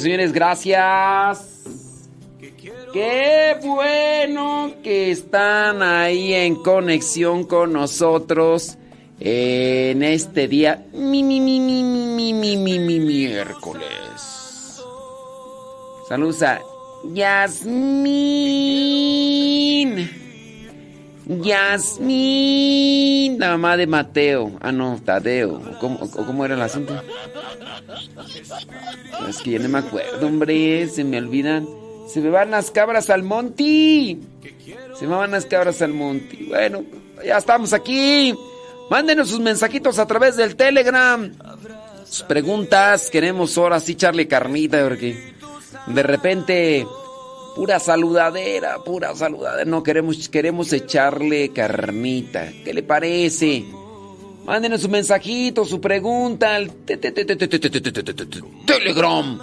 señores, gracias. Qué bueno que están ahí en conexión con nosotros eh, en este día mi, mi, mi, mi, mi, mi, mi, mi miércoles. Saludos a Yasmín. Yasmín, la mamá de Mateo. Ah, no, Tadeo. ¿Cómo, ¿Cómo era el asunto? Que no me acuerdo, hombre. Se me olvidan. Se me van las cabras al monte. Se me van las cabras al monte. Bueno, ya estamos aquí. Mándenos sus mensajitos a través del Telegram. Sus preguntas. Queremos ahora sí echarle carnita porque de repente pura saludadera, pura saludadera. No queremos, queremos echarle carnita. ¿Qué le parece? Mándenos su mensajito, su pregunta al Telegram.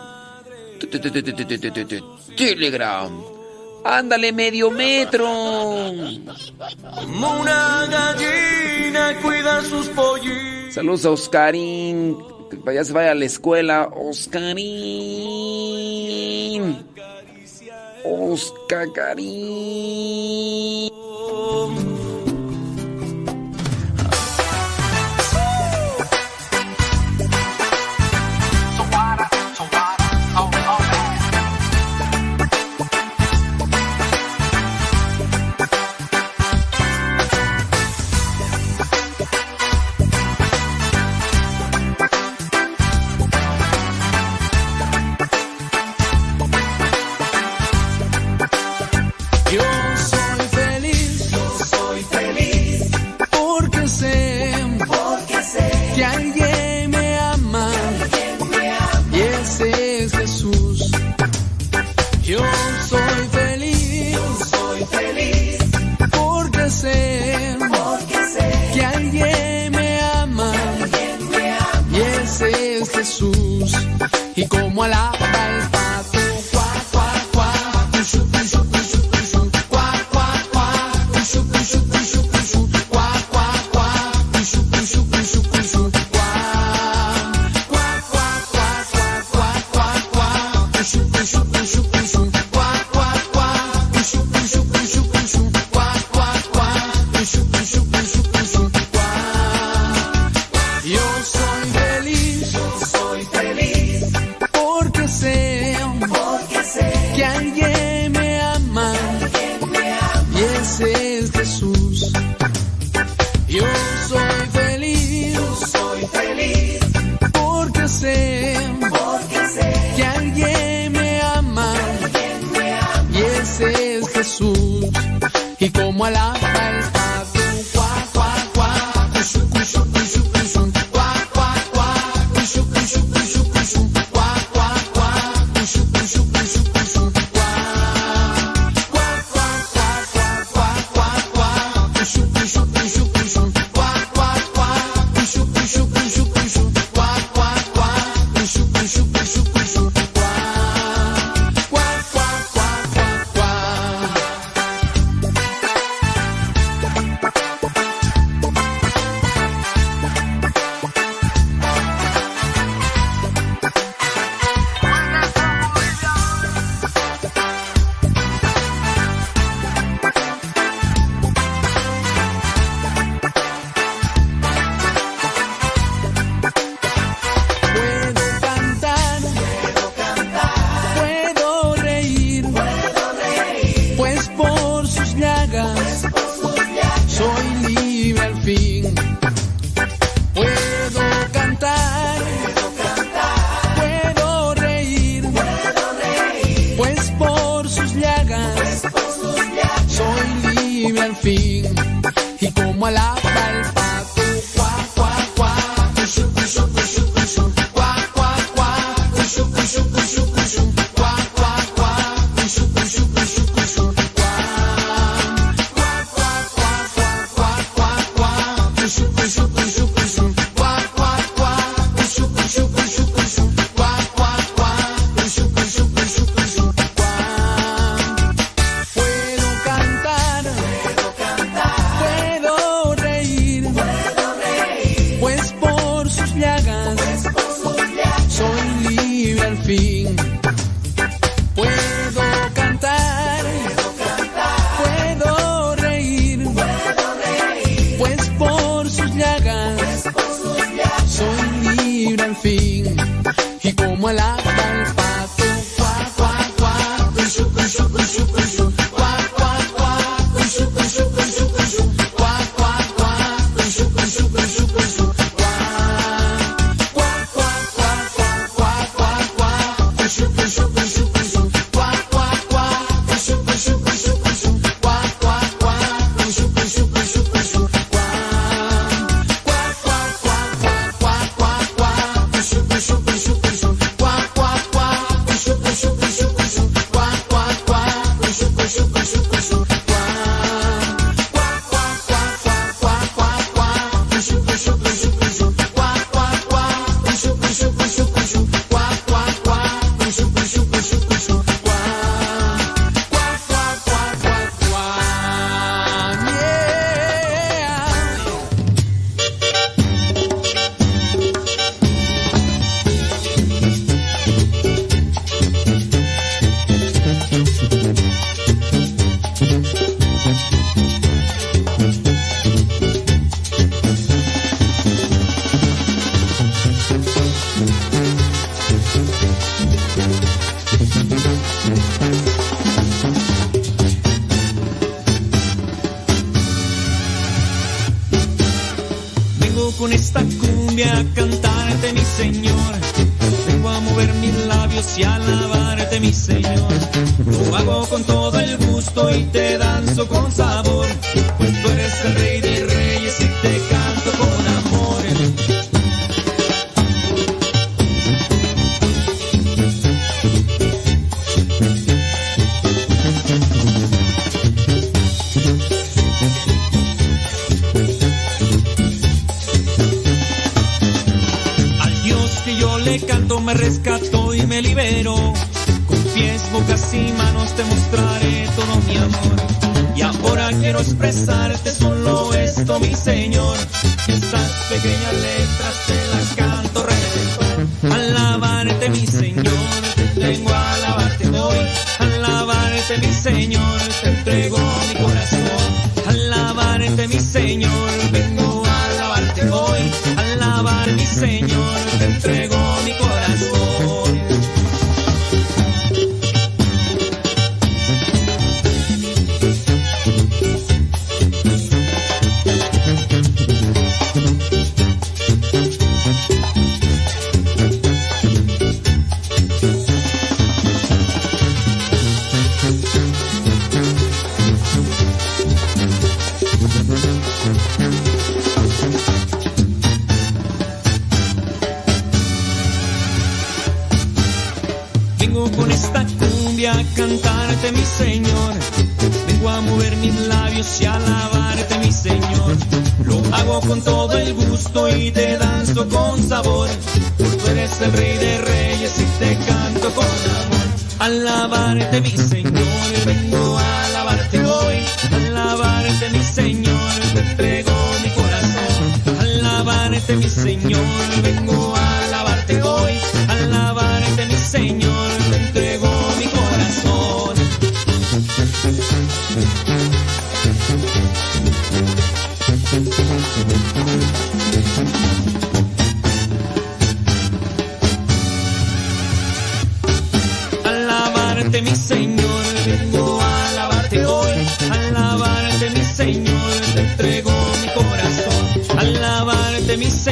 Telegram. Ándale medio metro. Como una gallina cuida sus pollitos. Saludos a Oscarín. Que ya se vaya a la escuela. Oscarín. Oscarín.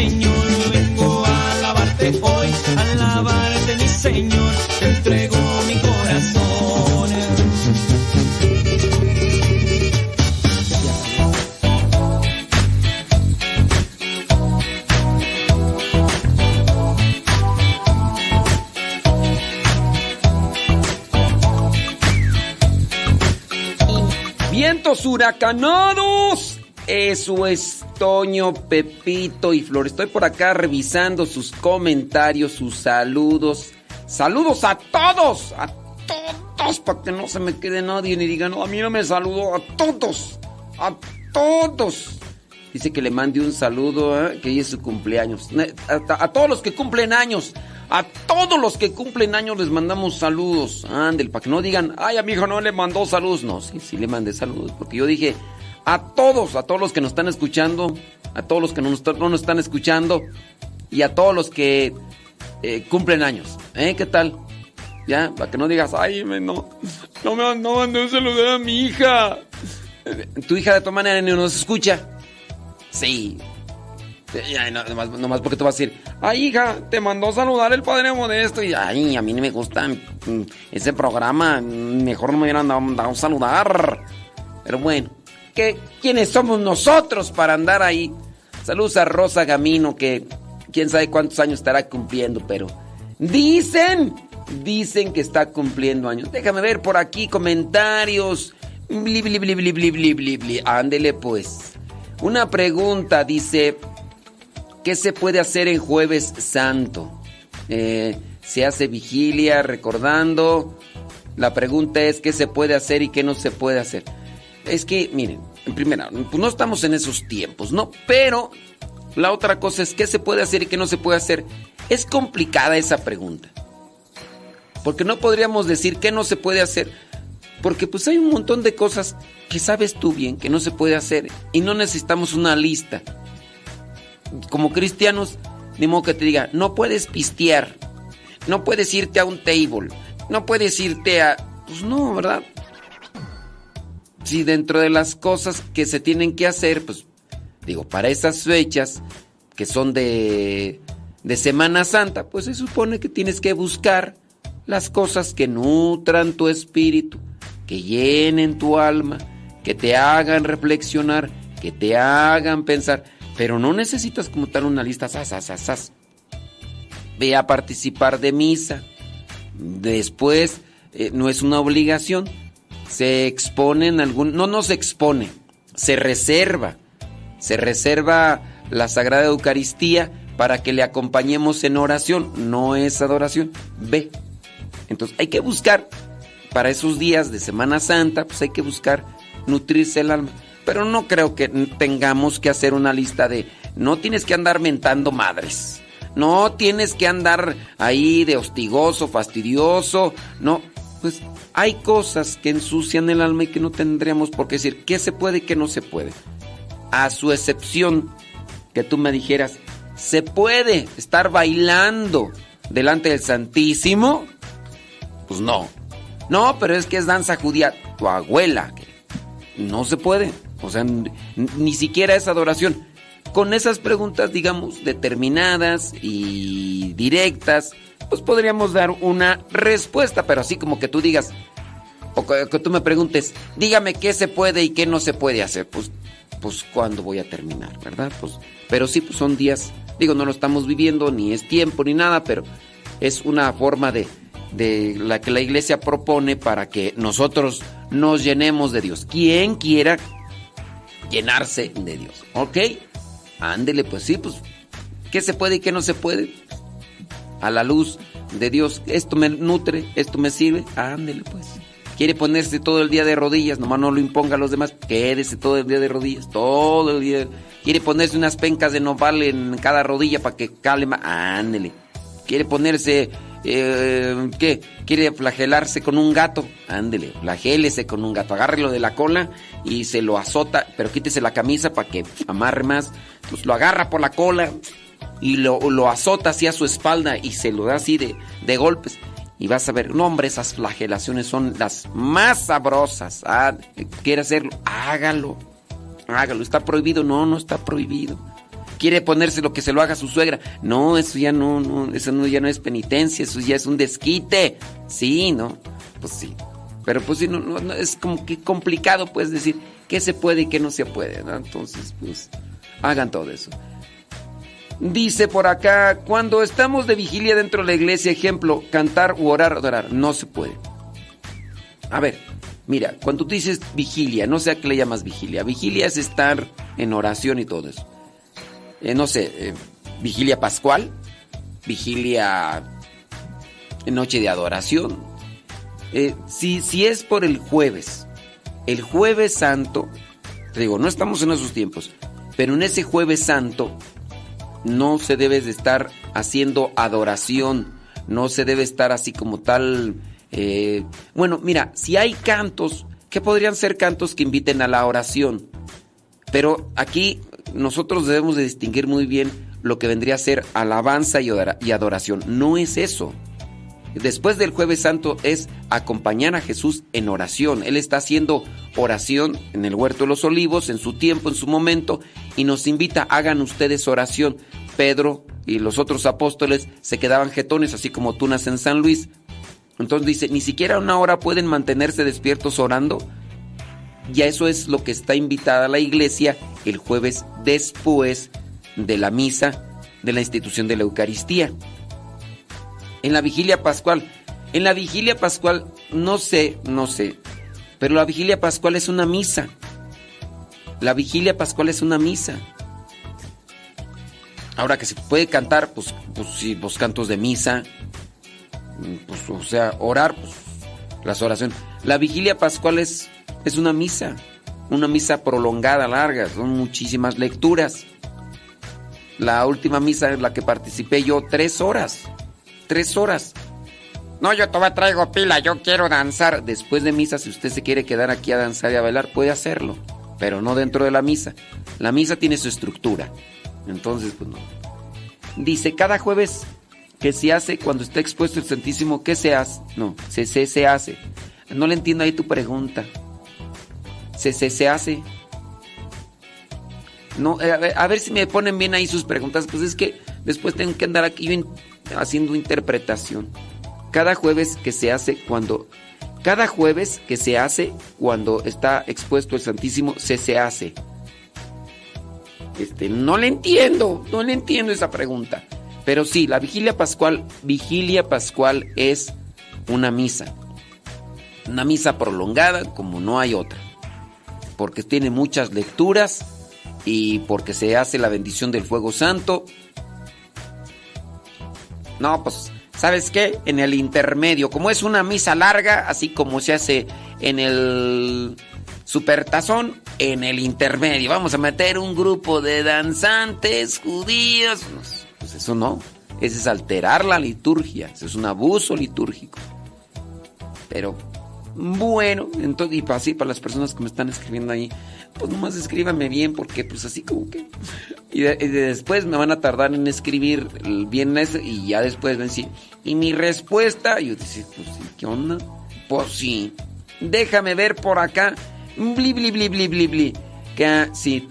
Señor, vengo a alabarte hoy. Alabarte, mi Señor, te entrego mi corazón. Vientos huracanados. Eso es Toño, Pepito y Flor. Estoy por acá revisando sus comentarios, sus saludos. Saludos a todos, a todos, para que no se me quede nadie ni diga, no, a mí no me saludó, a todos, a todos. Dice que le mande un saludo, ¿eh? que hoy es su cumpleaños. A, a todos los que cumplen años, a todos los que cumplen años les mandamos saludos. Ándel, para que no digan, ay, a mi hijo no le mandó saludos. No, sí, sí le mandé saludos, porque yo dije, a todos, a todos los que nos están escuchando, a todos los que no nos, no nos están escuchando y a todos los que eh, cumplen años. ¿Eh? ¿Qué tal? Ya, para que no digas, ay, no, no me no mandé un saludo a mi hija. Eh, Tu hija de todas maneras ni nos escucha. Sí. Ay, no, nomás, nomás porque tú vas a decir, ay hija, te mandó saludar el padre modesto. Y ay, a mí no me gusta mm, ese programa. mm, Mejor no me hubieran dado a saludar. Pero bueno, ¿qué, ¿quiénes somos nosotros para andar ahí? Saludos a Rosa Gamino, que quién sabe cuántos años estará cumpliendo, pero dicen, dicen que está cumpliendo años. Déjame ver por aquí comentarios. Bli, bli, bli, bli, bli, bli, bli. Ándele pues. Una pregunta dice, ¿qué se puede hacer en jueves santo? Eh, se hace vigilia recordando. La pregunta es, ¿qué se puede hacer y qué no se puede hacer? Es que, miren, en primera, pues no estamos en esos tiempos, ¿no? Pero la otra cosa es, ¿qué se puede hacer y qué no se puede hacer? Es complicada esa pregunta. Porque no podríamos decir qué no se puede hacer. Porque pues hay un montón de cosas que sabes tú bien que no se puede hacer y no necesitamos una lista. Como cristianos, ni modo que te diga, no puedes pistear, no puedes irte a un table, no puedes irte a... Pues no, ¿verdad? Si dentro de las cosas que se tienen que hacer, pues digo, para esas fechas que son de, de Semana Santa, pues se supone que tienes que buscar las cosas que nutran tu espíritu, que llenen tu alma, que te hagan reflexionar, que te hagan pensar, pero no necesitas como tal una lista, sas, sas, sas. Ve a participar de misa. Después, eh, no es una obligación, se expone en algún... No, no se expone, se reserva. Se reserva la Sagrada Eucaristía para que le acompañemos en oración. No es adoración. B. Entonces hay que buscar, para esos días de Semana Santa, pues hay que buscar nutrirse el alma. Pero no creo que tengamos que hacer una lista de, no tienes que andar mentando madres. No tienes que andar ahí de hostigoso, fastidioso. No, pues hay cosas que ensucian el alma y que no tendríamos por qué decir qué se puede y qué no se puede. A su excepción, que tú me dijeras, ¿se puede estar bailando delante del Santísimo? Pues no. No, pero es que es danza judía. Tu abuela. No se puede. O sea, ni siquiera es adoración. Con esas preguntas, digamos, determinadas y directas, pues podríamos dar una respuesta, pero así como que tú digas, o que, tú me preguntes, dígame qué se puede y qué no se puede hacer. Pues, pues cuándo voy a terminar, ¿verdad? Pues, pero sí, pues son días, digo, no lo estamos viviendo, ni es tiempo, ni nada, pero es una forma de, de la que la iglesia propone para que nosotros nos llenemos de Dios. Quien quiera llenarse de Dios, ¿ok? Ándele, pues sí, pues, ¿qué se puede y qué no se puede? A la luz de Dios, esto me nutre, esto me sirve, ándele pues. Quiere ponerse todo el día de rodillas, nomás no lo imponga a los demás, quédese todo el día de rodillas, todo el día. Quiere ponerse unas pencas de nopal en cada rodilla para que cale más, ándele. Quiere ponerse, eh, ¿qué? Quiere flagelarse con un gato, ándele, flagélese con un gato, agárrelo de la cola y se lo azota, pero quítese la camisa para que amarre más, pues lo agarra por la cola y lo, lo azota hacia su espalda y se lo da así de, de golpes. Y vas a ver, no hombre, esas flagelaciones son las más sabrosas. Ah, ¿Quiere hacerlo? Hágalo. Hágalo. ¿Está prohibido? No, no está prohibido. ¿Quiere ponerse lo que se lo haga su suegra? No, eso ya no, no, eso no, ya no es penitencia, eso ya es un desquite. Sí, ¿no? Pues sí. Pero pues sí, no, no, no, es como que complicado, pues decir qué se puede y qué no se puede. Entonces, pues, hagan todo eso. Dice por acá, cuando estamos de vigilia dentro de la iglesia, ejemplo, cantar u orar, adorar, no se puede. A ver, mira, cuando tú dices vigilia, no sé a qué le llamas vigilia. Vigilia es estar en oración y todo eso. Eh, no sé, eh, vigilia pascual, vigilia noche de adoración. Eh, si, si es por el jueves, el jueves santo, te digo, no estamos en esos tiempos, pero en ese jueves santo no se debe de estar haciendo adoración, no se debe estar así como tal. eh, bueno, mira, si hay cantos, que podrían ser cantos que inviten a la oración, pero aquí nosotros debemos de distinguir muy bien lo que vendría a ser alabanza y adora- y adoración. No es eso. Después del jueves santo es acompañar a Jesús en oración. Él está haciendo oración en el huerto de los olivos, en su tiempo, en su momento, y nos invita, hagan ustedes oración. Pedro y los otros apóstoles se quedaban jetones, así como tunas en San Luis. Entonces dice, ni siquiera una hora pueden mantenerse despiertos orando. Ya eso es lo que está invitada la iglesia el jueves después de la misa de la institución de la Eucaristía. En la vigilia pascual, en la vigilia pascual, no sé, no sé, pero la vigilia pascual es una misa. La vigilia pascual es una misa. Ahora que se puede cantar, pues, pues sí, los cantos de misa, pues, o sea, orar, pues, las oraciones. La vigilia pascual es, es una misa, una misa prolongada, larga, son muchísimas lecturas. La última misa en la que participé yo, tres horas, tres horas. No, yo todavía traigo pila, yo quiero danzar. Después de misa, si usted se quiere quedar aquí a danzar y a bailar, puede hacerlo, pero no dentro de la misa. La misa tiene su estructura. Entonces, pues no. Dice, cada jueves que se hace cuando está expuesto el Santísimo, ¿qué se hace? No, se, se, se hace. No le entiendo ahí tu pregunta. Se, se, se hace. No, eh, a ver, si me ponen bien ahí sus preguntas. Pues es que después tengo que andar aquí haciendo interpretación. Cada jueves que se hace cuando. Cada jueves que se hace cuando está expuesto el Santísimo, se se hace. Este, no le entiendo, no le entiendo esa pregunta. Pero sí, la vigilia pascual, vigilia pascual es una misa. Una misa prolongada como no hay otra. Porque tiene muchas lecturas y porque se hace la bendición del fuego santo No, pues, ¿sabes qué? En el intermedio, como es una misa larga, así como se hace en el supertazón, en el intermedio. Vamos a meter un grupo de danzantes judíos. Pues eso no. Ese es alterar la liturgia. Eso es un abuso litúrgico. Pero bueno, entonces, y así para las personas que me están escribiendo ahí, pues nomás escríbame bien, porque pues así como que. Y, de- y de- después me van a tardar en escribir bien eso, y ya después ven si. Y mi respuesta, yo decía, pues sí, ¿qué onda? Pues sí. Déjame ver por acá. Bli, bli, bli, bli, bli, bli. Sí.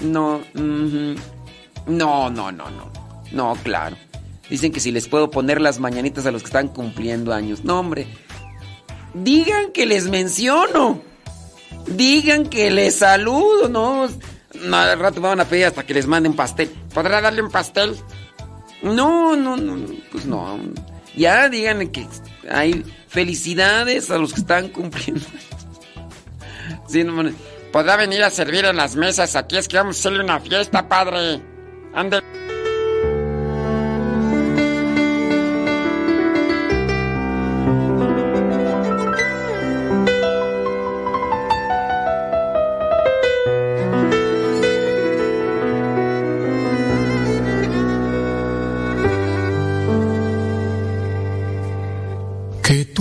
No, no, no, no, no. No, claro. Dicen que si les puedo poner las mañanitas a los que están cumpliendo años. No, hombre. Digan que les menciono. Digan que les saludo, ¿no? Al rato van a pedir hasta que les manden pastel. ¿Podrá darle un pastel? No, no, no, pues no. Ya digan que hay felicidades a los que están cumpliendo. Sí, no. Podrá venir a servir en las mesas. Aquí es que vamos a hacerle una fiesta, padre. Ande.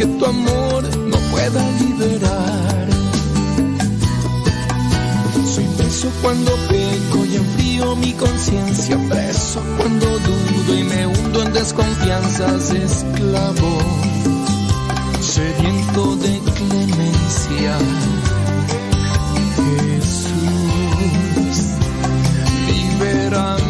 que tu amor no pueda liberar. Soy preso cuando peco y enfrío mi conciencia, preso cuando dudo y me hundo en desconfianzas, esclavo, sediento de clemencia. Jesús, libérame.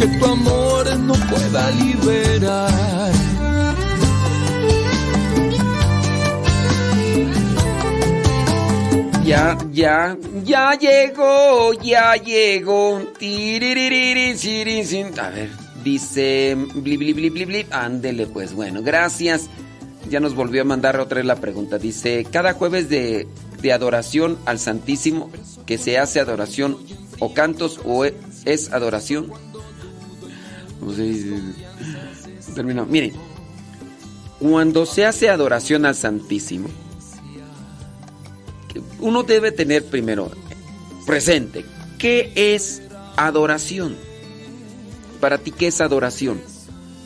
que tu amor no pueda liberar. Ya, ya, ya llegó, ya llegó. A ver, dice. Bli, bli, bli, bli, bli. Ándele, pues bueno, gracias. Ya nos volvió a mandar otra vez la pregunta. Dice: Cada jueves de, de adoración al Santísimo, que se hace adoración o cantos o es adoración. No sé si- Terminó. Miren, cuando se hace adoración al Santísimo, uno debe tener primero presente qué es adoración. Para ti, ¿qué es adoración?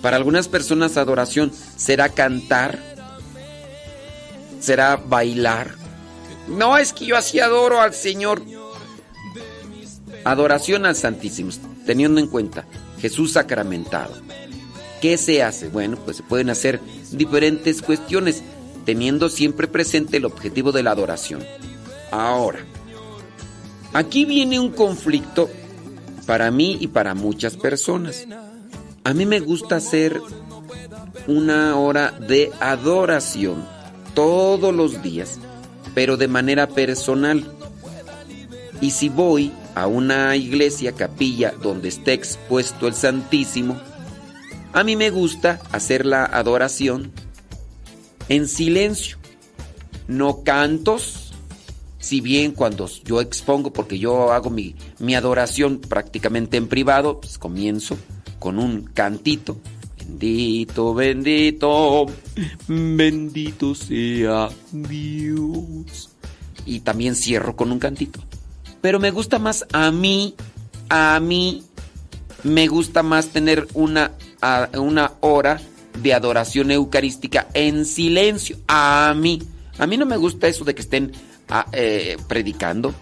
Para algunas personas adoración será cantar, será bailar. No es que yo así adoro al Señor. Adoración al Santísimo, teniendo en cuenta Jesús sacramentado. ¿Qué se hace? Bueno, pues se pueden hacer diferentes cuestiones, teniendo siempre presente el objetivo de la adoración. Ahora, aquí viene un conflicto para mí y para muchas personas. A mí me gusta hacer una hora de adoración todos los días, pero de manera personal. Y si voy a una iglesia, capilla, donde esté expuesto el Santísimo, a mí me gusta hacer la adoración en silencio. No cantos, si bien cuando yo expongo, porque yo hago mi, mi adoración prácticamente en privado, pues comienzo con un cantito. Bendito, bendito, bendito sea Dios. Y también cierro con un cantito. Pero me gusta más a mí, a mí, me gusta más tener una, una hora de adoración eucarística en silencio. A mí. A mí no me gusta eso de que estén ah, eh, predicando.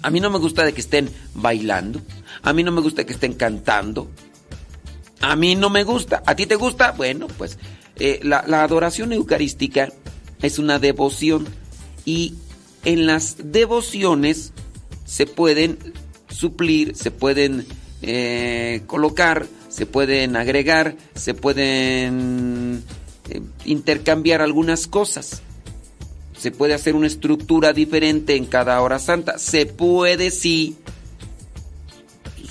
A mí no me gusta de que estén bailando. A mí no me gusta que estén cantando. A mí no me gusta. ¿A ti te gusta? Bueno, pues eh, la adoración eucarística es una devoción y en las devociones se pueden suplir, se pueden eh, colocar, se pueden agregar, se pueden eh, intercambiar algunas cosas. Se puede hacer una estructura diferente en cada hora santa. Se puede, sí.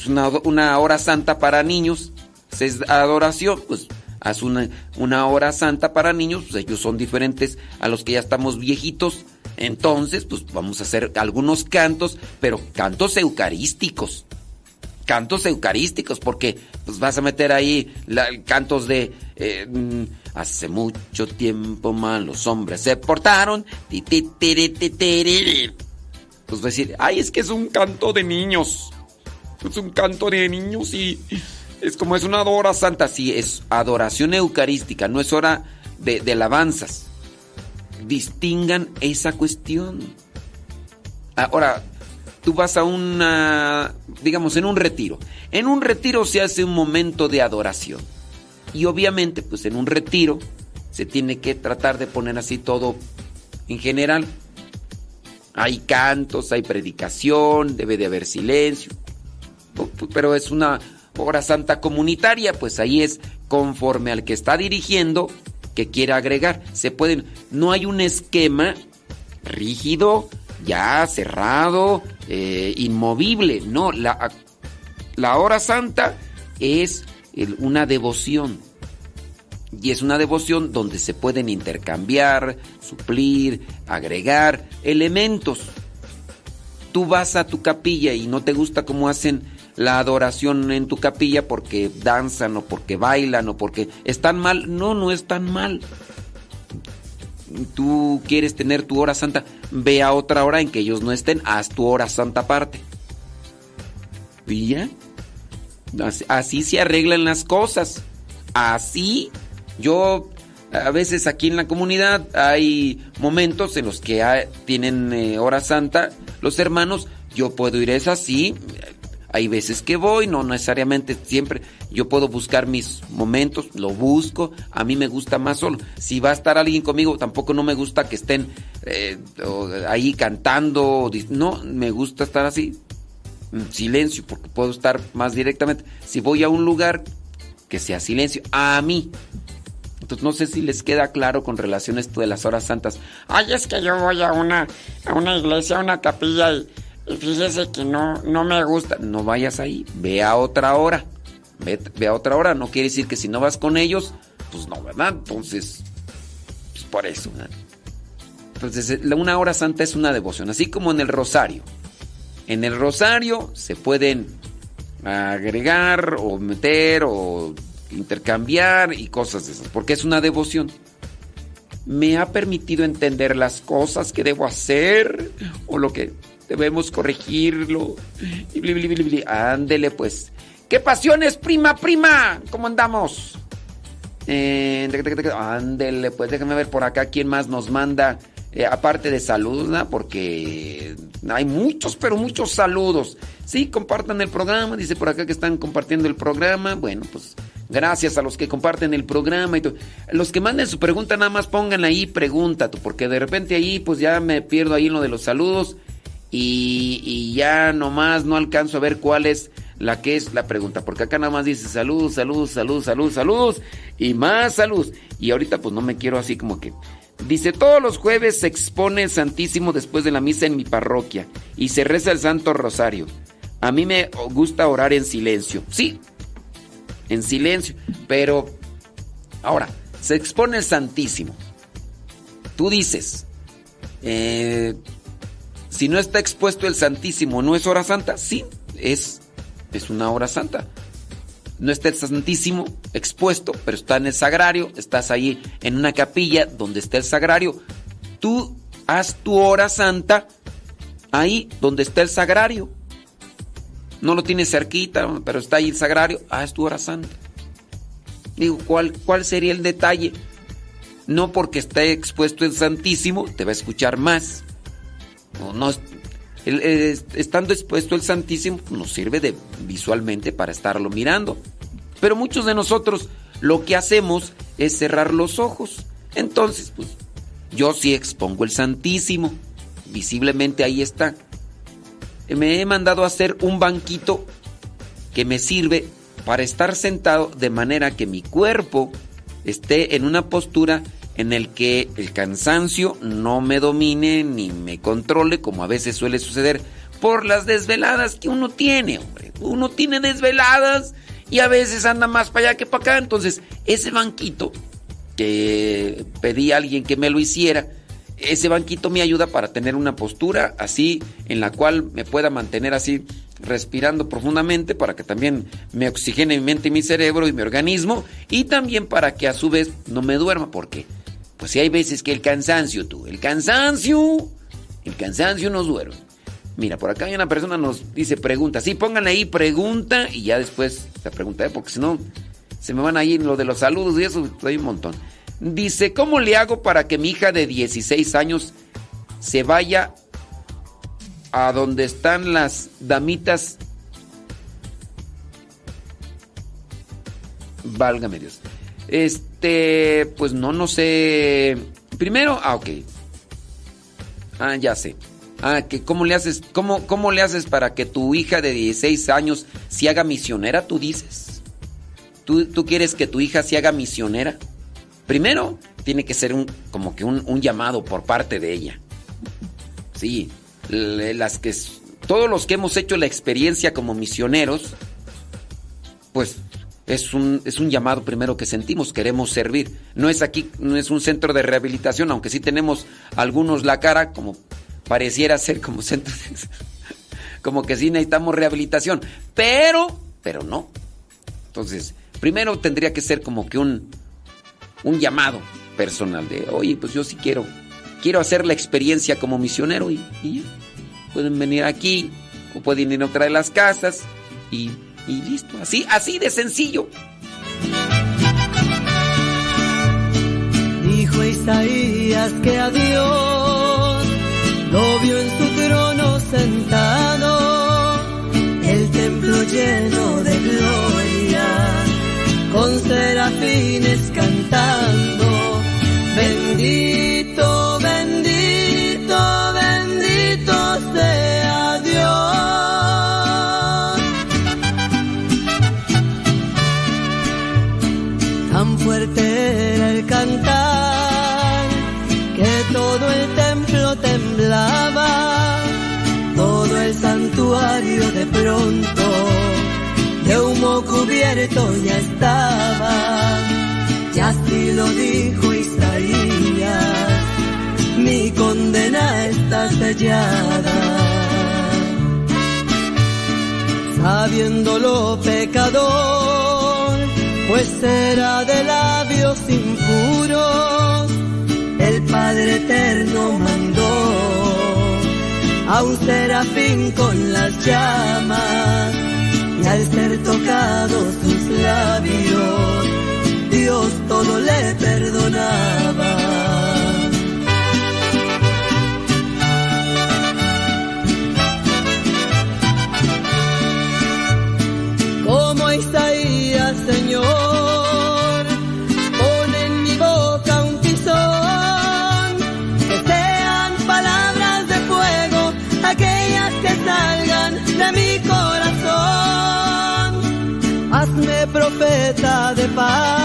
Una, una hora santa para niños. Si es adoración, pues haz una, una hora santa para niños. Pues ellos son diferentes a los que ya estamos viejitos. Entonces, pues vamos a hacer algunos cantos, pero cantos eucarísticos. Cantos eucarísticos, porque pues vas a meter ahí la- cantos de eh, mm, hace mucho tiempo mal los hombres se portaron. ti, ti, ti. Pues decir, ay, es que es un canto de niños. Es un canto de niños y es como es una hora santa. Sí, es adoración eucarística, no es hora de, de alabanzas. Distingan esa cuestión. Ahora, tú vas a una, digamos, en un retiro. En un retiro se hace un momento de adoración. Y obviamente, pues en un retiro se tiene que tratar de poner así todo en general. Hay cantos, hay predicación, debe de haber silencio. Pero es una hora santa comunitaria, pues ahí es conforme al que está dirigiendo que quiera agregar. Se pueden, no hay un esquema rígido, ya cerrado, eh, inmovible. No, la, la hora santa es una devoción. Y es una devoción donde se pueden intercambiar, suplir, agregar elementos. Tú vas a tu capilla y no te gusta cómo hacen la adoración en tu capilla porque danzan o porque bailan o porque están mal. No, no están mal. Tú quieres tener tu hora santa, ve a otra hora en que ellos no estén, haz tu hora santa aparte. ¿Y? Así, se arreglan las cosas. Así yo a veces aquí en la comunidad hay momentos en los que tienen eh, hora santa los hermanos. Yo puedo ir, es así. Hay veces que voy, no necesariamente siempre. Yo puedo buscar mis momentos, lo busco. A mí me gusta más solo. Si va a estar alguien conmigo, tampoco no me gusta que estén eh, ahí cantando. No, me gusta estar así, en silencio, porque puedo estar más directamente. Si voy a un lugar, que sea silencio. A mí. Entonces no sé si les queda claro con relación a esto de las horas santas. Ay, es que yo voy a una, a una iglesia, a una capilla y, y fíjese que no, no me gusta. No vayas ahí, ve a otra hora. Ve, ve a otra hora. No quiere decir que si no vas con ellos, pues no, ¿verdad? Entonces, pues por eso. ¿verdad? Entonces, eh, una hora santa es una devoción, así como en el rosario. En el rosario se pueden agregar o meter o intercambiar y cosas de esas, porque es una devoción. Me ha permitido entender las cosas que debo hacer o lo que debemos corregirlo. Bli. Ándele pues. ¿Qué pasiones, prima, prima? ¿Cómo andamos? Eh, ándele, pues déjame ver por acá quién más nos manda. eh, aparte de saludos, ¿no? porque hay muchos, pero muchos saludos. Sí, compartan el programa. Dice por acá que están compartiendo el programa. Bueno, pues gracias a los que comparten el programa y. Los que manden su pregunta, nada más pongan ahí pregunta, porque de repente ahí, pues ya me pierdo ahí en lo de los saludos y, y ya nomás no alcanzo a ver cuál es la que es la pregunta, porque acá nada más dice saludos, saludos, saludos, saludos, saludos y más saludos. Y ahorita pues no me quiero así como que... Dice, todos los jueves se expone el Santísimo después de la misa en mi parroquia y se reza el Santo Rosario. A mí me gusta orar en silencio. Sí, en silencio, pero ahora, se expone el Santísimo. Tú dices, eh, si no está expuesto el Santísimo, ¿no es hora santa? Sí, es, es una hora santa. no está el Santísimo expuesto, pero está en el sagrario, estás ahí en una capilla donde está el sagrario. Tú haz tu hora santa ahí donde está el sagrario. No lo tienes cerquita, pero está ahí el sagrario, haz tu hora santa. Digo, ¿cuál, cuál sería el detalle? No porque esté expuesto el Santísimo, te va a escuchar más. No, el- estando expuesto el Santísimo, pues, nos sirve de visualmente para estarlo mirando. Pero muchos de nosotros lo que hacemos es cerrar los ojos. Entonces, pues, yo sí expongo el Santísimo. Visiblemente ahí está. Me he mandado a hacer un banquito que me sirve para estar sentado de manera que mi cuerpo esté en una postura en el que el cansancio no me domine ni me controle como a veces suele suceder por las desveladas que uno tiene, hombre. Uno tiene desveladas y a veces anda más para allá que para acá. Entonces, ese banquito que pedí a alguien que me lo hiciera, ese banquito me ayuda para tener una postura así en la cual me pueda mantener así respirando profundamente para que también me oxigene mi mente y mi cerebro y mi organismo y también para que a su vez no me duerma porque pues si hay veces que el cansancio tú, el cansancio, el cansancio nos duerme. Mira, por acá hay una persona nos dice pregunta, sí, pongan ahí pregunta y ya después la pregunta, ¿eh? porque si no se me van ahí lo de los saludos y eso, hay un montón. Dice, ¿cómo le hago para que mi hija de 16 años se vaya a donde están las damitas? Válgame Dios. Este, pues no, no sé. Primero, ah, ok. Ah, ya sé. Ah, que cómo le haces, cómo, cómo le haces para que tu hija de 16 años se haga misionera, tú dices. ¿Tú, tú quieres que tu hija se haga misionera? Primero, tiene que ser un, como que un, un llamado por parte de ella. Sí, las que, todos los que hemos hecho la experiencia como misioneros, pues es un, es un llamado primero que sentimos, queremos servir. No es aquí, no es un centro de rehabilitación, aunque sí tenemos algunos la cara, como pareciera ser como centro de, como que sí necesitamos rehabilitación, pero, pero no. Entonces, primero tendría que ser como que un, un llamado personal de, oye, pues yo sí quiero, quiero hacer la experiencia como misionero y, y pueden venir aquí o pueden ir a otra de las casas y, y listo, así, así de sencillo. Dijo Isaías que a Dios lo vio en su trono sentado, el templo lleno de gloria, con serafines cantando, pronto de humo cubierto ya estaba. Y así lo dijo Isaías, mi condena está sellada sabiéndolo pecador, pues era de labios impuros, el Padre Eterno mandó a un serafín con las llamas, y al ser tocados sus labios, Dios todo le perdonaba. Profeta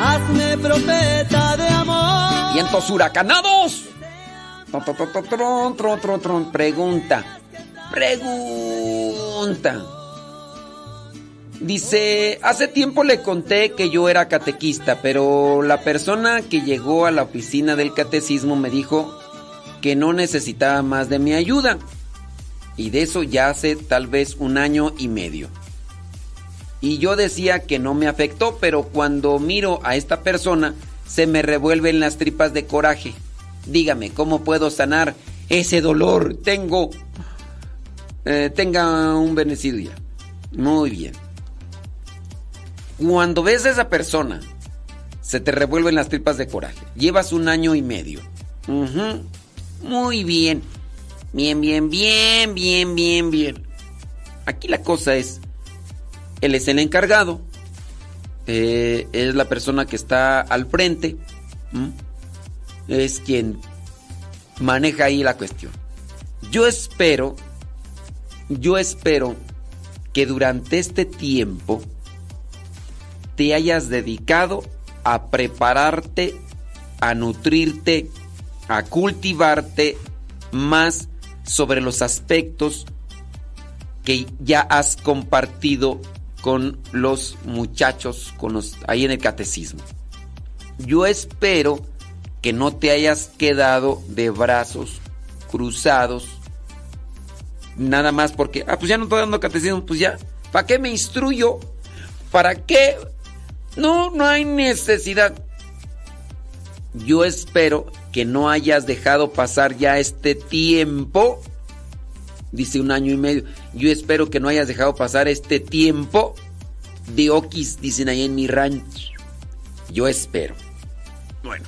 Hazme profeta de amor. Vientos huracanados. Pregunta. Pregunta. Dice, hace tiempo le conté que yo era catequista, pero la persona que llegó a la oficina del catecismo me dijo que no necesitaba más de mi ayuda. Y de eso ya hace tal vez un año y medio. Y yo decía que no me afectó, pero cuando miro a esta persona se me revuelven las tripas de coraje. Dígame, ¿cómo puedo sanar ese dolor? Tengo... eh, tenga un bendecido ya. Muy bien. Cuando ves a esa persona, se te revuelven las tripas de coraje. Llevas un año y medio. Muy bien. Bien, bien, bien, bien, bien, bien. Aquí la cosa es, él es el encargado, eh, es la persona que está al frente, es quien maneja ahí la cuestión. Yo espero, yo espero que durante este tiempo te hayas dedicado a prepararte, a nutrirte, a cultivarte más sobre los aspectos que ya has compartido con los muchachos con los, ahí en el catecismo. Yo espero que no te hayas quedado de brazos cruzados nada más porque, ah, pues ya no estoy dando catecismo, pues ya, ¿para qué me instruyo? ¿Para qué? No, no hay necesidad. Yo espero que no hayas dejado pasar ya este tiempo. Dice un año y medio. Yo espero que no hayas dejado pasar este tiempo de oquis, dicen ahí en mi rancho. Yo espero. Bueno,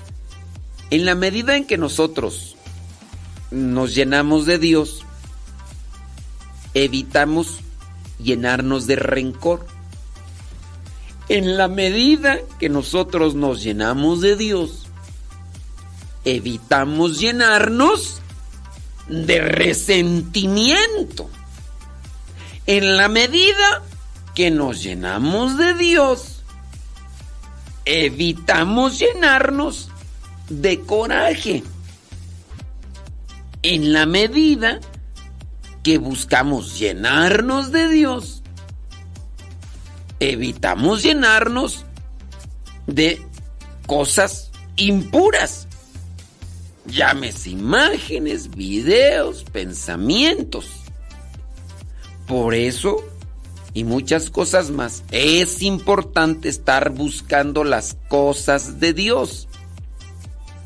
en la medida en que nosotros nos llenamos de Dios, evitamos llenarnos de rencor. En la medida que nosotros nos llenamos de Dios, evitamos llenarnos de resentimiento. En la medida que nos llenamos de Dios, evitamos llenarnos de coraje. En la medida que buscamos llenarnos de Dios, evitamos llenarnos de cosas impuras. Llámese imágenes, videos, pensamientos. Por eso y muchas cosas más, es importante estar buscando las cosas de Dios.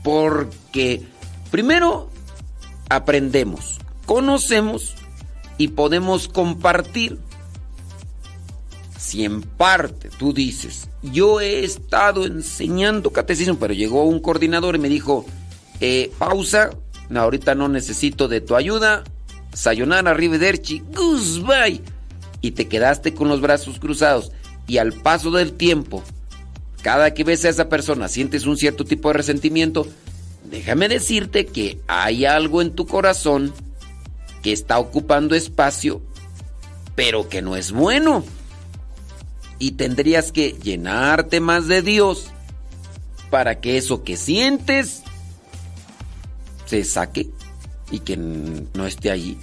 Porque primero aprendemos, conocemos y podemos compartir. Si en parte tú dices, yo he estado enseñando catecismo, pero llegó un coordinador y me dijo, eh, pausa, ahorita no necesito de tu ayuda, sayonara, arrivederci, goodbye, y te quedaste con los brazos cruzados, y al paso del tiempo, cada que ves a esa persona sientes un cierto tipo de resentimiento, déjame decirte que hay algo en tu corazón que está ocupando espacio, pero que no es bueno. Y tendrías que llenarte más de Dios para que eso que sientes se saque y que no esté allí.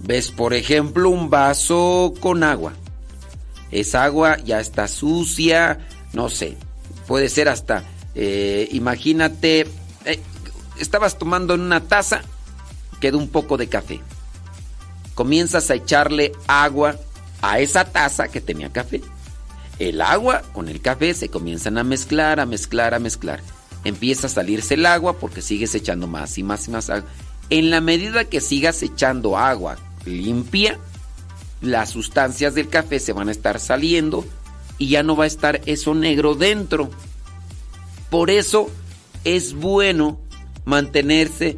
Ves, por ejemplo, un vaso con agua. Esa agua ya está sucia, no sé, puede ser hasta, eh, imagínate, eh, estabas tomando en una taza, quedó un poco de café. Comienzas a echarle agua a esa taza que tenía café. El agua con el café se comienzan a mezclar, a mezclar, a mezclar. Empieza a salirse el agua porque sigues echando más y más y más agua. En la medida que sigas echando agua limpia, las sustancias del café se van a estar saliendo y ya no va a estar eso negro dentro. Por eso es bueno mantenerse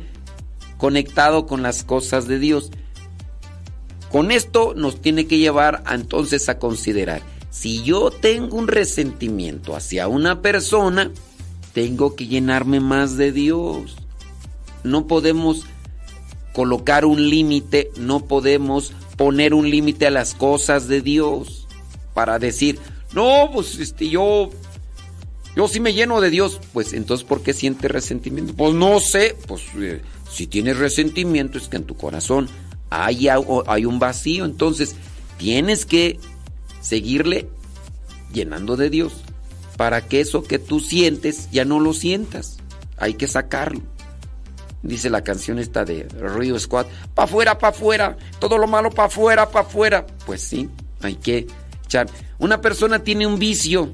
conectado con las cosas de Dios. Con esto nos tiene que llevar entonces a considerar, si yo tengo un resentimiento hacia una persona, tengo que llenarme más de Dios. No podemos colocar un límite, no podemos poner un límite a las cosas de Dios para decir, No, pues este, yo. Yo sí me lleno de Dios. Pues entonces, ¿por qué sientes resentimiento? Pues no sé. Pues eh, si tienes resentimiento, es que en tu corazón hay, hay un vacío. Entonces, tienes que seguirle llenando de Dios para que eso que tú sientes ya no lo sientas. Hay que sacarlo. Dice la canción esta de Rio Squad, pa afuera, pa afuera, todo lo malo pa afuera, pa afuera. Pues sí, hay que echar. Una persona tiene un vicio,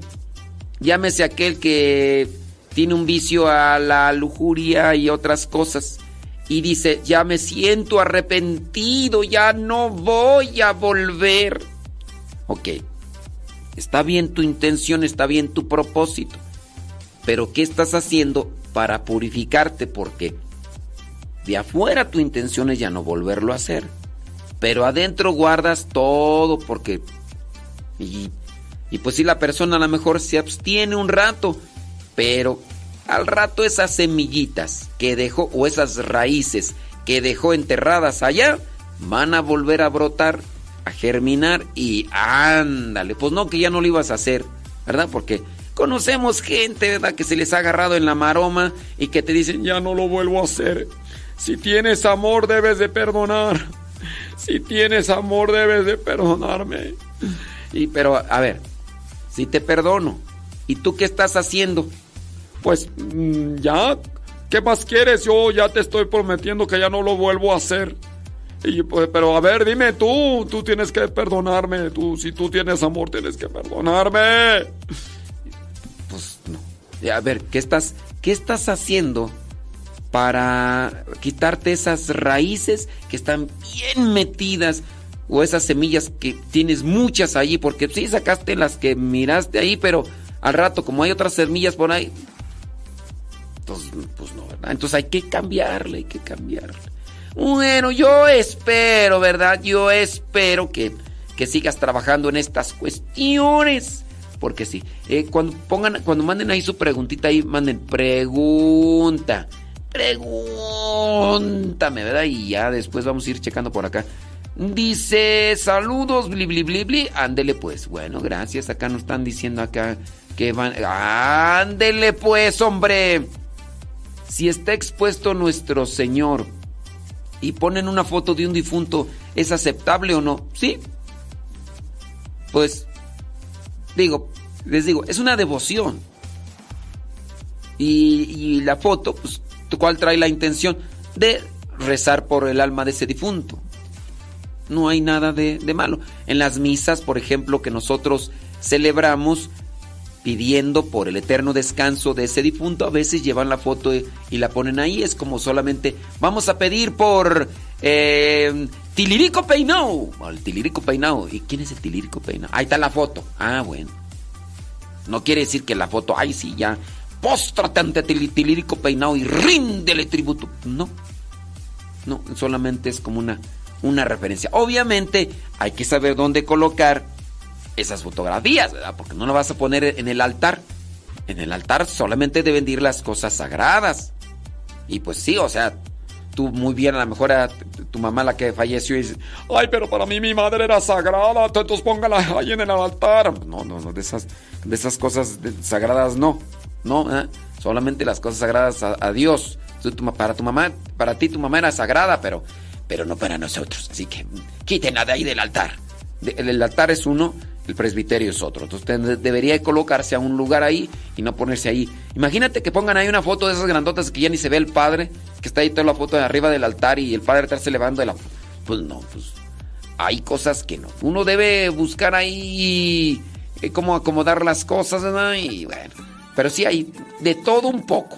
llámese aquel que tiene un vicio a la lujuria y otras cosas. Y dice, ya me siento arrepentido, ya no voy a volver. Ok, está bien tu intención, está bien tu propósito. Pero ¿qué estás haciendo para purificarte? Porque de afuera tu intención es ya no volverlo a hacer. Pero adentro guardas todo porque... Y, y pues si la persona a lo mejor se abstiene un rato, pero al rato esas semillitas que dejó o esas raíces que dejó enterradas allá van a volver a brotar, a germinar y ándale, pues no que ya no lo ibas a hacer, ¿verdad? Porque conocemos gente, ¿verdad? Que se les ha agarrado en la maroma y que te dicen, ya no lo vuelvo a hacer. Si tienes amor debes de perdonar. Si tienes amor debes de perdonarme. Y pero a ver, si te perdono, ¿y tú qué estás haciendo? Pues mm, ya, ¿qué más quieres? Yo ya te estoy prometiendo que ya no lo vuelvo a hacer. Pues, pero a ver, dime tú, tú tienes que perdonarme, tú si tú tienes amor tienes que perdonarme. Pues no. Y A ver, ¿qué estás qué estás haciendo para quitarte esas raíces que están bien metidas o esas semillas que tienes muchas allí porque sí sacaste las que miraste ahí, pero al rato como hay otras semillas por ahí entonces, pues no, ¿verdad? Entonces hay que cambiarle, hay que cambiarle. Bueno, yo espero, ¿verdad? Yo espero que, que sigas trabajando en estas cuestiones. Porque sí, eh, cuando pongan, cuando manden ahí su preguntita ahí, manden pregunta. Pregúntame, ¿verdad? Y ya después vamos a ir checando por acá. Dice, saludos, bli, bli, bli, bli. Ándele pues. Bueno, gracias. Acá nos están diciendo acá que van. Ándele pues, hombre. Si está expuesto nuestro Señor y ponen una foto de un difunto, ¿es aceptable o no? Sí. Pues, digo, les digo, es una devoción. Y, la foto, pues, ¿cuál trae la intención? De rezar por el alma de ese difunto. No hay nada de, de malo. En las misas, por ejemplo, que nosotros celebramos, pidiendo por el eterno descanso de ese difunto, a veces llevan la foto y, la ponen ahí. Es como solamente, vamos a pedir por eh, Tilirico Peinao. El Tilirico Peinao. ¿Y quién es el Tilirico Peinao? Ahí está la foto. Ah, bueno. No quiere decir que la foto, ay, sí, ya, póstrate ante Til- Tilirico Peinao y ríndele tributo. No. No, solamente es como una, una referencia. Obviamente hay que saber dónde colocar esas fotografías, ¿verdad? Porque no lo vas a poner en el altar. En el altar solamente deben de ir las cosas sagradas. Y pues sí, o sea, tú muy bien, a lo mejor era tu mamá la que falleció y dices, ay, pero para mí mi madre era sagrada, entonces póngala ahí en el altar. No, no, no, de esas, de esas cosas sagradas no. No, ¿eh? solamente las cosas sagradas a, a Dios. Para tu mamá, para ti tu mamá era sagrada, pero, pero no para nosotros. Así que quítenla de ahí del altar. De- el altar es uno, el presbiterio es otro. Entonces debería colocarse a un lugar ahí y no ponerse ahí. Imagínate que pongan ahí una foto de esas grandotas que ya ni se ve el padre, que está ahí toda la foto de arriba del altar y el padre estarse levando de la... Pues no, pues hay cosas que no. Uno debe buscar ahí eh, cómo acomodar las cosas, ¿verdad? Y bueno, pero sí hay de todo un poco.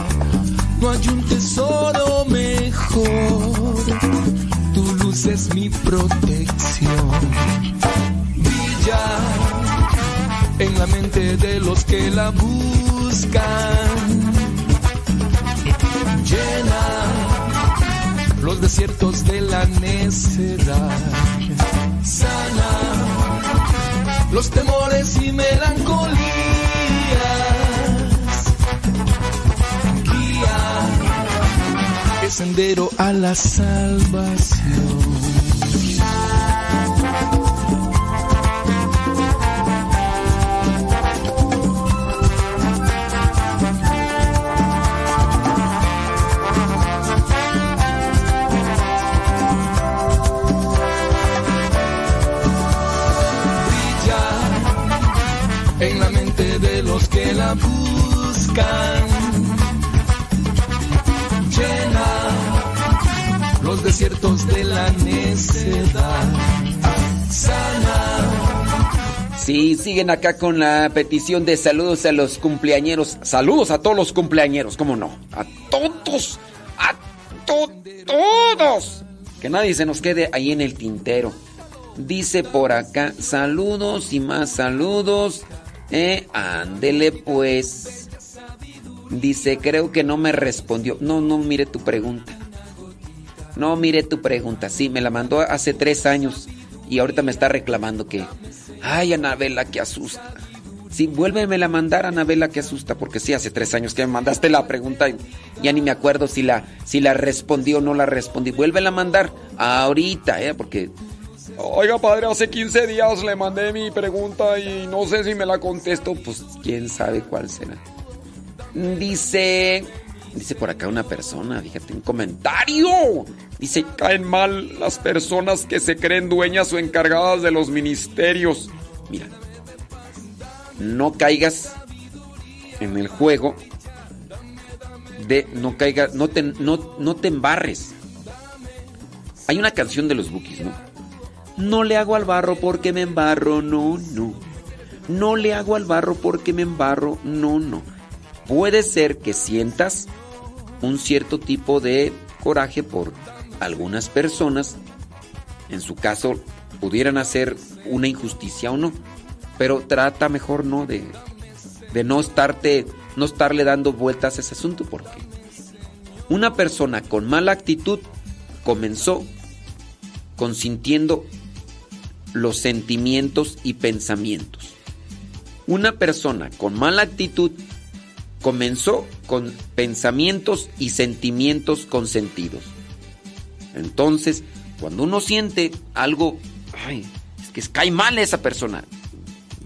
No hay un tesoro mejor. Tu luz es mi protección. Brilla en la mente de los que la buscan. Llena los desiertos de la necedad. Sana los temores y melancolías. Sendero a la salvación. brilla en la mente de los que la buscan. De la necedad. Sana Sí, siguen acá con la petición de saludos a los cumpleañeros. Saludos a todos los cumpleañeros, ¿cómo no? A todos, a to- todos. Que nadie se nos quede ahí en el tintero. Dice por acá, saludos y más saludos. Eh, ándele pues. Dice, creo que no me respondió. No, no, mire tu pregunta. No, mire tu pregunta. Sí, me la mandó hace tres años. Y ahorita me está reclamando que... Ay, Anabela, que asusta. Sí, vuélveme a mandar, Anabela, que asusta. Porque sí, hace tres años que me mandaste la pregunta y ya ni me acuerdo si la, si la respondí o no la respondí. Vuélvela a mandar ahorita, ¿eh? Porque... Oiga, padre, hace 15 días le mandé mi pregunta y no sé si me la contesto. Pues quién sabe cuál será. Dice. Dice por acá una persona, fíjate, un comentario. Dice, caen mal las personas que se creen dueñas o encargadas de los ministerios. Mira, no caigas en el juego de no caigas, no te, no, no te embarres. Hay una canción de los Bookies, ¿no? No le hago al barro porque me embarro, no, no. No le hago al barro porque me embarro, no, no. Puede ser que sientas un cierto tipo de coraje por algunas personas. En su caso, pudieran hacer una injusticia o no. Pero trata mejor no de, de no estarte, no estarle dando vueltas a ese asunto porque una persona con mala actitud comenzó consintiendo los sentimientos y pensamientos. Una persona con mala actitud comenzó con pensamientos y sentimientos consentidos. Entonces, cuando uno siente algo, ay, es que cae mal esa persona,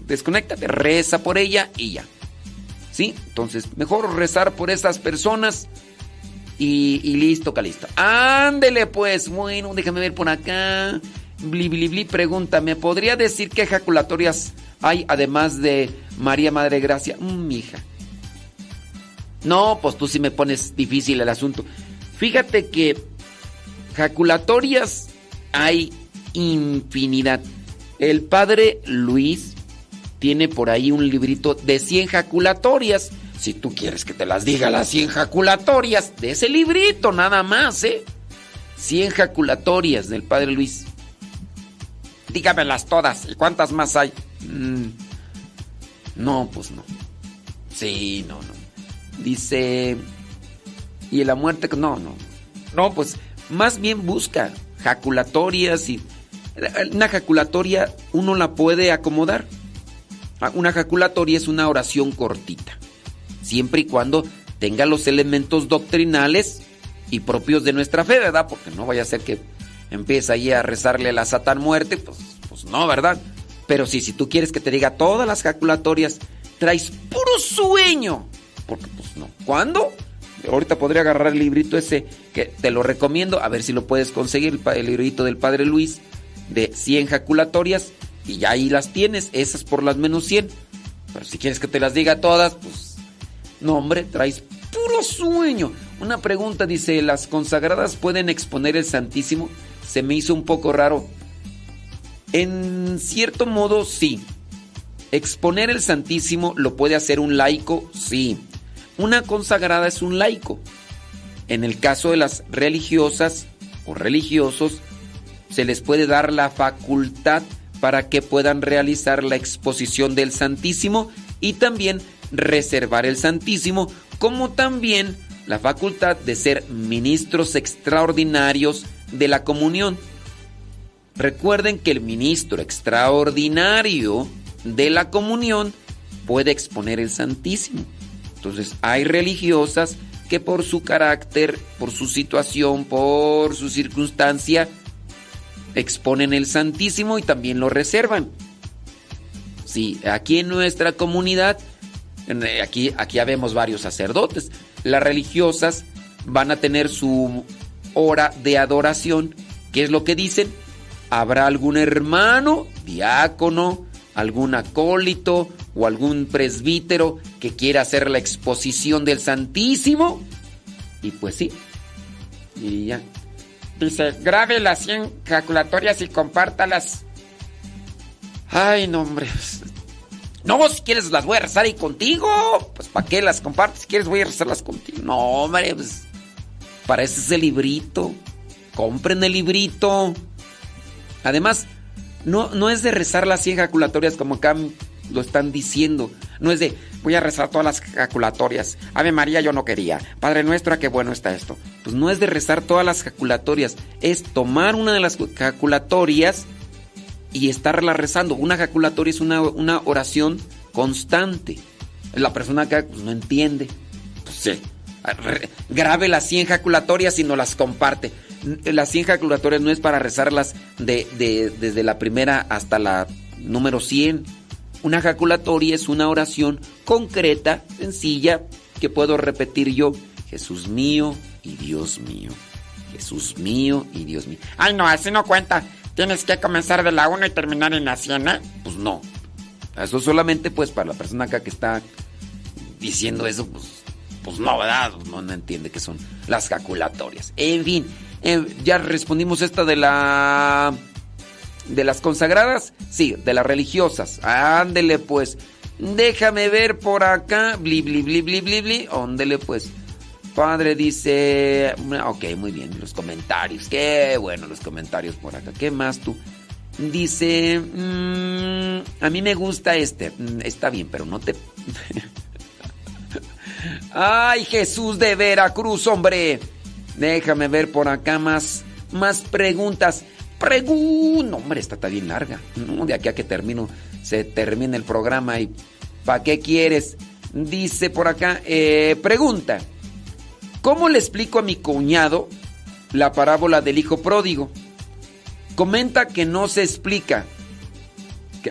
desconéctate, reza por ella y ya. ¿Sí? Entonces, mejor rezar por esas personas y, y listo, calisto. Ándele pues, bueno, déjame ver por acá. Bli, bli, bli, pregunta, ¿me podría decir qué ejaculatorias hay además de María Madre Gracia? Mm, hija. No, pues tú sí me pones difícil el asunto. Fíjate que jaculatorias hay infinidad. El padre Luis tiene por ahí un librito de 100 jaculatorias. Si tú quieres que te las diga las 100 jaculatorias de ese librito, nada más, ¿eh? 100 jaculatorias del padre Luis. Dígamelas todas. ¿Y cuántas más hay? Mm, no, pues no. Sí, no, no. Dice. ¿Y la muerte? No, no. No, pues más bien busca jaculatorias y. Una jaculatoria uno la puede acomodar. Una jaculatoria es una oración cortita. Siempre y cuando tenga los elementos doctrinales y propios de nuestra fe, ¿verdad? Porque no vaya a ser que empiece ahí a rezarle la Satán muerte, pues, pues no, ¿verdad? Pero sí, si tú quieres que te diga todas las jaculatorias, traes puro sueño. Porque pues no. ¿Cuándo? Ahorita podría agarrar el librito ese que te lo recomiendo, a ver si lo puedes conseguir, el, librito del Padre Luis de 100 jaculatorias y ya ahí las tienes, esas por las menos 100. Pero si quieres que te las diga todas, pues no, hombre, traes puro sueño. Una pregunta dice, ¿las consagradas pueden exponer el Santísimo? Se me hizo un poco raro. En cierto modo, sí. Exponer el Santísimo lo puede hacer un laico, sí. Una consagrada es un laico. En el caso de las religiosas o religiosos, se les puede dar la facultad para que puedan realizar la exposición del Santísimo y también reservar el Santísimo, como también la facultad de ser ministros extraordinarios de la comunión. Recuerden que el ministro extraordinario de la comunión puede exponer el Santísimo. Entonces hay religiosas que por su carácter, por su situación, por su circunstancia, exponen el Santísimo y también lo reservan. Sí, aquí en nuestra comunidad, eh, aquí, aquí habemos varios sacerdotes. Las religiosas van a tener su hora de adoración. ¿Qué es lo que dicen? Habrá algún hermano, diácono, algún acólito o algún presbítero que quiera hacer la exposición del Santísimo. Y pues sí. Y ya. Dice, grabe las 100 jaculatorias y compártalas. Ay, no, hombre. No, si quieres las voy a rezar ahí contigo. Pues ¿para qué las compartes? Si quieres voy a rezarlas contigo. No, hombre, pues para eso es el librito. Compren el librito. Además, no, no es de rezar las 100 jaculatorias como acá lo están diciendo. No es de, Voy a rezar todas las jaculatorias. Ave María, yo no quería. Padre nuestro, ah, qué bueno está esto. pues no es de rezar todas las jaculatorias. Es tomar una de las jaculatorias y estarla rezando. Una jaculatoria es una, una oración constante. La persona acá pues, no entiende. Pues sí. Grabe las 100 jaculatorias y no las comparte. Las 100 jaculatorias no es para rezarlas de, de- desde la primera hasta la número 100. Una jaculatoria es una oración concreta, sencilla, que puedo repetir yo. Jesús mío y Dios mío. Jesús mío y Dios mío. Ay, no, así no cuenta. Tienes que comenzar de la 1 y terminar en la 100, ¿eh? Pues no. Eso solamente pues para la persona acá que está diciendo eso, pues, pues no, ¿verdad? No, no entiende qué son las jaculatorias. En fin, eh, ya respondimos esta de la... ¿De las consagradas? Sí, de las religiosas. Ándele pues. Déjame ver por acá. Bli, bli, bli, bli, bli. Ándele pues. Padre dice... Ok, muy bien. Los comentarios. Qué bueno los comentarios por acá. ¿Qué más tú? Dice... mm, a mí me gusta este. Mm, está bien, pero no te... Ay, Jesús de Veracruz, hombre. Déjame ver por acá más, más preguntas. Pregun... Hombre, esta está bien larga. De aquí a que termino, se termina el programa y... ¿Para qué quieres? Dice por acá, eh, pregunta. ¿Cómo le explico a mi cuñado la parábola del hijo pródigo? Comenta que no se explica.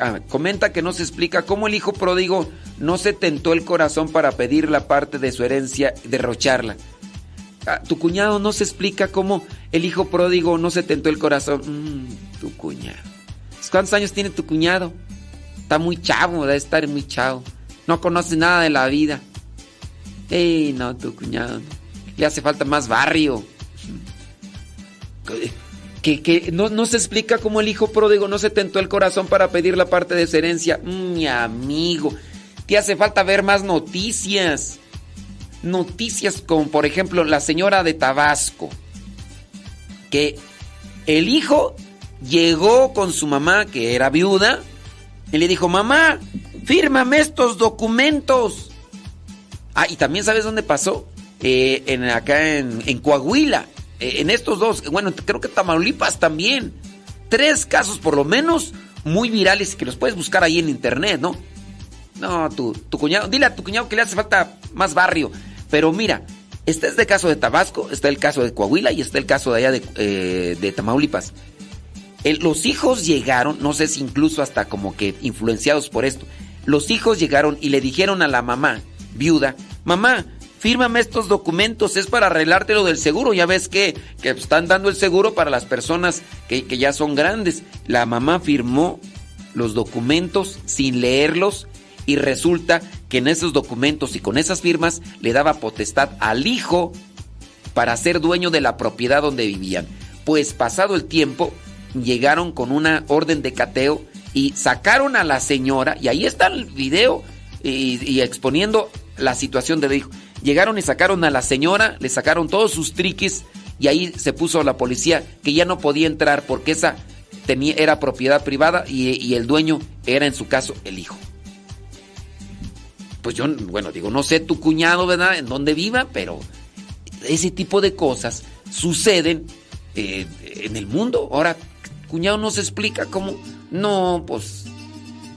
Ah, comenta que no se explica cómo el hijo pródigo no se tentó el corazón para pedir la parte de su herencia derrocharla. Tu cuñado no se explica cómo el hijo pródigo no se tentó el corazón. Mm, tu cuñado. ¿Cuántos años tiene tu cuñado? Está muy chavo, debe estar muy chavo. No conoce nada de la vida. Ey, no, tu cuñado. Le hace falta más barrio. Que, que no, no se explica cómo el hijo pródigo no se tentó el corazón para pedir la parte de su herencia. Mm, mi amigo, te hace falta ver más noticias. Noticias como por ejemplo la señora de Tabasco. Que el hijo llegó con su mamá, que era viuda, y le dijo, mamá, fírmame estos documentos. Ah, y también sabes dónde pasó? Eh, en, acá en, Coahuila. Eh, en estos dos, bueno, creo que Tamaulipas también. Tres casos por lo menos muy virales que los puedes buscar ahí en internet, ¿no? No, tu, tu cuñado, dile a tu cuñado que le hace falta más barrio. Pero mira, este es el caso de Tabasco, está el caso de Coahuila y está el caso de allá de, eh, de Tamaulipas. Los hijos llegaron, no sé si incluso hasta como que influenciados por esto, los hijos llegaron y le dijeron a la mamá, viuda, mamá, fírmame estos documentos, es para arreglarte lo del seguro. Ya ves que, que están dando el seguro para las personas que, que ya son grandes. La mamá firmó los documentos sin leerlos y resulta que en esos documentos y con esas firmas le daba potestad al hijo para ser dueño de la propiedad donde vivían. Pues pasado el tiempo, llegaron con una orden de cateo y sacaron a la señora, y ahí está el video y, exponiendo la situación del hijo. Llegaron y sacaron a la señora, le sacaron todos sus triquis y ahí se puso la policía que ya no podía entrar porque esa tenía, era propiedad privada y el dueño era en su caso el hijo. Pues yo, bueno, digo, no sé tu cuñado, ¿verdad? En dónde viva, pero ese tipo de cosas suceden eh, en el mundo. Ahora, cuñado no se explica cómo. No, pues.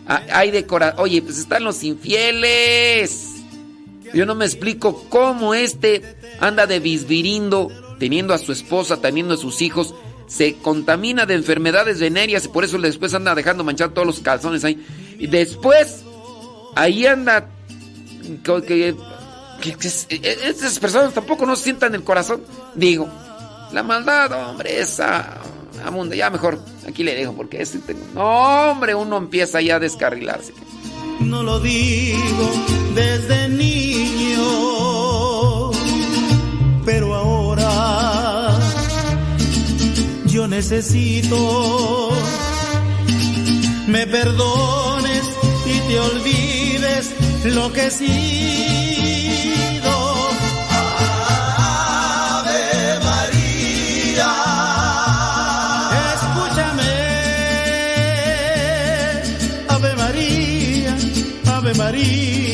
Hay decora. Oye, pues están los infieles. Yo no me explico cómo este anda de bisbirindo, teniendo a su esposa, teniendo a sus hijos, se contamina de enfermedades venéreas y por eso después anda dejando manchar todos los calzones ahí. Y después, ahí anda. Que- que- es- e- esas personas tampoco no sientan el corazón. Digo, la maldad, hombre, esa. Amunda, ya mejor aquí le dejo porque tengo. No, hombre, uno empieza ya a descarrilarse. No lo digo desde niño, pero ahora yo necesito me perdones y te olvides lo que he. Ave María, escúchame, Ave María, Ave María,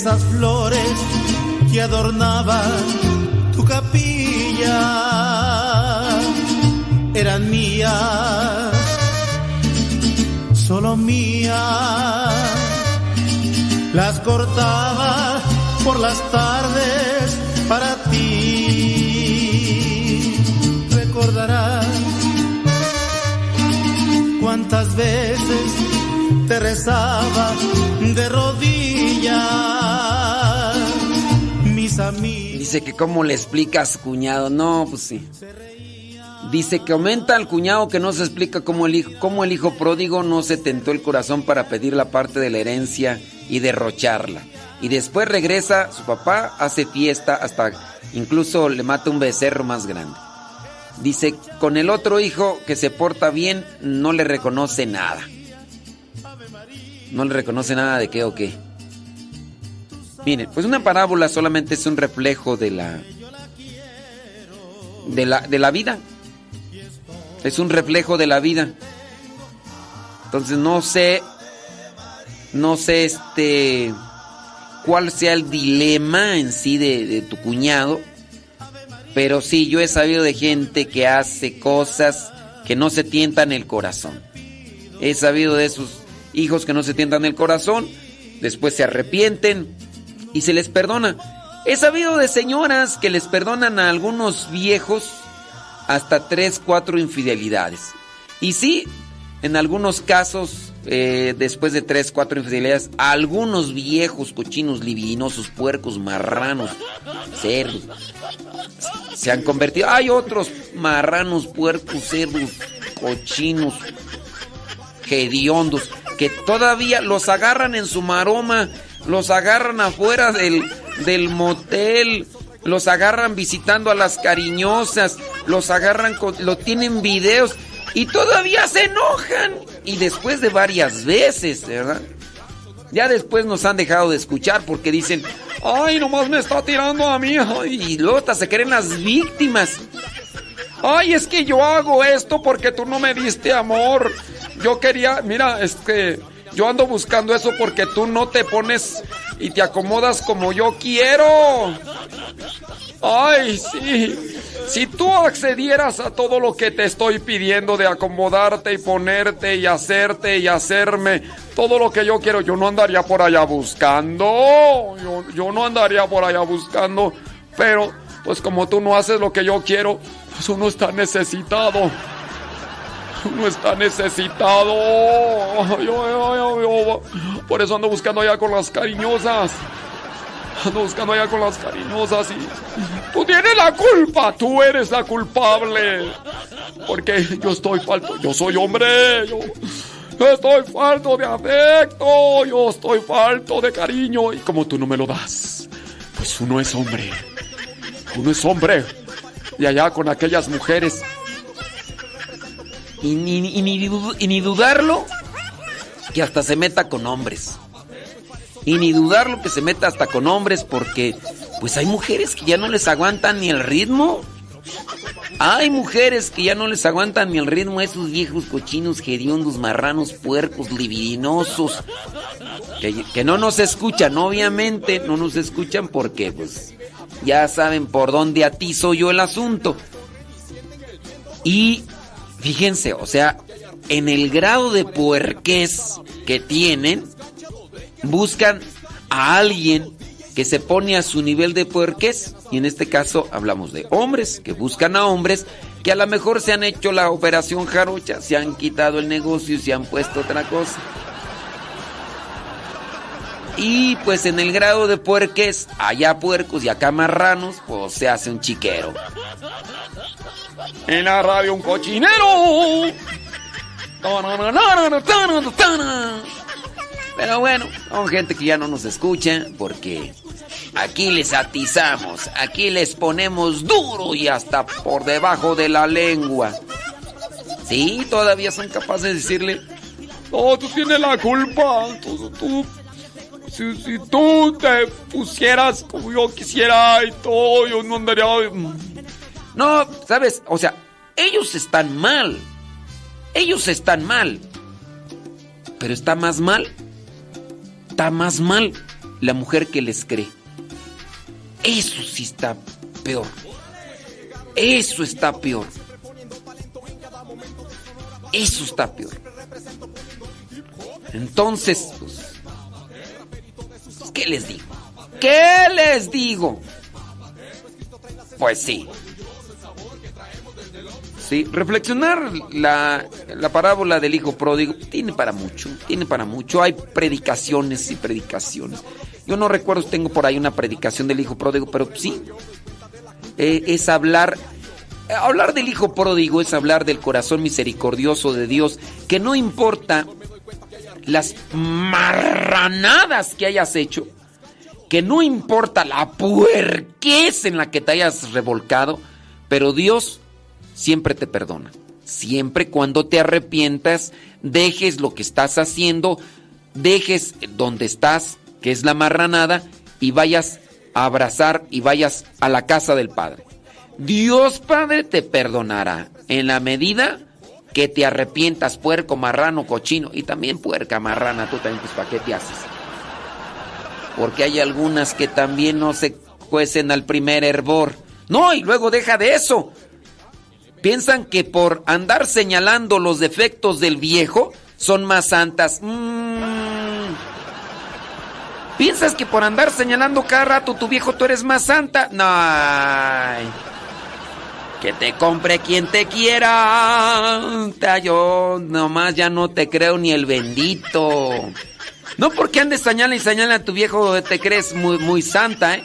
esas flores que adornaban tu capilla eran mías, solo mías. Las cortaba por las tardes para ti. Recordarás cuántas veces te rezaba de rodillas. Dice que cómo le explicas, cuñado. No, pues sí. Dice que aumenta al cuñado que no se explica cómo el, hijo, cómo el hijo pródigo no se tentó el corazón para pedir la parte de la herencia y derrocharla. Y después regresa, su papá hace fiesta hasta incluso le mata un becerro más grande. Dice, con el otro hijo que se porta bien no le reconoce nada. No le reconoce nada de qué o qué. Miren, pues una parábola solamente es un reflejo de la de la de la vida. Es un reflejo de la vida. Entonces no sé no sé este cuál sea el dilema en sí de, de tu cuñado, pero sí yo he sabido de gente que hace cosas que no se tientan el corazón. He sabido de esos hijos que no se tientan el corazón, después se arrepienten y se les perdona. He sabido de señoras que les perdonan a algunos viejos hasta tres, cuatro infidelidades. Y sí, en algunos casos, eh, después de tres, cuatro infidelidades, algunos viejos cochinos, libidinosos, puercos, marranos, cerdos, se han convertido. Hay otros marranos, puercos, cerdos, cochinos, hediondos, que todavía los agarran en su maroma, los agarran afuera del, del motel, los agarran visitando a las cariñosas, los agarran, con, lo tienen videos y todavía se enojan. Y después de varias veces, ¿verdad? Ya después nos han dejado de escuchar porque dicen, Ay, nomás me está tirando a mí. Ay, y luego se creen las víctimas. Ay, es que yo hago esto porque tú no me diste amor. Yo quería, mira, es que yo ando buscando eso porque tú no te pones y te acomodas como yo quiero. Ay, sí. Si tú accedieras a todo lo que te estoy pidiendo de acomodarte y ponerte y hacerte y hacerme todo lo que yo quiero, yo no andaría por allá buscando. Yo, no andaría por allá buscando. Pero, pues como tú no haces lo que yo quiero, pues uno está necesitado. Uno está necesitado. Por eso ando buscando allá con las cariñosas. Ando buscando allá con las cariñosas tú tienes la culpa, tú eres la culpable. Porque yo estoy falto, yo soy hombre, yo estoy falto de afecto, yo estoy falto de cariño y como tú no me lo das, pues uno es hombre. Uno es hombre. Y allá con aquellas mujeres. Y ni, y ni, ni dudarlo que hasta se meta con hombres. Y ni dudarlo que se meta hasta con hombres porque pues hay mujeres que ya no les aguantan ni el ritmo. Hay mujeres que ya no les aguantan ni el ritmo a esos viejos cochinos, hediondos, marranos, puercos, libidinosos. Que, que no nos escuchan, obviamente, no nos escuchan porque pues ya saben por dónde atizo yo el asunto. Y fíjense, o sea, en el grado de puerquez que tienen, buscan a alguien que se pone a su nivel de puerquez. Y en este caso hablamos de hombres que buscan a hombres que a lo mejor se han hecho la operación jarocha, se han quitado el negocio y se han puesto otra cosa. Y pues en el grado de puerques, allá puercos y acá marranos, pues se hace un chiquero. En la radio un cochinero. Pero bueno, son gente que ya no nos escucha porque aquí les atizamos, aquí les ponemos duro y hasta por debajo de la lengua. Sí, todavía son capaces de decirle, no, tú tienes la culpa, tú, tú, si, tú te pusieras como yo quisiera y todo, yo no andaría... No, ¿sabes? O sea, ellos están mal. Ellos están mal. Pero está más mal. Está más mal la mujer que les cree. Eso sí está peor. Eso está peor. Eso está peor. Entonces, pues, ¿qué les digo? ¿Qué les digo? Pues sí. Sí, reflexionar la, la parábola del hijo pródigo tiene para mucho, tiene para mucho. Hay predicaciones y predicaciones. Yo no recuerdo si tengo por ahí una predicación del hijo pródigo, pero sí. Eh, es hablar, hablar del hijo pródigo es hablar del corazón misericordioso de Dios, que no importa las marranadas que hayas hecho, que no importa la puerquez en la que te hayas revolcado, pero Dios siempre te perdona. Siempre cuando te arrepientas, dejes lo que estás haciendo, dejes donde estás, que es la marranada, y vayas a abrazar y vayas a la casa del Padre. Dios Padre te perdonará en la medida que te arrepientas, puerco, marrano, cochino, y también puerca, marrana, tú también, pues, ¿para qué te haces? Porque hay algunas que también no se cuecen al primer hervor. No, y luego deja de eso. Piensan que por andar señalando los defectos del viejo son más santas. Mm. ¿Piensas que por andar señalando cada rato tu viejo tú eres más santa? No. Que te compre quien te quiera. Yo nomás ya no te creo ni el bendito. No porque andes señala y señala a tu viejo te crees muy, muy santa, ¿eh?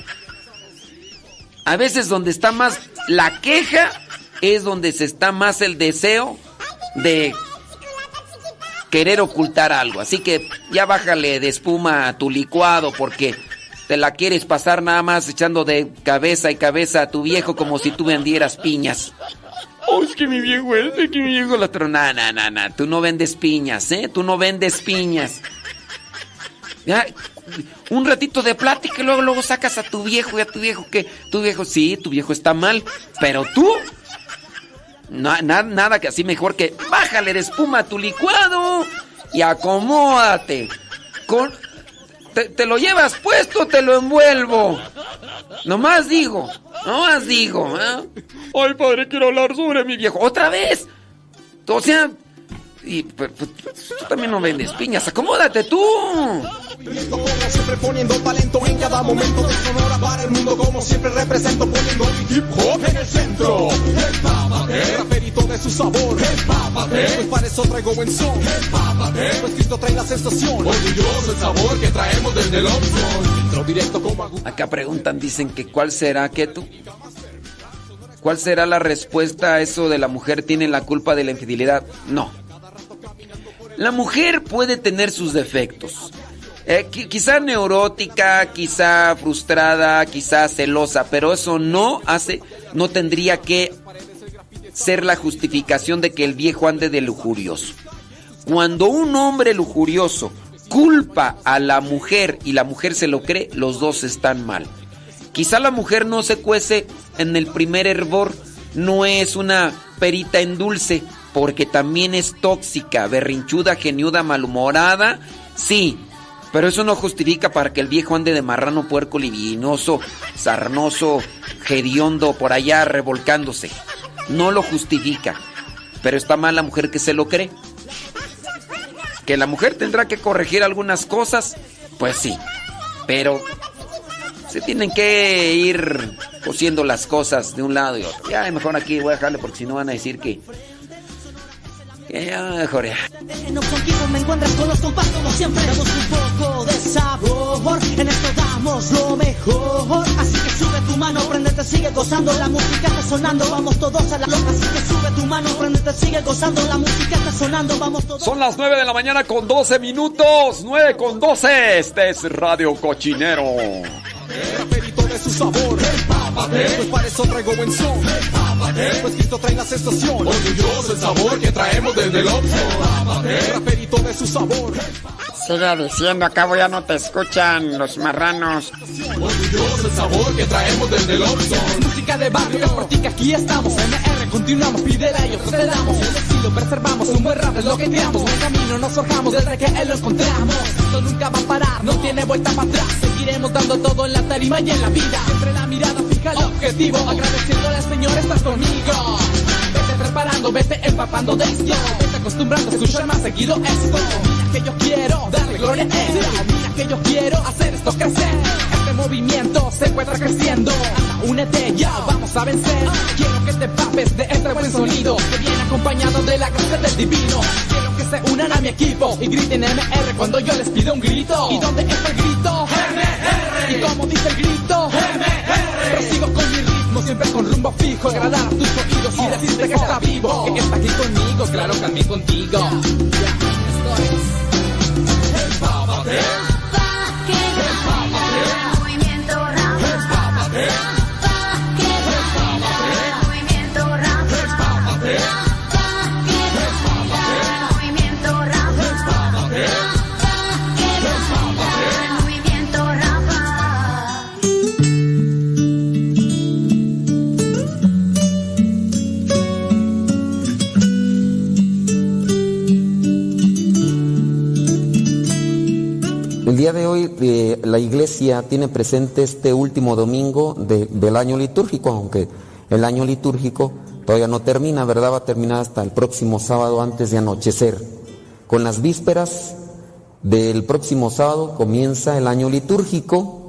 A veces donde está más la queja es donde se está más el deseo de querer ocultar algo. Así que ya bájale de espuma a tu licuado porque te la quieres pasar nada más echando de cabeza y cabeza a tu viejo como si tú vendieras piñas. Oh, es que mi viejo es, es que mi viejo la otro. No, no, no, no, tú no vendes piñas, ¿eh? Tú no vendes piñas. Ya, un ratito de plática y luego, luego sacas a tu viejo y a tu viejo que tu viejo, sí, tu viejo está mal, pero tú, na- na- nada que así mejor que bájale de espuma a tu licuado y acomódate. Con, te, te lo llevas puesto, te lo envuelvo. Nomás digo, nomás digo. ¿eh? Ay, padre, quiero hablar sobre mi viejo. Otra vez. O sea, y, pues, pues, tú también no vendes piñas, acomódate tú. Como siempre poniendo talento en cada momento de Sonora para el mundo como siempre represento poniendo mi hip hop en el centro. El raperito de su sabor. Pues para eso traigo buen son. Pues Cristo trae la sensación. Orgulloso el sabor que traemos desde el Oxford. Entro directo como agu- Acá preguntan, dicen que cuál será que tú. ¿Cuál será la respuesta a eso de la mujer tiene la culpa de la infidelidad? No. La mujer puede tener sus defectos. Eh, qui- quizá neurótica, quizá frustrada, quizá celosa, pero eso no hace, no tendría que ser la justificación de que el viejo ande de lujurioso. Cuando un hombre lujurioso culpa a la mujer y la mujer se lo cree, los dos están mal. Quizá la mujer no se cuece en el primer hervor, no es una perita en dulce, porque también es tóxica, berrinchuda, geniuda, malhumorada, sí, pero eso no justifica para que el viejo ande de marrano, puerco, libidinoso, sarnoso, hediondo, por allá revolcándose. No lo justifica, pero está mal la mujer que se lo cree. Que la mujer tendrá que corregir algunas cosas, pues sí, pero se tienen que ir cosiendo las cosas de un lado y otro. Ya mejor aquí voy a dejarle porque si no van a decir que... En Oxonquismo me encuentras con los compas como siempre. Damos un poco de sabor. En esto damos lo mejor. Así que sube tu mano, prendete, sigue gozando. La música está sonando, vamos todos a la loca. Así que sube tu mano, prendete, sigue gozando. La música está sonando, vamos todos. Son las 9 de la mañana con 12 minutos. 9 con 12. Este es Radio Cochinero. El raperito de su sabor. Pues para eso traigo buen son. Pues Cristo trae la sensación. Orgulloso el sabor que traemos desde el. El raperito de su sabor. Sigue diciendo, acabo ya no te escuchan los marranos. Orgulloso el sabor que traemos desde el Oxford. Música de barrio, es por ti que aquí estamos. MR, continuamos, pídele a ellos, te damos. El estilo preservamos, un buen rap es lo que creamos. En el camino nos forjamos desde que él lo encontramos. Esto nunca va a parar, no tiene vuelta para atrás. Seguiremos dando todo en la tarima y en la vida. Siempre la mirada fija al objetivo. Agradeciéndole al Señor, estás conmigo. Vete preparando, vete empapando de esto. Vete acostumbrando a escuchar más seguido esto. Mira que yo quiero darle gloria a él. Que yo quiero hacer esto crecer. Este movimiento se encuentra creciendo. Únete ya, vamos a vencer. Quiero que te papes de este buen sonido que viene acompañado de la gracia del divino. Quiero que se unan a mi equipo y griten MR cuando yo les pido un grito. ¿Y dónde está el grito? ¿Y cómo dice el grito? MR. Prosigo con mi ritmo, siempre con rumbo fijo. Agradar a tus oídos y decirte que está vivo. Que está aquí conmigo, claro, también contigo. El día de hoy eh, la iglesia tiene presente este último domingo de- del año litúrgico, aunque el año litúrgico todavía no termina, ¿verdad? Va a terminar hasta el próximo sábado antes de anochecer. Con las vísperas del próximo sábado comienza el año litúrgico,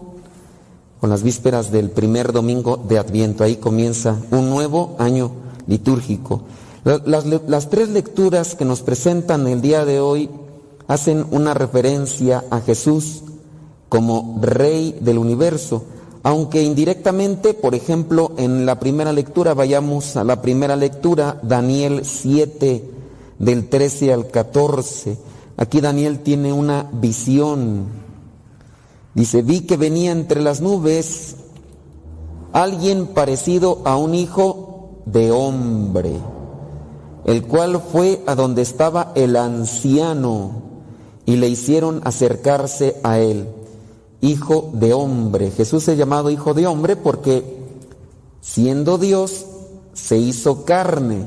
con las vísperas del primer domingo de Adviento. Ahí comienza un nuevo año litúrgico. Las tres lecturas que nos presentan el día de hoy hacen una referencia a Jesús como Rey del universo, aunque indirectamente, por ejemplo, en la primera lectura, vayamos a la primera lectura, Daniel 7, del 13 al 14. Aquí Daniel tiene una visión. Dice, vi que venía entre las nubes alguien parecido a un hijo de hombre, el cual fue a donde estaba el anciano y le hicieron acercarse a él, hijo de hombre. Jesús es llamado hijo de hombre porque siendo Dios se hizo carne.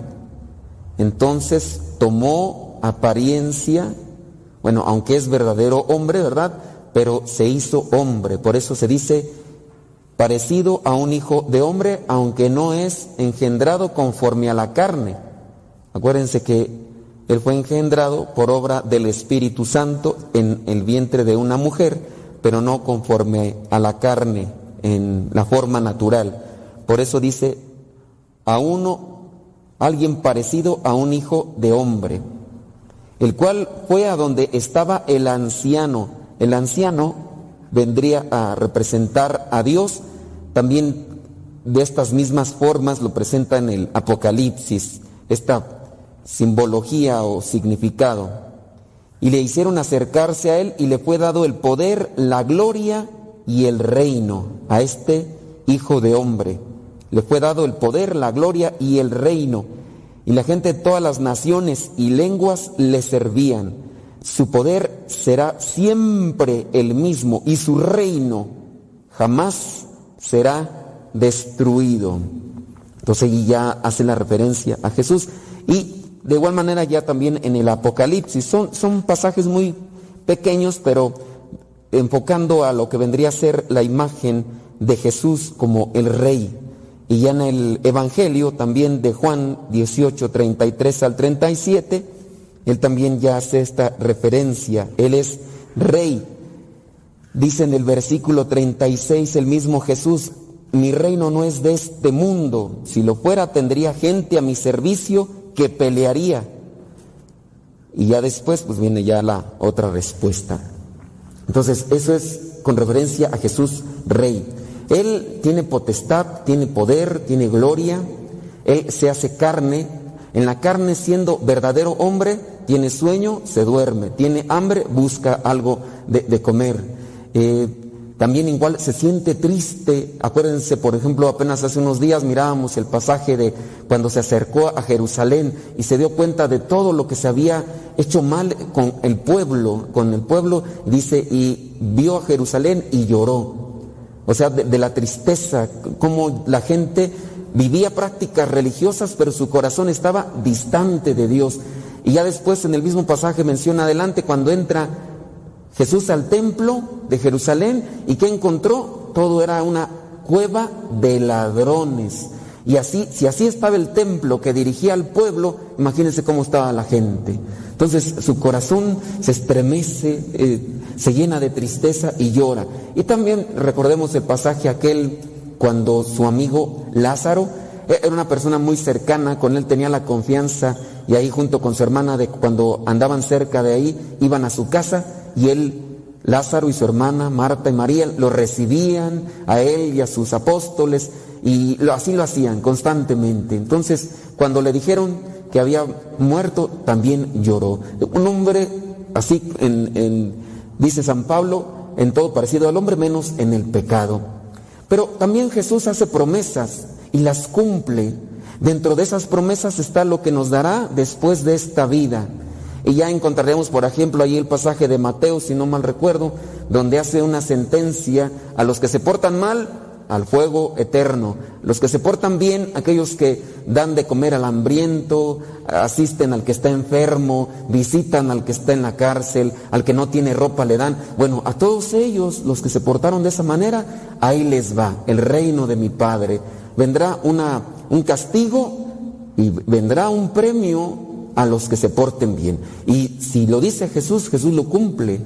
Entonces tomó apariencia, bueno, aunque es verdadero hombre, ¿verdad? Pero se hizo hombre. Por eso se dice parecido a un hijo de hombre, aunque no es engendrado conforme a la carne. Acuérdense que él fue engendrado por obra del Espíritu Santo en el vientre de una mujer, pero no conforme a la carne, en la forma natural. Por eso dice, a uno, alguien parecido a un hijo de hombre, el cual fue a donde estaba el anciano. El anciano vendría a representar a Dios, también de estas mismas formas lo presenta en el Apocalipsis, esta simbología o significado. Y le hicieron acercarse a él y le fue dado el poder, la gloria y el reino a este hijo de hombre. Le fue dado el poder, la gloria y el reino. Y la gente de todas las naciones y lenguas le servían. Su poder será siempre el mismo y su reino jamás será destruido. Entonces y ya hace la referencia a Jesús. Y de igual manera ya también en el Apocalipsis. Son, son pasajes muy pequeños, pero enfocando a lo que vendría a ser la imagen de Jesús como el rey. Y ya en el Evangelio también de Juan 18, 33 al 37, él también ya hace esta referencia. Él es rey. Dice en el versículo 36 el mismo Jesús, mi reino no es de este mundo. Si lo fuera, tendría gente a mi servicio que pelearía. Y ya después, pues viene ya la otra respuesta. Entonces, eso es con referencia a Jesús Rey. Él tiene potestad, tiene poder, tiene gloria. Él se hace carne. En la carne, siendo verdadero hombre, tiene sueño, se duerme. Tiene hambre, busca algo de, comer. Eh, también igual se siente triste. Acuérdense, por ejemplo, apenas hace unos días mirábamos el pasaje de cuando se acercó a Jerusalén y se dio cuenta de todo lo que se había hecho mal con el pueblo, con el pueblo, dice, y vio a Jerusalén y lloró. O sea, de, la tristeza, como la gente vivía prácticas religiosas, pero su corazón estaba distante de Dios. Y ya después en el mismo pasaje menciona adelante cuando entra Jesús al templo de Jerusalén y ¿qué encontró? Todo era una cueva de ladrones. Y así, si así estaba el templo que dirigía al pueblo, imagínense cómo estaba la gente. Entonces su corazón se estremece, eh, se llena de tristeza y llora. Y también recordemos el pasaje aquel cuando su amigo Lázaro eh, era una persona muy cercana, con él tenía la confianza y ahí junto con su hermana de cuando andaban cerca de ahí iban a su casa y él, Lázaro y su hermana, Marta y María, lo recibían a él y a sus apóstoles y así lo hacían constantemente. Entonces, cuando le dijeron que había muerto, también lloró. Un hombre así, en, en, dice San Pablo, en todo parecido al hombre, menos en el pecado. Pero también Jesús hace promesas y las cumple. Dentro de esas promesas está lo que nos dará después de esta vida. Y ya encontraremos, por ejemplo, ahí el pasaje de Mateo, si no mal recuerdo, donde hace una sentencia a los que se portan mal, al fuego eterno. Los que se portan bien, aquellos que dan de comer al hambriento, asisten al que está enfermo, visitan al que está en la cárcel, al que no tiene ropa le dan. Bueno, a todos ellos, los que se portaron de esa manera, ahí les va el reino de mi Padre. Vendrá una, un castigo y vendrá un premio a los que se porten bien. Y si lo dice Jesús, Jesús lo cumple.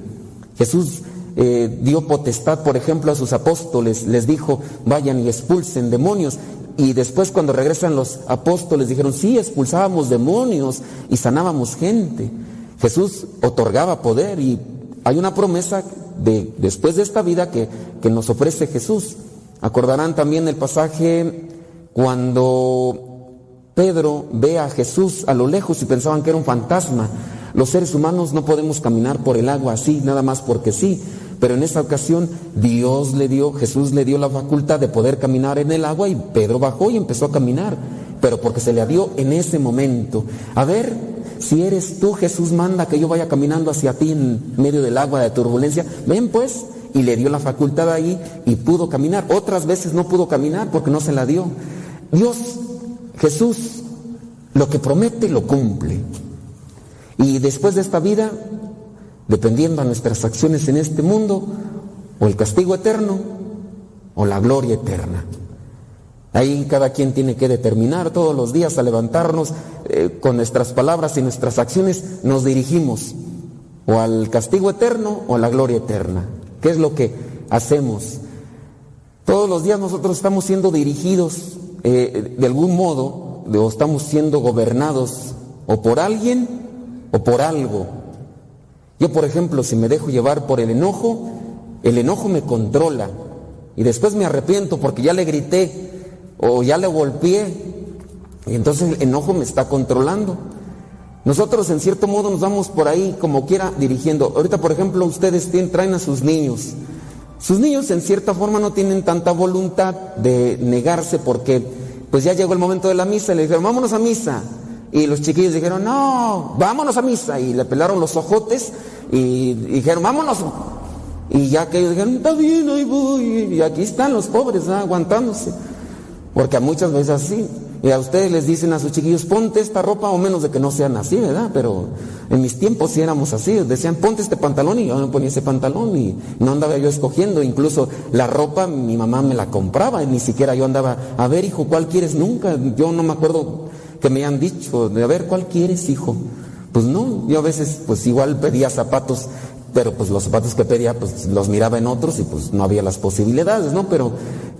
Jesús eh, dio potestad, por ejemplo, a sus apóstoles, les dijo, vayan y expulsen demonios. Y después cuando regresan los apóstoles dijeron, sí, expulsábamos demonios y sanábamos gente. Jesús otorgaba poder y hay una promesa de después de esta vida que, que nos ofrece Jesús. Acordarán también el pasaje cuando Pedro ve a Jesús a lo lejos y pensaban que era un fantasma. Los seres humanos no podemos caminar por el agua así, nada más porque sí. Pero en esa ocasión Dios le dio, Jesús le dio la facultad de poder caminar en el agua y Pedro bajó y empezó a caminar. Pero porque se le dio en ese momento. A ver, si eres tú, Jesús manda que yo vaya caminando hacia ti en medio del agua de turbulencia. Ven pues. Y le dio la facultad ahí y pudo caminar. Otras veces no pudo caminar porque no se la dio. Dios, Jesús, lo que promete lo cumple. Y después de esta vida, dependiendo a nuestras acciones en este mundo, o el castigo eterno o la gloria eterna. Ahí cada quien tiene que determinar todos los días a levantarnos eh, con nuestras palabras y nuestras acciones, nos dirigimos o al castigo eterno o a la gloria eterna. ¿Qué es lo que hacemos? Todos los días nosotros estamos siendo dirigidos eh, de algún modo, o estamos siendo gobernados o por alguien o por algo. Yo, por ejemplo, si me dejo llevar por el enojo, el enojo me controla y después me arrepiento porque ya le grité o ya le golpeé y entonces el enojo me está controlando. Nosotros en cierto modo nos vamos por ahí como quiera dirigiendo. Ahorita, por ejemplo, ustedes traen a sus niños. Sus niños en cierta forma no tienen tanta voluntad de negarse porque pues ya llegó el momento de la misa y le dijeron, vámonos a misa. Y los chiquillos dijeron, no, vámonos a misa. Y le pelaron los ojotes y dijeron, vámonos. Y ya que ellos dijeron, está bien, ahí voy. Y aquí están los pobres aguantándose. Porque muchas veces así. Y a ustedes les dicen a sus chiquillos, ponte esta ropa, o menos de que no sean así, ¿verdad? Pero en mis tiempos sí éramos así. Decían, ponte este pantalón, y yo me ponía ese pantalón, y no andaba yo escogiendo. Incluso la ropa, mi mamá me la compraba, y ni siquiera yo andaba, a ver, hijo, ¿cuál quieres? Nunca. Yo no me acuerdo que me hayan dicho, de a ver, ¿cuál quieres, hijo? Pues no, yo a veces, pues igual pedía zapatos pero pues los zapatos que pedía pues los miraba en otros y pues no había las posibilidades, ¿no? Pero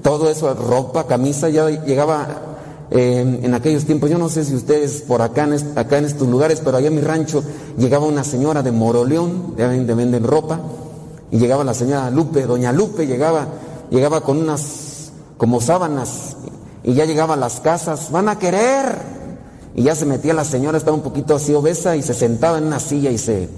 todo eso, ropa, camisa, ya llegaba eh, en aquellos tiempos, yo no sé si ustedes por acá en, acá en estos lugares, pero allá en mi rancho llegaba una señora de Moroleón, ya ven, venden ropa, y llegaba la señora Lupe, doña Lupe, llegaba, llegaba con unas como sábanas, y ya llegaba a las casas, van a querer, y ya se metía la señora, estaba un poquito así obesa, y se sentaba en una silla y se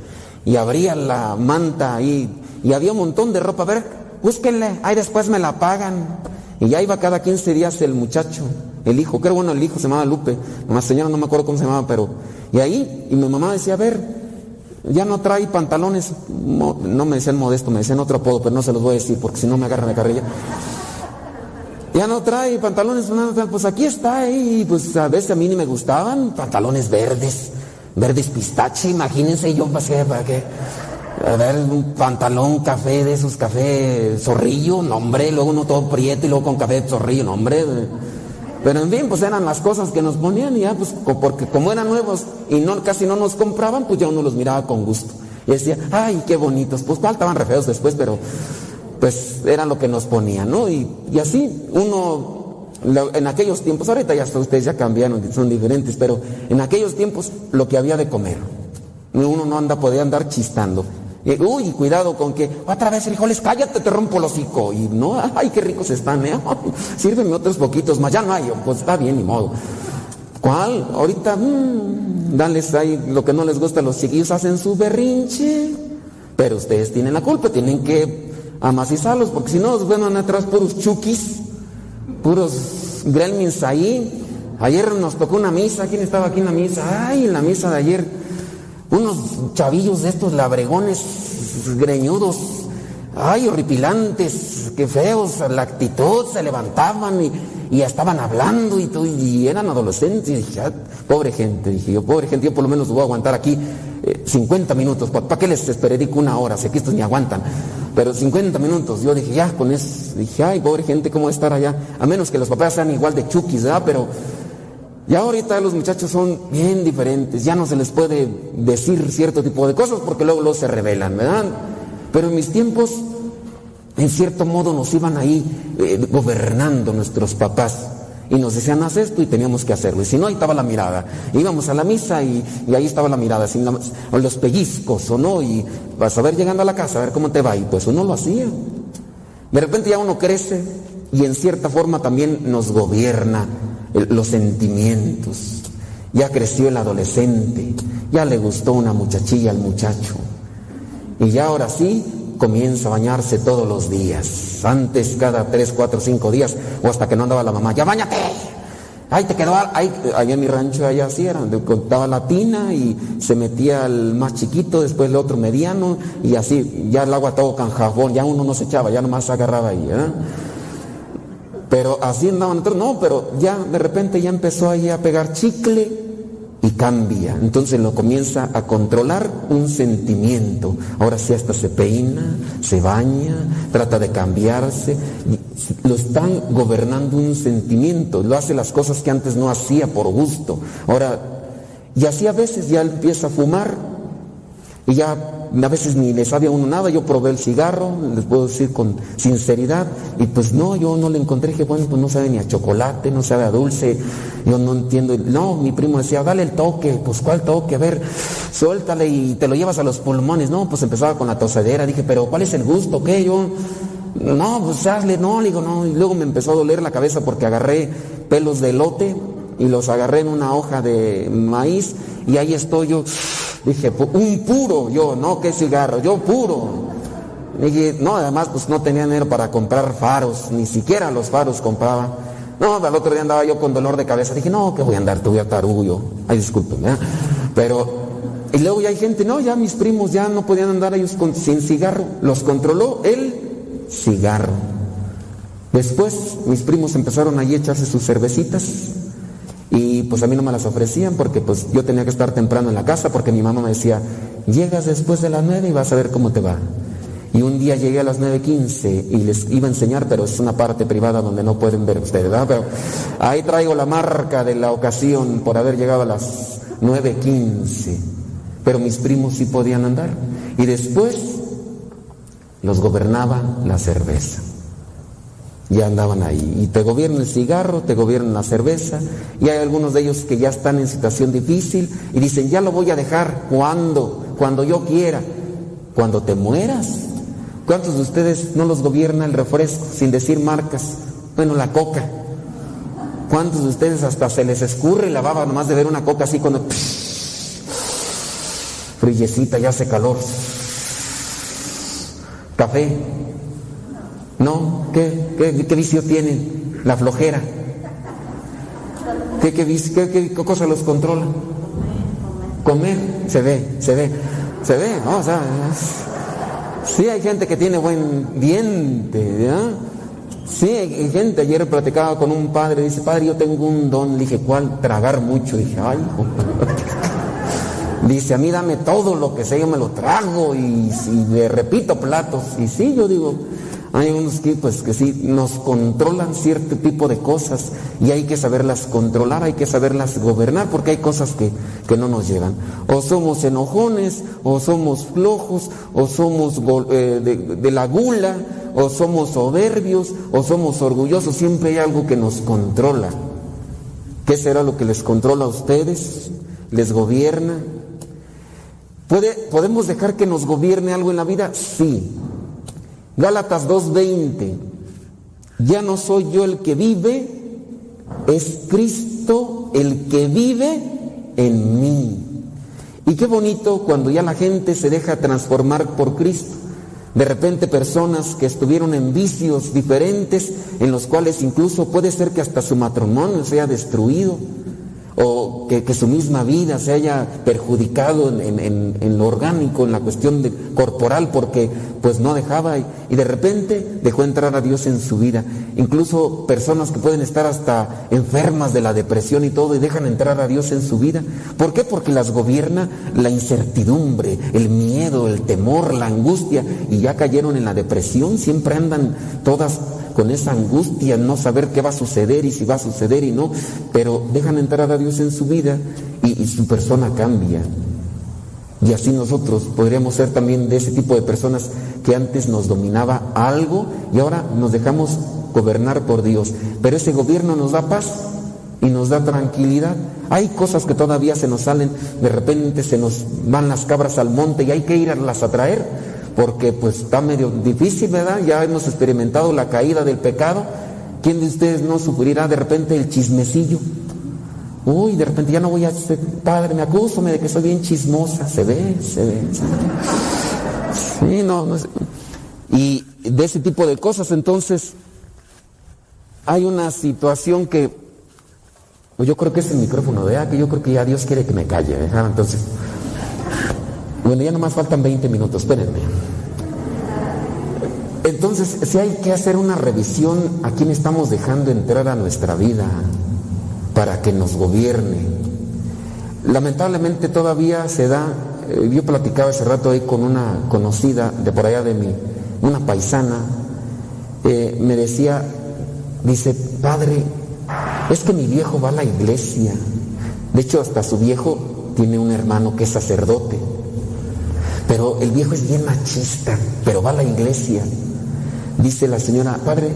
y abría la manta ahí y había un montón de ropa. A ver, búsquenle, ahí después me la pagan. Y ya iba cada 15 días el muchacho, el hijo, creo bueno el hijo se llamaba Lupe, la señora no me acuerdo cómo se llamaba, pero y ahí, y mi mamá decía, a ver, ya no trae pantalones, no me decían modesto, me decían otro apodo, pero no se los voy a decir porque si no me agarran de carrilla. Ya no trae pantalones, pues aquí está, ahí, pues a veces a mí ni me gustaban, pantalones verdes verdes pistache, imagínense yo pasé para qué. A ver, un pantalón café de esos café zorrillo, no hombre, luego uno todo prieto y luego con café de zorrillo, no hombre. Pero en fin, pues eran las cosas que nos ponían y ya, pues porque como eran nuevos y no, casi no nos compraban, pues ya uno los miraba con gusto. Y decía, ay, qué bonitos, pues cuál estaban después, pero pues era lo que nos ponían, ¿no? Y, así uno en aquellos tiempos, ahorita ya ustedes ya cambiaron, son diferentes, pero en aquellos tiempos lo que había de comer. Uno no anda, podía andar chistando. Uy, cuidado con que otra vez frijoles, cállate, te rompo el hocico. Y no, ay, qué ricos están, ¿eh? Sírveme otros poquitos más, ya no hay, pues está bien, ni modo. ¿Cuál? Ahorita, mmm, dales ahí lo que no les gusta, los chiquillos hacen su berrinche. Pero ustedes tienen la culpa, tienen que amacizarlos, porque si no, van atrás puros chukis puros gremlins ahí. Ayer nos tocó una misa, ¿quién estaba aquí en la misa? Ay, en la misa de ayer, unos chavillos de estos labregones greñudos, ay, horripilantes, qué feos, la actitud, se levantaban y, y estaban hablando y, y eran adolescentes. Y dije, ah, pobre gente, dije yo, pobre gente, yo por lo menos voy a aguantar aquí 50 eh, minutos, ¿para qué les esperé una hora? Si aquí estos ni aguantan. Pero 50 minutos, yo dije, ya, con eso, dije, ay, pobre gente, ¿cómo estar allá? A menos que los papás sean igual de chukis, ¿verdad? Pero ya ahorita los muchachos son bien diferentes, ya no se les puede decir cierto tipo de cosas porque luego, luego se revelan, ¿verdad? Pero en mis tiempos, en cierto modo, nos iban ahí eh, gobernando nuestros papás. Y nos decían, haz esto y teníamos que hacerlo. Y si no, ahí estaba la mirada. Íbamos a la misa y, ahí estaba la mirada, sin o los pellizcos o no. Y vas a ver llegando a la casa, a ver cómo te va. Y pues uno lo hacía. De repente ya uno crece y en cierta forma también nos gobierna los sentimientos. Ya creció el adolescente, ya le gustó una muchachilla al muchacho. Y ya ahora sí, comienza a bañarse todos los días. Antes, cada tres, cuatro, cinco días, o hasta que no andaba la mamá, ya bañate. Ahí te quedó, ahí, allá en mi rancho allá así era, contaba la tina y se metía el más chiquito, después el otro mediano y así, ya el agua todo con jabón, ya uno no se echaba, ya nomás se agarraba ahí, ¿eh? Pero así andaban no, pero ya de repente ya empezó ahí a pegar chicle y cambia. Entonces lo comienza a controlar un sentimiento. Ahora sí hasta se peina, se baña, trata de cambiarse. Lo están gobernando un sentimiento. Lo hace las cosas que antes no hacía por gusto. Ahora, y así a veces ya empieza a fumar y ya a veces ni le sabe a uno nada, yo probé el cigarro, les puedo decir con sinceridad, y pues no, yo no le encontré, que bueno, pues no sabe ni a chocolate, no sabe a dulce, yo no entiendo, no, mi primo decía, dale el toque, pues cuál toque, a ver, suéltale y te lo llevas a los pulmones, no, pues empezaba con la tosedera, dije, pero ¿cuál es el gusto? ¿Qué? Yo, no, pues hazle, no, le digo, no, y luego me empezó a doler la cabeza porque agarré pelos de lote y los agarré en una hoja de maíz y ahí estoy yo, dije, un puro, yo, no, qué cigarro, yo puro. No, además pues no tenía dinero para comprar faros, ni siquiera los faros compraba. No, al otro día andaba yo con dolor de cabeza, dije, no, que voy a andar, te voy a tarullo. Ay, discúlpenme, ¿eh? pero, y luego ya hay gente, no, ya mis primos ya no podían andar ellos sin cigarro, los controló el cigarro. Después mis primos empezaron ahí a echarse sus cervecitas y pues a mí no me las ofrecían porque pues yo tenía que estar temprano en la casa porque mi mamá me decía, llegas después de las nueve y vas a ver cómo te va. Y un día llegué a las 9.15 y les iba a enseñar, pero es una parte privada donde no pueden ver ustedes, ¿verdad? Pero ahí traigo la marca de la ocasión por haber llegado a las 9.15. Pero mis primos sí podían andar. Y después los gobernaba la cerveza. Ya andaban ahí. Y te gobierna el cigarro, te gobierna la cerveza. Y hay algunos de ellos que ya están en situación difícil y dicen, ya lo voy a dejar. ¿Cuándo? Cuando yo quiera. Cuando te mueras. ¿Cuántos de ustedes no los gobierna el refresco sin decir marcas? Bueno, la coca. ¿Cuántos de ustedes hasta se les escurre la baba nomás de ver una coca así cuando... Frillecita, ya hace calor. Café. ¿No? ¿Qué, qué, qué vicio tienen? La flojera. ¿Qué, qué, qué- cosa los controla? Comer. Se ve, se ve, se ve, ¿no? O sí hay gente que tiene buen diente, ¿ya? Sí, hay gente, ayer platicaba con un padre, dice, padre, yo tengo un don, le dije, ¿cuál? Tragar mucho, dije, ay, hijo". Dice, a mí dame todo lo que sé, yo me lo trago y, y le repito platos. Y sí, yo digo, hay unos que pues que sí nos controlan cierto tipo de cosas y hay que saberlas controlar, hay que saberlas gobernar porque hay cosas que, que no nos llevan. O somos enojones, o somos flojos, o somos eh, de, de la gula, o somos soberbios, o somos orgullosos. Siempre hay algo que nos controla. ¿Qué será lo que les controla a ustedes? ¿Les gobierna? ¿Puede, ¿Podemos dejar que nos gobierne algo en la vida? Sí. Gálatas 2.20. Ya no soy yo el que vive, es Cristo el que vive en mí. Y qué bonito cuando ya la gente se deja transformar por Cristo. De repente personas que estuvieron en vicios diferentes, en los cuales incluso puede ser que hasta su matrimonio sea destruido, o que, que su misma vida se haya perjudicado en, en- en- lo orgánico, en la cuestión corporal, porque pues no dejaba y, y de repente dejó entrar a Dios en su vida. Incluso personas que pueden estar hasta enfermas de la depresión y todo y dejan entrar a Dios en su vida. ¿Por qué? Porque las gobierna la incertidumbre, el miedo, el temor, la angustia y ya cayeron en la depresión, siempre andan todas con esa angustia, no saber qué va a suceder y si va a suceder y no, pero dejan entrar a Dios en su vida y, y su persona cambia. Y así nosotros podríamos ser también de ese tipo de personas que antes nos dominaba algo y ahora nos dejamos gobernar por Dios. Pero ese gobierno nos da paz y nos da tranquilidad. Hay cosas que todavía se nos salen, de repente se nos van las cabras al monte y hay que irlas a traer, porque pues está medio difícil, ¿verdad? Ya hemos experimentado la caída del pecado. ¿Quién de ustedes no sufrirá de repente el chismecillo? Uy, de repente ya no voy a ser padre, me acuso de que soy bien chismosa. Se ve, se ve. Sí, no, no sé. Y de ese tipo de cosas, entonces, hay una situación que Pues yo creo que es el micrófono, vea que yo creo que ya Dios quiere que me calle, ¿eh? Entonces. Bueno, ya nomás faltan 20 minutos, espérenme. Entonces, si hay que hacer una revisión a quién estamos dejando entrar a nuestra vida para que nos gobierne. Lamentablemente todavía se da, eh, yo platicaba hace rato ahí con una conocida de por allá de mí, una paisana, eh, me decía, dice, padre, es que mi viejo va a la iglesia. De hecho, hasta su viejo tiene un hermano que es sacerdote. Pero el viejo es bien machista, pero va a la iglesia. Dice la señora, padre,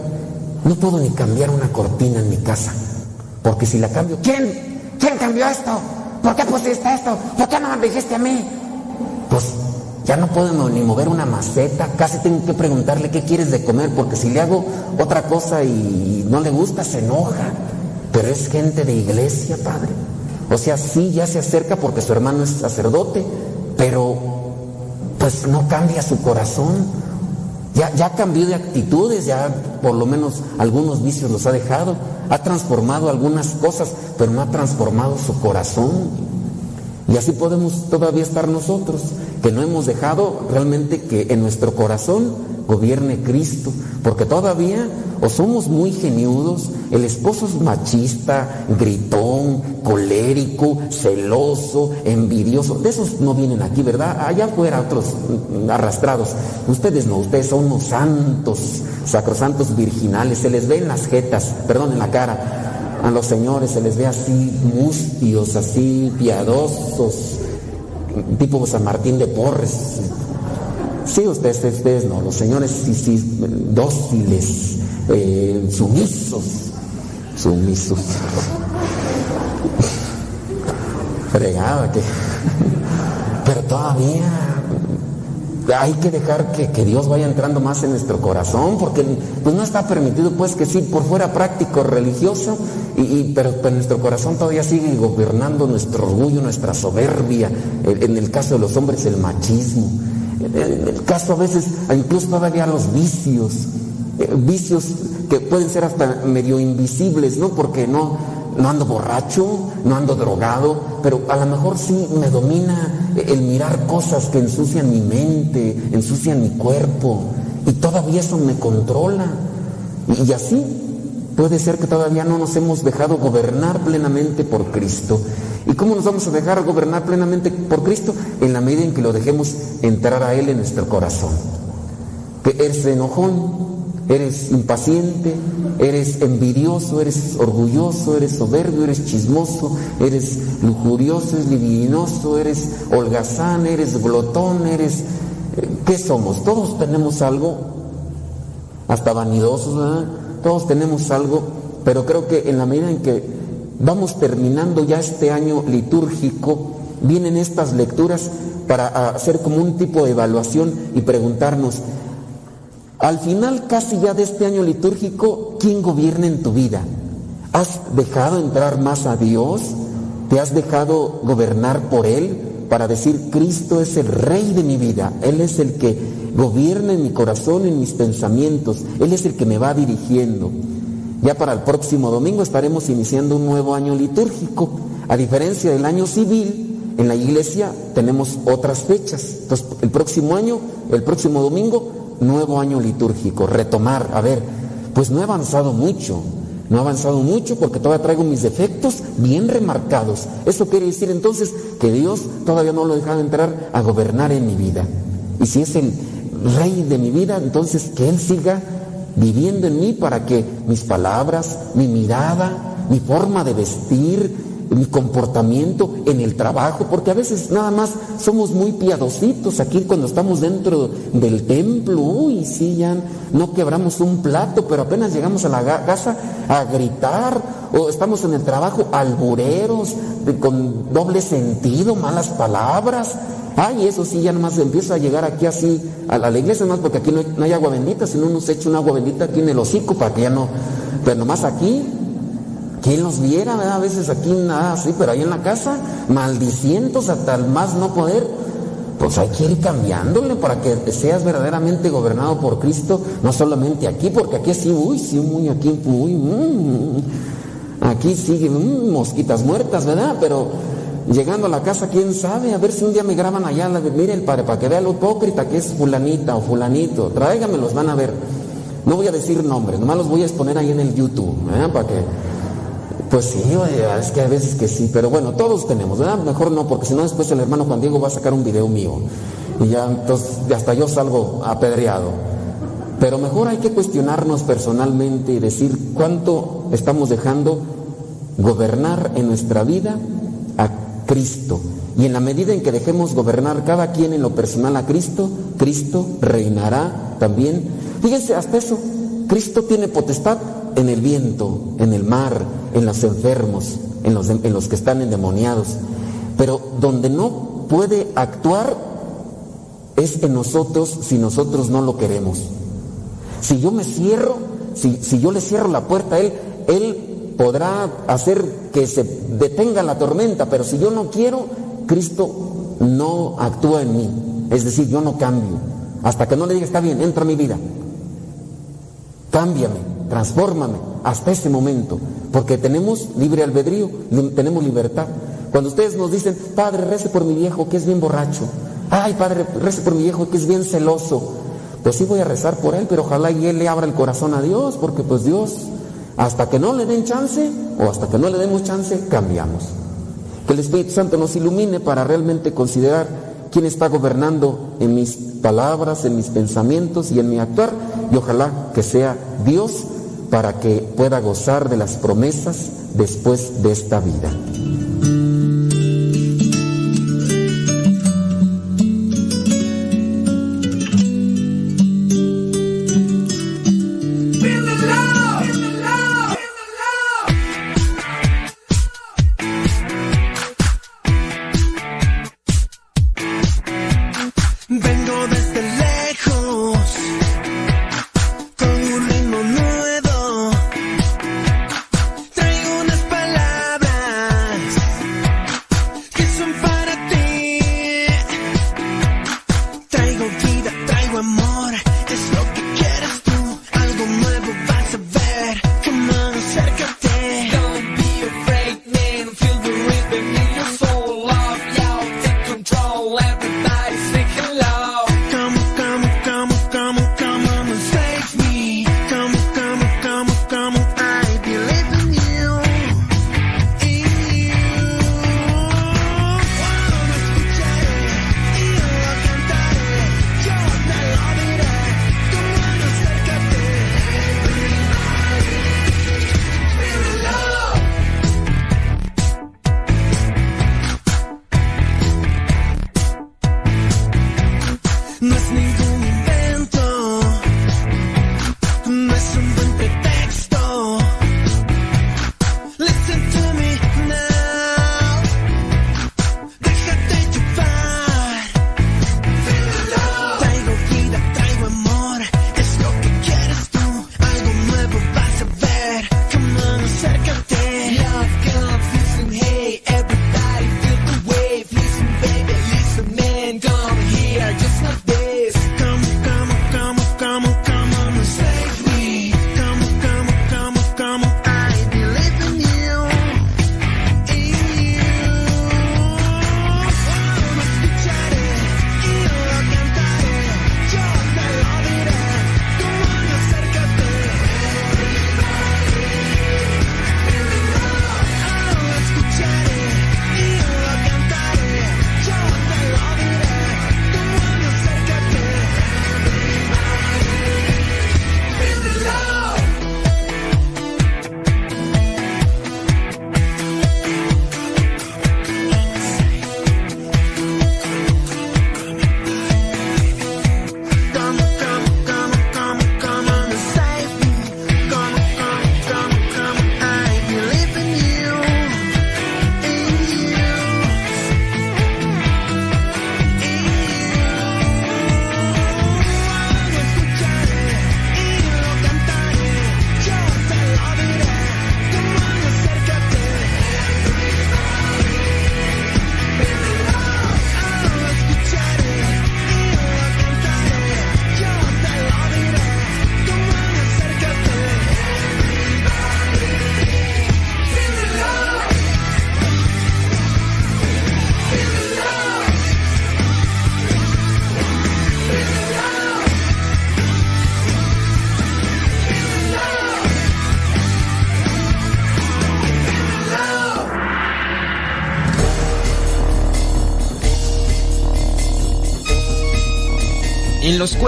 no puedo ni cambiar una cortina en mi casa. Porque si la cambio, ¿quién? ¿Quién cambió esto? ¿Por qué pusiste esto? ¿Por qué no me dijiste a mí? Pues ya no puedo ni mover una maceta, casi tengo que preguntarle qué quieres de comer, porque si le hago otra cosa y no le gusta, se enoja. Pero es gente de iglesia, padre. O sea, sí, ya se acerca porque su hermano es sacerdote, pero pues no cambia su corazón. Ya, ya cambió de actitudes, ya por lo menos algunos vicios los ha dejado, ha transformado algunas cosas, pero no ha transformado su corazón. Y así podemos todavía estar nosotros, que no hemos dejado realmente que en nuestro corazón gobierne Cristo, porque todavía o somos muy geniudos, el esposo es machista, gritón, colérico, celoso, envidioso, de esos no vienen aquí, ¿verdad? Allá afuera otros arrastrados, ustedes no, ustedes son unos santos, sacrosantos virginales, se les ve en las jetas, perdón, en la cara, a los señores se les ve así mustios, así piadosos, tipo San Martín de Porres. Sí, ustedes, ustedes no, los señores sí, sí, dóciles, eh, sumisos, sumisos. Fregada que. Pero todavía hay que dejar que, que, Dios vaya entrando más en nuestro corazón, porque pues no está permitido, pues que sí, por fuera práctico, religioso, y, pero, pero, nuestro corazón todavía sigue gobernando nuestro orgullo, nuestra soberbia, en, en el caso de los hombres el machismo, en el caso a veces incluso todavía los vicios, eh, vicios que pueden ser hasta medio invisibles, ¿no? Porque no, no ando borracho, no ando drogado, pero a lo mejor sí me domina el mirar cosas que ensucian mi mente, ensucian mi cuerpo, y todavía eso me controla. Y así puede ser que todavía no nos hemos dejado gobernar plenamente por Cristo. ¿Y cómo nos vamos a dejar gobernar plenamente por Cristo? En la medida en que lo dejemos entrar a Él en nuestro corazón. Que eres enojón, eres impaciente, eres envidioso, eres orgulloso, eres soberbio, eres chismoso, eres lujurioso, eres libidinoso, eres holgazán, eres glotón, eres... ¿Qué somos? Todos tenemos algo, hasta vanidosos, ¿verdad? Todos tenemos algo, pero creo que en la medida en que vamos terminando ya este año litúrgico, vienen estas lecturas para hacer como un tipo de evaluación y preguntarnos, al final casi ya de este año litúrgico, ¿quién gobierna en tu vida? ¿Has dejado entrar más a Dios? ¿Te has dejado gobernar por Él para decir, Cristo es el rey de mi vida? Él es el que gobierna en mi corazón, en mis pensamientos. Él es el que me va dirigiendo. Ya para el próximo domingo estaremos iniciando un nuevo año litúrgico. A diferencia del año civil, en la iglesia tenemos otras fechas. Entonces, el próximo año, el próximo domingo, nuevo año litúrgico, retomar, a ver, pues no he avanzado mucho, no he avanzado mucho porque todavía traigo mis defectos bien remarcados. Eso quiere decir entonces que Dios todavía no lo ha dejado entrar a gobernar en mi vida. Y si es el rey de mi vida, entonces que Él siga viviendo en mí para que mis palabras, mi mirada, mi forma de vestir, mi comportamiento en el trabajo, porque a veces nada más somos muy piadositos aquí cuando estamos dentro del templo, uy, sí, ya no quebramos un plato, pero apenas llegamos a la casa a gritar, o estamos en el trabajo albureros, con doble sentido, malas palabras. Ay, eso sí, ya nomás empiezo a llegar aquí así a la, iglesia, más porque aquí no hay, no hay agua bendita, si no nos echa un agua bendita aquí en el hocico para que ya no, pero nomás aquí ¿Quién los viera? ¿verdad? A veces aquí nada así, pero ahí en la casa, maldicientos hasta el más no poder. Pues hay que ir cambiándole para que seas verdaderamente gobernado por Cristo, no solamente aquí, porque aquí sí, uy, sí, muy aquí, uy, mm, aquí siguen mm, mosquitas muertas, ¿verdad? Pero llegando a la casa, quién sabe, a ver si un día me graban allá, la de, miren, padre, para que vea lo hipócrita que es fulanita o fulanito, tráigamelos, van a ver. No voy a decir nombres, nomás los voy a exponer ahí en el YouTube, ¿verdad? Para que pues sí, oye, es que a veces que sí, pero bueno, todos tenemos, ¿verdad? Mejor no, porque si no después el hermano Juan Diego va a sacar un video mío y ya entonces hasta yo salgo apedreado. Pero mejor hay que cuestionarnos personalmente y decir cuánto estamos dejando gobernar en nuestra vida a Cristo. Y en la medida en que dejemos gobernar cada quien en lo personal a Cristo, Cristo reinará también. Fíjense, hasta eso, Cristo tiene potestad en el viento, en el mar, en los enfermos, en los, en los que están endemoniados. Pero donde no puede actuar es en nosotros si nosotros no lo queremos. Si yo me cierro, si, si yo le cierro la puerta a Él, Él podrá hacer que se detenga la tormenta, pero si yo no quiero, Cristo no actúa en mí. Es decir, yo no cambio. Hasta que no le diga, está bien, entra a mi vida. Cámbiame, transfórmame hasta ese momento, porque tenemos libre albedrío, tenemos libertad. Cuando ustedes nos dicen, Padre, rece por mi viejo que es bien borracho. Ay, Padre, rece por mi viejo que es bien celoso. Pues sí voy a rezar por él, pero ojalá y él le abra el corazón a Dios, porque pues Dios, hasta que no le den chance o hasta que no le demos chance, cambiamos. Que el Espíritu Santo nos ilumine para realmente considerar quién está gobernando en mis palabras, en mis pensamientos y en mi actuar, y ojalá que sea Dios para que pueda gozar de las promesas después de esta vida.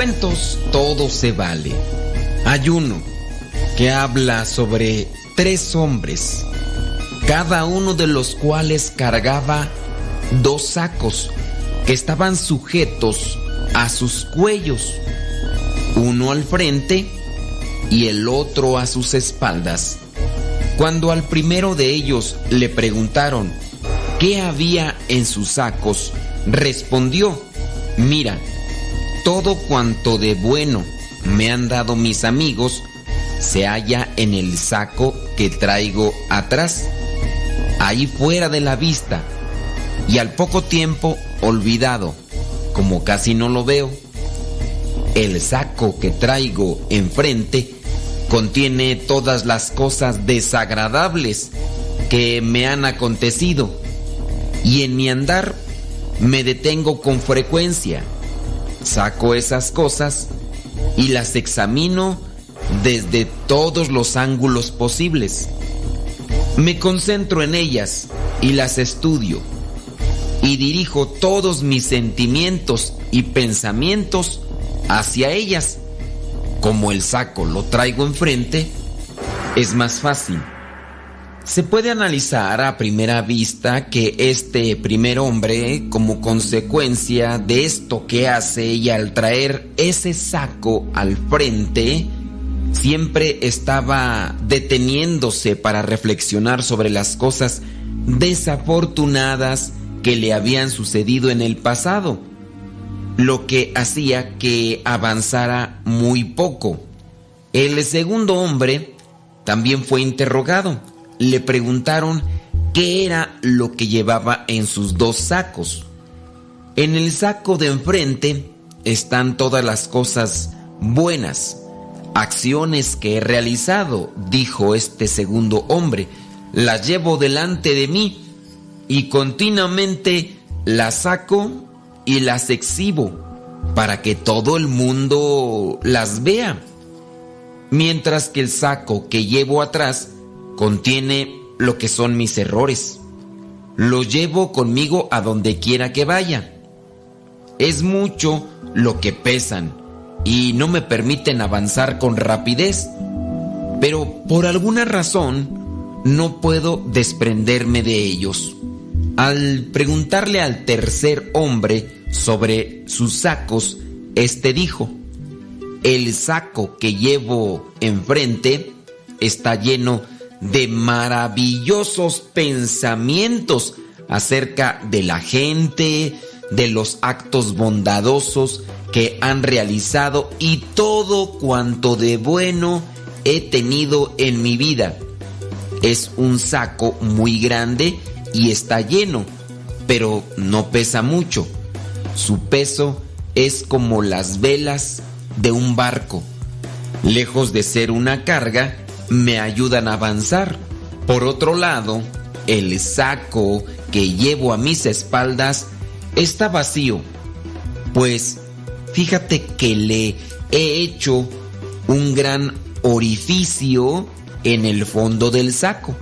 Cuentos todo se vale. Hay uno que habla sobre tres hombres, cada uno de los cuales cargaba dos sacos que estaban sujetos a sus cuellos, uno al frente y el otro a sus espaldas. Cuando al primero de ellos le preguntaron qué había en sus sacos, respondió, mira, todo cuanto de bueno me han dado mis amigos se halla en el saco que traigo atrás, ahí fuera de la vista, y al poco tiempo olvidado, como casi no lo veo. El saco que traigo enfrente contiene todas las cosas desagradables que me han acontecido y en mi andar me detengo con frecuencia. Saco esas cosas y las examino desde todos los ángulos posibles. Me concentro en ellas y las estudio y dirijo todos mis sentimientos y pensamientos hacia ellas. Como el saco lo traigo enfrente, es más fácil. Se puede analizar a primera vista que este primer hombre, como consecuencia de esto que hace y al traer ese saco al frente, siempre estaba deteniéndose para reflexionar sobre las cosas desafortunadas que le habían sucedido en el pasado, lo que hacía que avanzara muy poco. El segundo hombre también fue interrogado. Le preguntaron qué era lo que llevaba en sus dos sacos. En el saco de enfrente están todas las cosas buenas, acciones que he realizado, dijo este segundo hombre. Las llevo delante de mí y continuamente las saco y las exhibo para que todo el mundo las vea. Mientras que el saco que llevo atrás contiene lo que son mis errores. Lo llevo conmigo a donde quiera que vaya. Es mucho lo que pesan y no me permiten avanzar con rapidez. Pero por alguna razón no puedo desprenderme de ellos. Al preguntarle al tercer hombre sobre sus sacos, este dijo, el saco que llevo enfrente está lleno de maravillosos pensamientos acerca de la gente, de los actos bondadosos que han realizado y todo cuanto de bueno he tenido en mi vida. Es un saco muy grande y está lleno, pero no pesa mucho. Su peso es como las velas de un barco. Lejos de ser una carga, me ayudan a avanzar. Por otro lado, el saco que llevo a mis espaldas está vacío, pues fíjate que le he hecho un gran orificio en el fondo del saco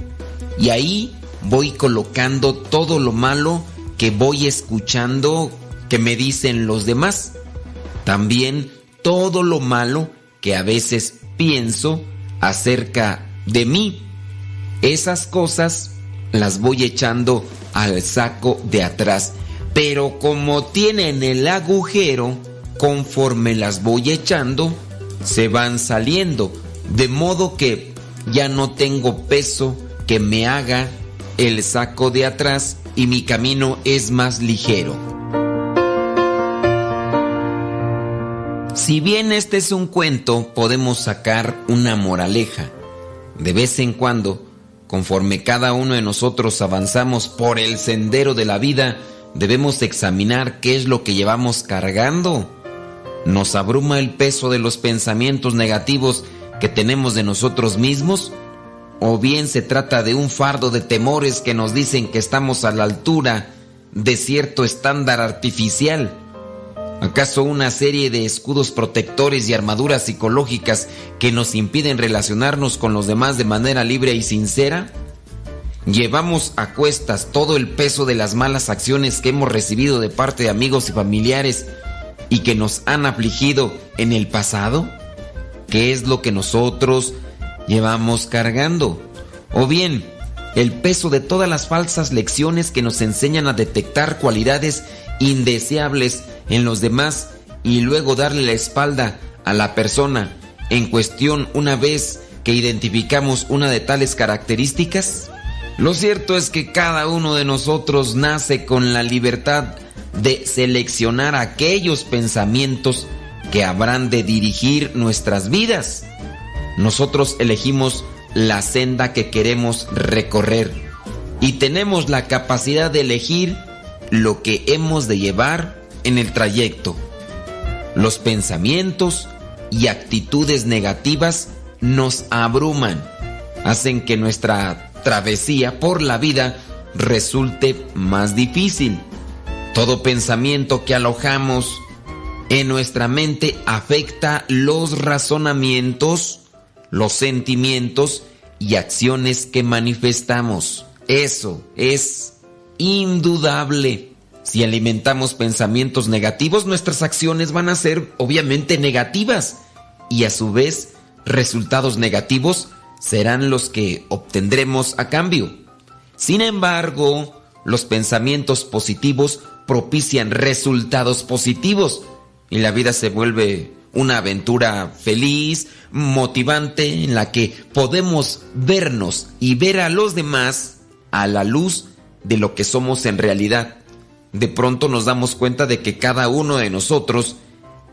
y ahí voy colocando todo lo malo que voy escuchando que me dicen los demás. También todo lo malo que a veces pienso acerca de mí. Esas cosas las voy echando al saco de atrás. Pero como tienen el agujero, conforme las voy echando, se van saliendo. De modo que ya no tengo peso que me haga el saco de atrás y mi camino es más ligero. Si bien este es un cuento, podemos sacar una moraleja. De vez en cuando, conforme cada uno de nosotros avanzamos por el sendero de la vida, debemos examinar qué es lo que llevamos cargando. ¿Nos abruma el peso de los pensamientos negativos que tenemos de nosotros mismos? o bien se trata de un fardo de temores que nos dicen que estamos a la altura de cierto estándar artificial. ¿Acaso una serie de escudos protectores y armaduras psicológicas que nos impiden relacionarnos con los demás de manera libre y sincera? Llevamos a cuestas todo el peso de las malas acciones que hemos recibido de parte de amigos y familiares y que nos han afligido en el pasado? ¿Qué es lo que nosotros llevamos cargando? O bien, el peso de todas las falsas lecciones que nos enseñan a detectar cualidades indeseables en los demás y luego darle la espalda a la persona en cuestión una vez que identificamos una de tales características? Lo cierto es que cada uno de nosotros nace con la libertad de seleccionar aquellos pensamientos que habrán de dirigir nuestras vidas. Nosotros elegimos la senda que queremos recorrer y tenemos la capacidad de elegir lo que hemos de llevar en el trayecto. Los pensamientos y actitudes negativas nos abruman, hacen que nuestra travesía por la vida resulte más difícil. Todo pensamiento que alojamos en nuestra mente afecta los razonamientos, los sentimientos y acciones que manifestamos. Eso es indudable. Si alimentamos pensamientos negativos, nuestras acciones van a ser obviamente negativas y a su vez resultados negativos serán los que obtendremos a cambio. Sin embargo, los pensamientos positivos propician resultados positivos y la vida se vuelve una aventura feliz, motivante, en la que podemos vernos y ver a los demás a la luz de lo que somos en realidad. De pronto nos damos cuenta de que cada uno de nosotros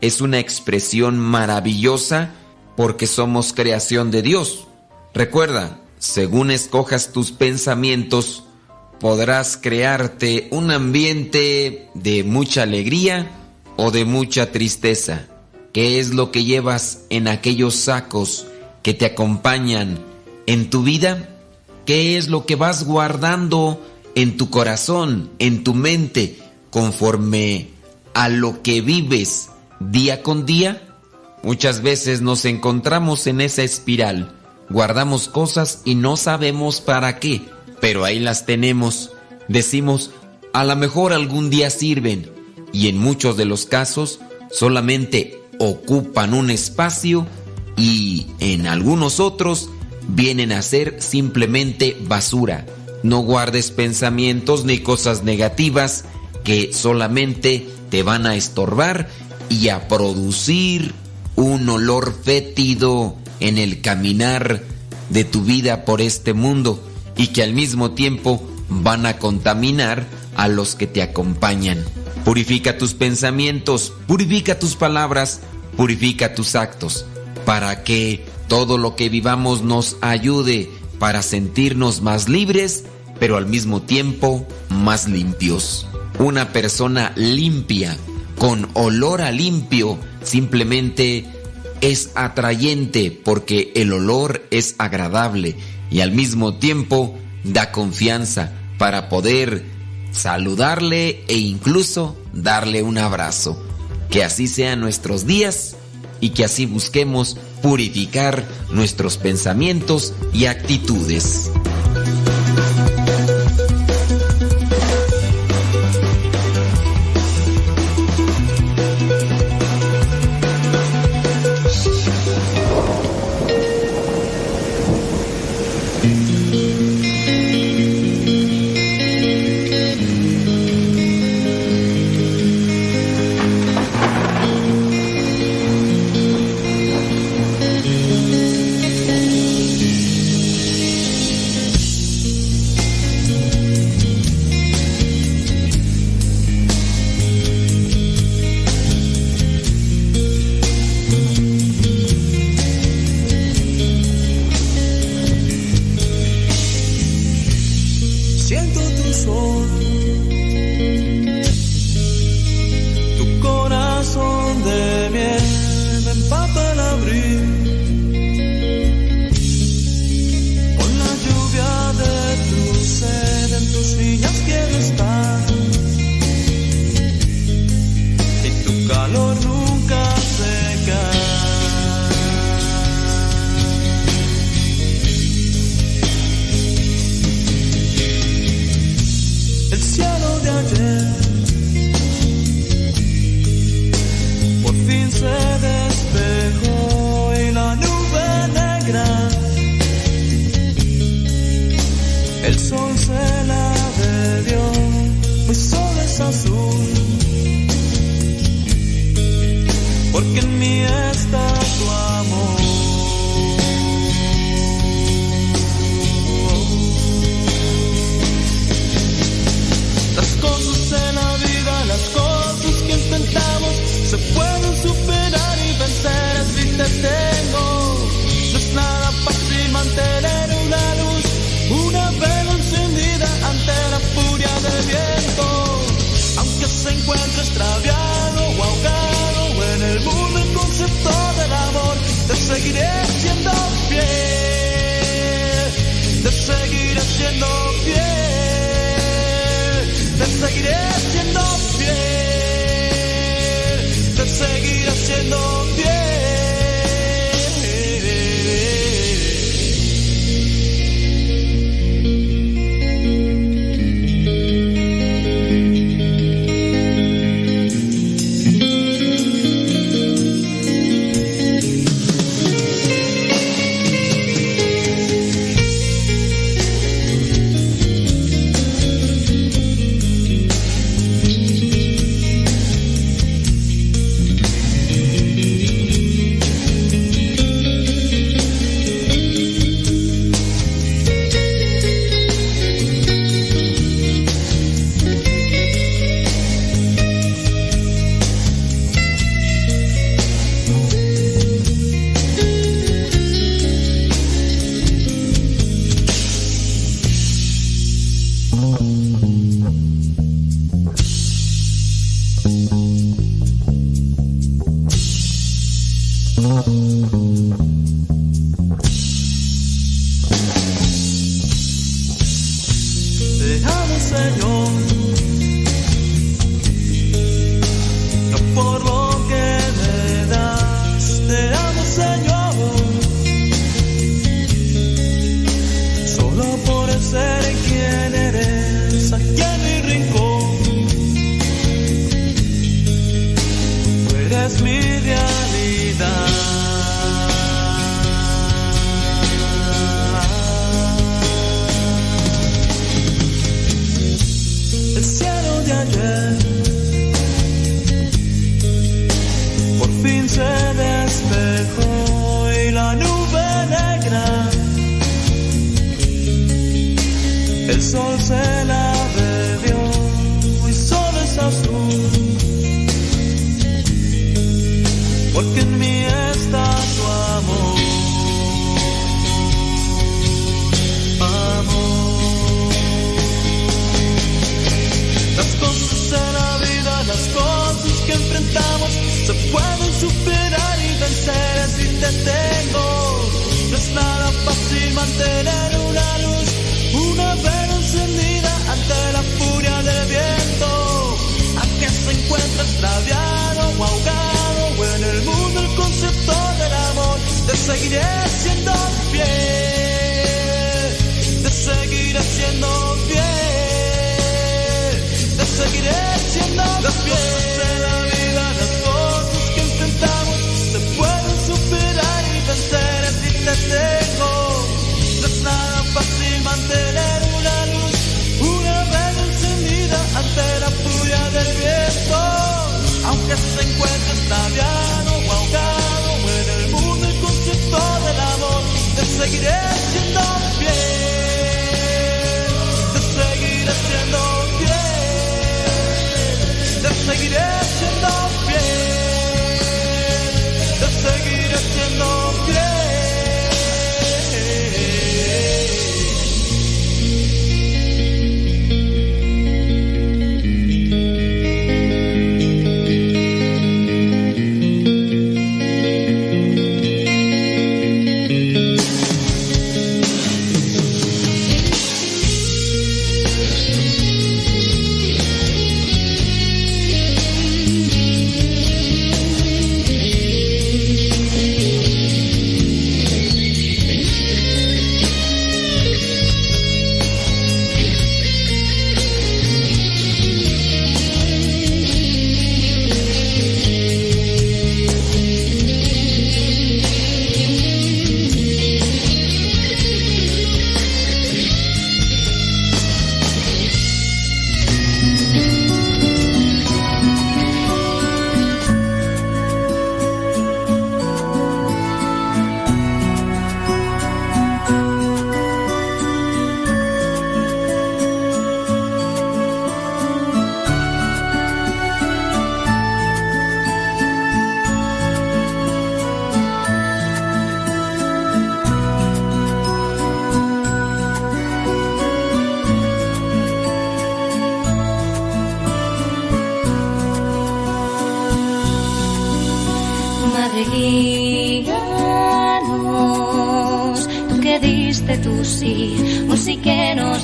es una expresión maravillosa porque somos creación de Dios. Recuerda, según escojas tus pensamientos, podrás crearte un ambiente de mucha alegría o de mucha tristeza. ¿Qué es lo que llevas en aquellos sacos que te acompañan en tu vida? ¿Qué es lo que vas guardando en tu corazón, en tu mente, conforme a lo que vives día con día? Muchas veces nos encontramos en esa espiral, guardamos cosas y no sabemos para qué, pero ahí las tenemos. Decimos, a lo mejor algún día sirven, y en muchos de los casos solamente ocupan un espacio y en algunos otros vienen a ser simplemente basura. No guardes pensamientos ni cosas negativas que solamente te van a estorbar y a producir un olor fétido en el caminar de tu vida por este mundo y que al mismo tiempo van a contaminar a los que te acompañan. Purifica tus pensamientos, purifica tus palabras, purifica tus actos, para que todo lo que vivamos nos ayude para sentirnos más libres, pero al mismo tiempo más limpios. Una persona limpia, con olor a limpio, simplemente es atrayente porque el olor es agradable y al mismo tiempo da confianza para poder saludarle e incluso darle un abrazo. Que así sean nuestros días y que así busquemos purificar nuestros pensamientos y actitudes.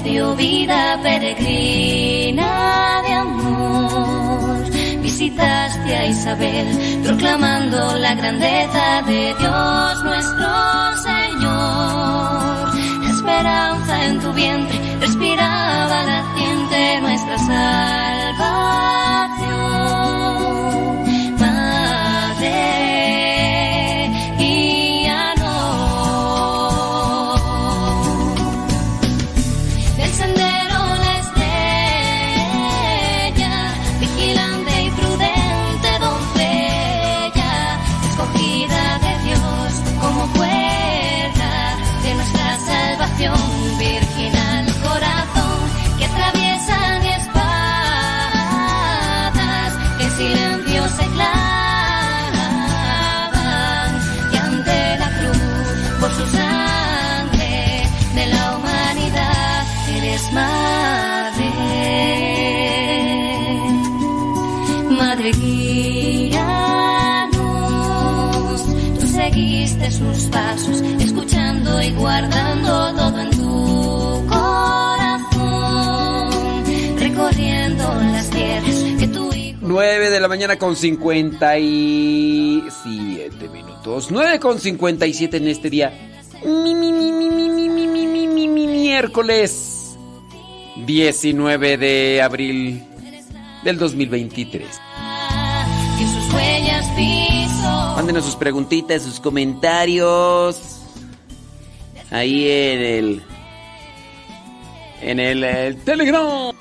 Dio vida peregrina de amor. Visitaste a Isabel, proclamando la grandeza de Dios nuestro Señor. La esperanza en tu vientre respiraba latiente nuestra salvación. 9 de la mañana con 57 minutos. 9 con 57 en este día. Mi, mi, mi, mi, mi, mi, mi, mi, mi, mi, mi, miércoles 19 de abril del 2023. que sus huellas piso. Mándenos sus preguntitas, sus comentarios. Ahí en el. En el, el Telegram.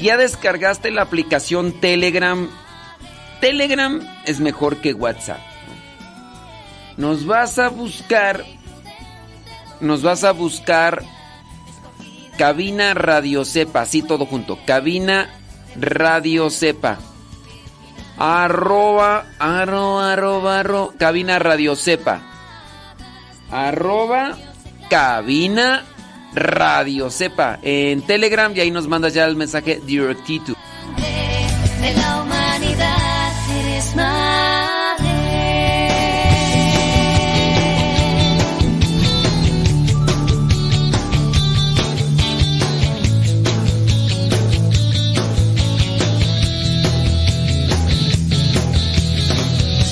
Ya descargaste la aplicación Telegram, Telegram es mejor que WhatsApp. ¿no? Nos vas a buscar, nos vas a buscar Cabina Radio Cepa, así todo junto. Cabina Radio Cepa. Arroba, arroba, arroba, arroba, cabina Radio Cepa. Arroba, cabina Radio Cepa. En Telegram y ahí nos mandas ya el mensaje directito. de la humanidad eres madre.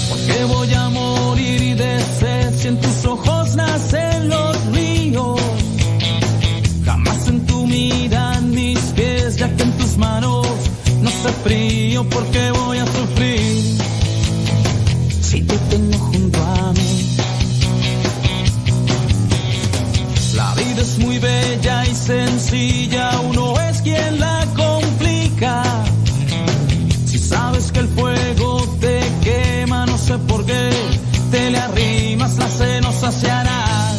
Porque voy a morir de sed si en tus ojos nacen sé frío porque voy a sufrir. Si te tengo junto a mí. La vida es muy bella y sencilla, uno es quien la complica. Si sabes que el fuego te quema, no sé por qué te le arrimas, la sed no saciarás.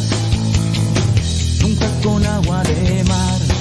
Nunca con agua de mar.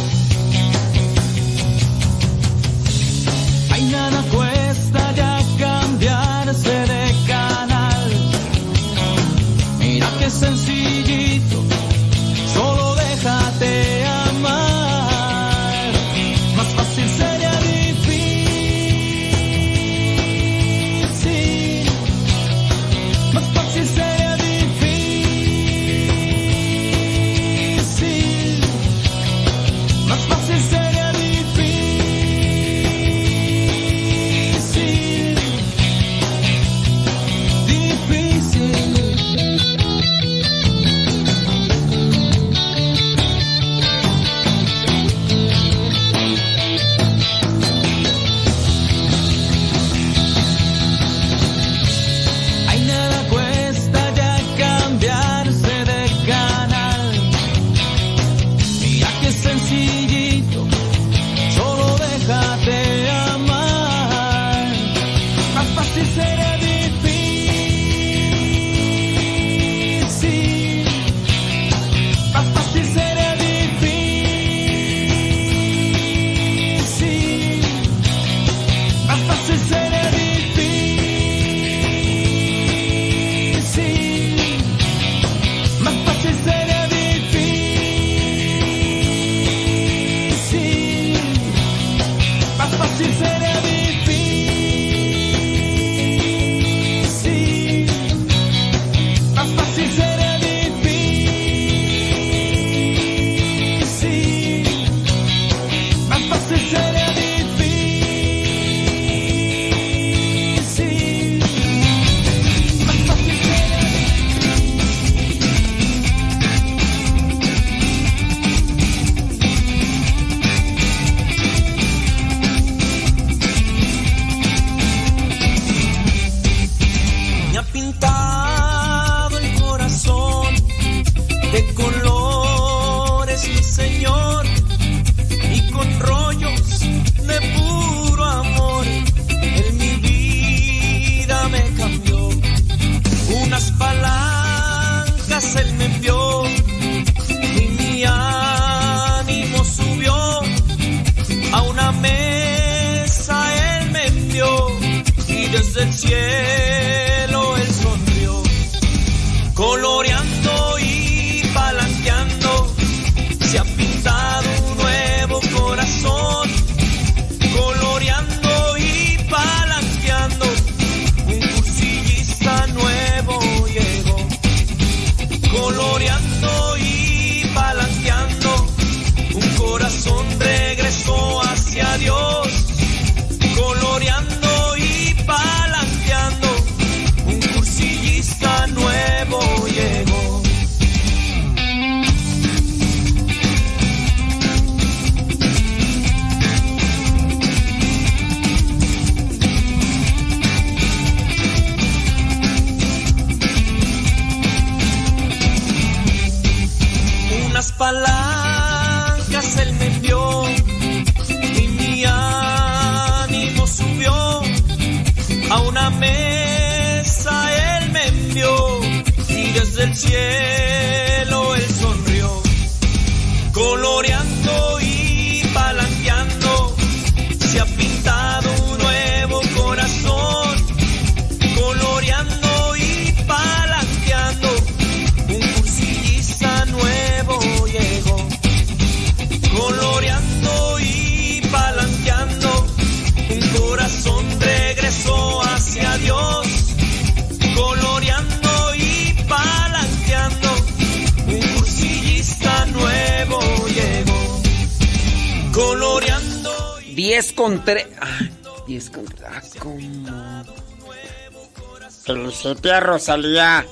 Felicite a Rosalía.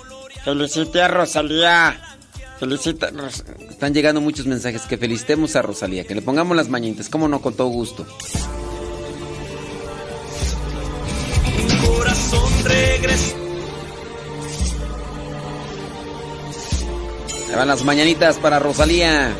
Felicite a Rosalía. Felicita. Están llegando muchos mensajes. Que felicitemos a Rosalía. Que le pongamos las mañanitas. Cómo no, con todo gusto. un corazón van las mañanitas para Rosalía.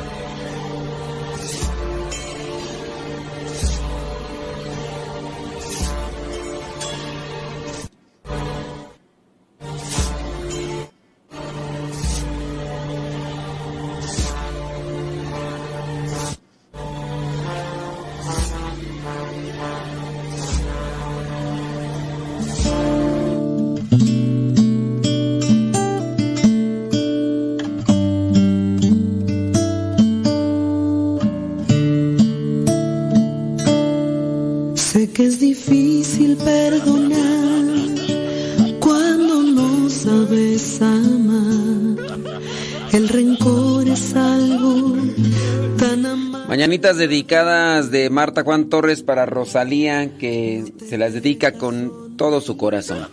Dedicadas de Marta Juan Torres para Rosalía. Que se las dedica con todo su corazón.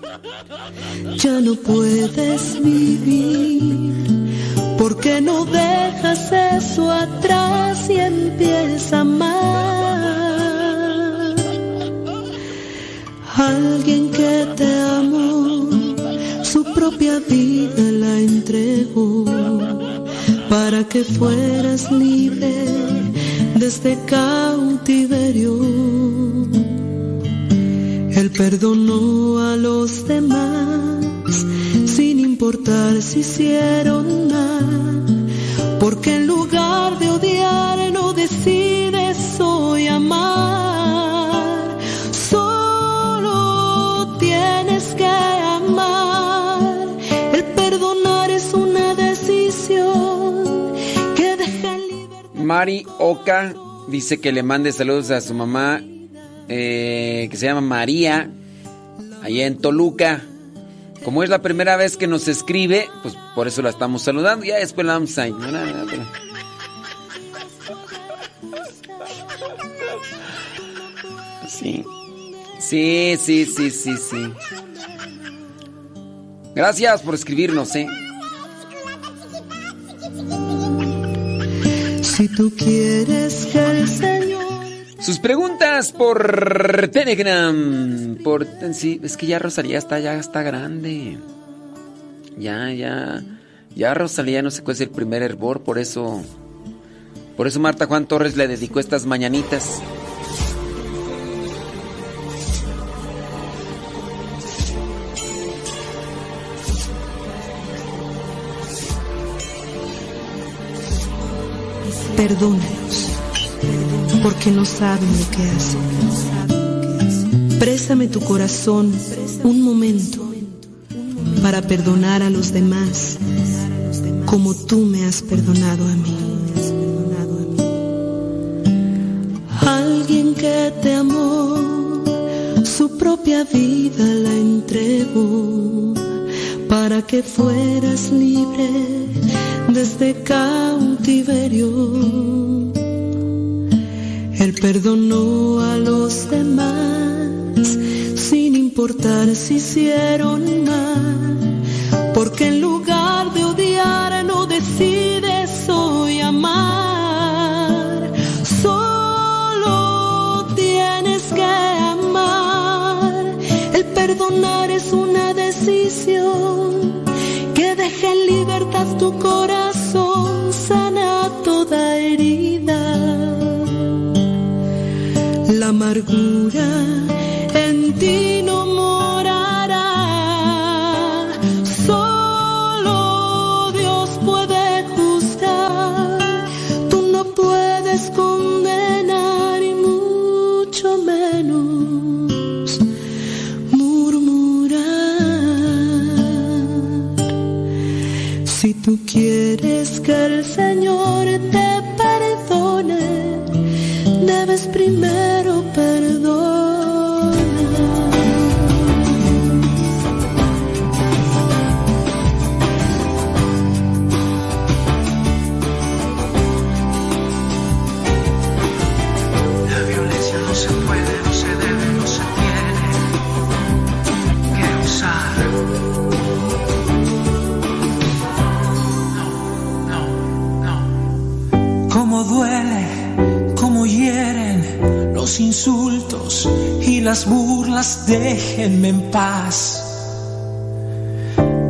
Ya no puedes vivir porque no dejas eso atrás y empiezas a amar. Alguien que te amó, su propia vida la entregó para que fueras libre de este cautiverio. Él perdonó a los demás sin importar si hicieron mal, porque en lugar de odiar no decides Mari Oca dice que le mande saludos a su mamá, eh, que se llama María, allá en Toluca. Como es la primera vez que nos escribe, pues por eso la estamos saludando. Ya después la vamos a ignorar, Sí. Sí, sí, sí, sí, sí. Gracias por escribirnos, ¿eh? Si tú quieres que el Señor Sus preguntas por Telegram. Por sí, es que ya Rosalía está ya está grande. Ya, ya. Ya Rosalía no sé cuál es el primer hervor, por eso por eso Marta Juan Torres le dedicó estas mañanitas. Perdónalos, porque no saben lo que hacen. Préstame tu corazón un momento para perdonar a los demás como tú me has perdonado a mí. Alguien que te amó, su propia vida la entregó para que fueras libre desde cautiverio. Él perdonó a los demás sin importar si hicieron mal, porque en lugar de odiar no decides hoy amar. Solo tienes que amar. El perdonar es una decisión que deja en libertad tu corazón, sana toda herida. La amargura en ti tú quieres que Duele, cómo hieren los insultos y las burlas, déjenme en paz.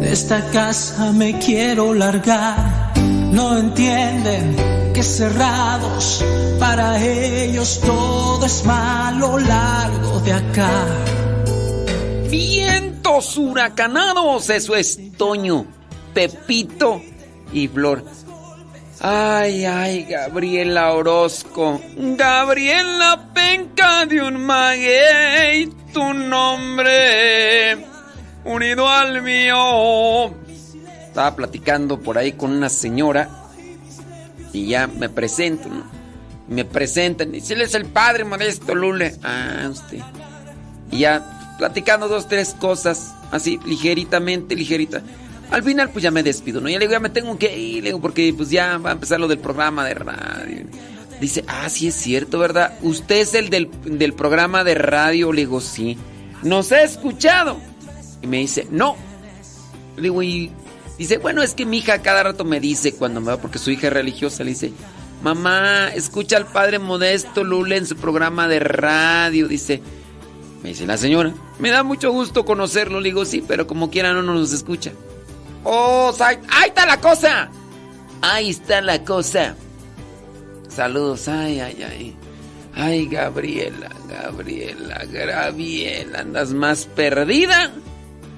De esta casa me quiero largar, no entienden que cerrados para ellos todo es malo largo de acá. Vientos huracanados, eso es Toño, Pepito y Flor. Ay, ay, Gabriela Orozco. Gabriela Penca de un maguey, tu nombre unido al mío. Estaba platicando por ahí con una señora y ya me presento. Me presentan y si él es el padre modesto Lule. Ah, usted. Y ya platicando dos, tres cosas, así, ligeritamente, ligerita. Al final, pues ya me despido, ¿no? Ya le digo, ya me tengo que ir, le digo, porque pues ya va a empezar lo del programa de radio. Dice, ah, sí es cierto, ¿verdad? ¿Usted es el del, del programa de radio? Le digo, sí. ¿Nos ha escuchado? Y me dice, no. Le digo, y dice, bueno, es que mi hija cada rato me dice cuando me va, porque su hija es religiosa, le dice, mamá, escucha al padre Modesto Lule en su programa de radio. Dice, me dice la señora, me da mucho gusto conocerlo. Le digo, sí, pero como quiera no nos escucha. Oh, ahí, está la cosa. Ahí está la cosa. Saludos, ay, ay, ay. Ay, Gabriela, Gabriela, Gabriela, andas más perdida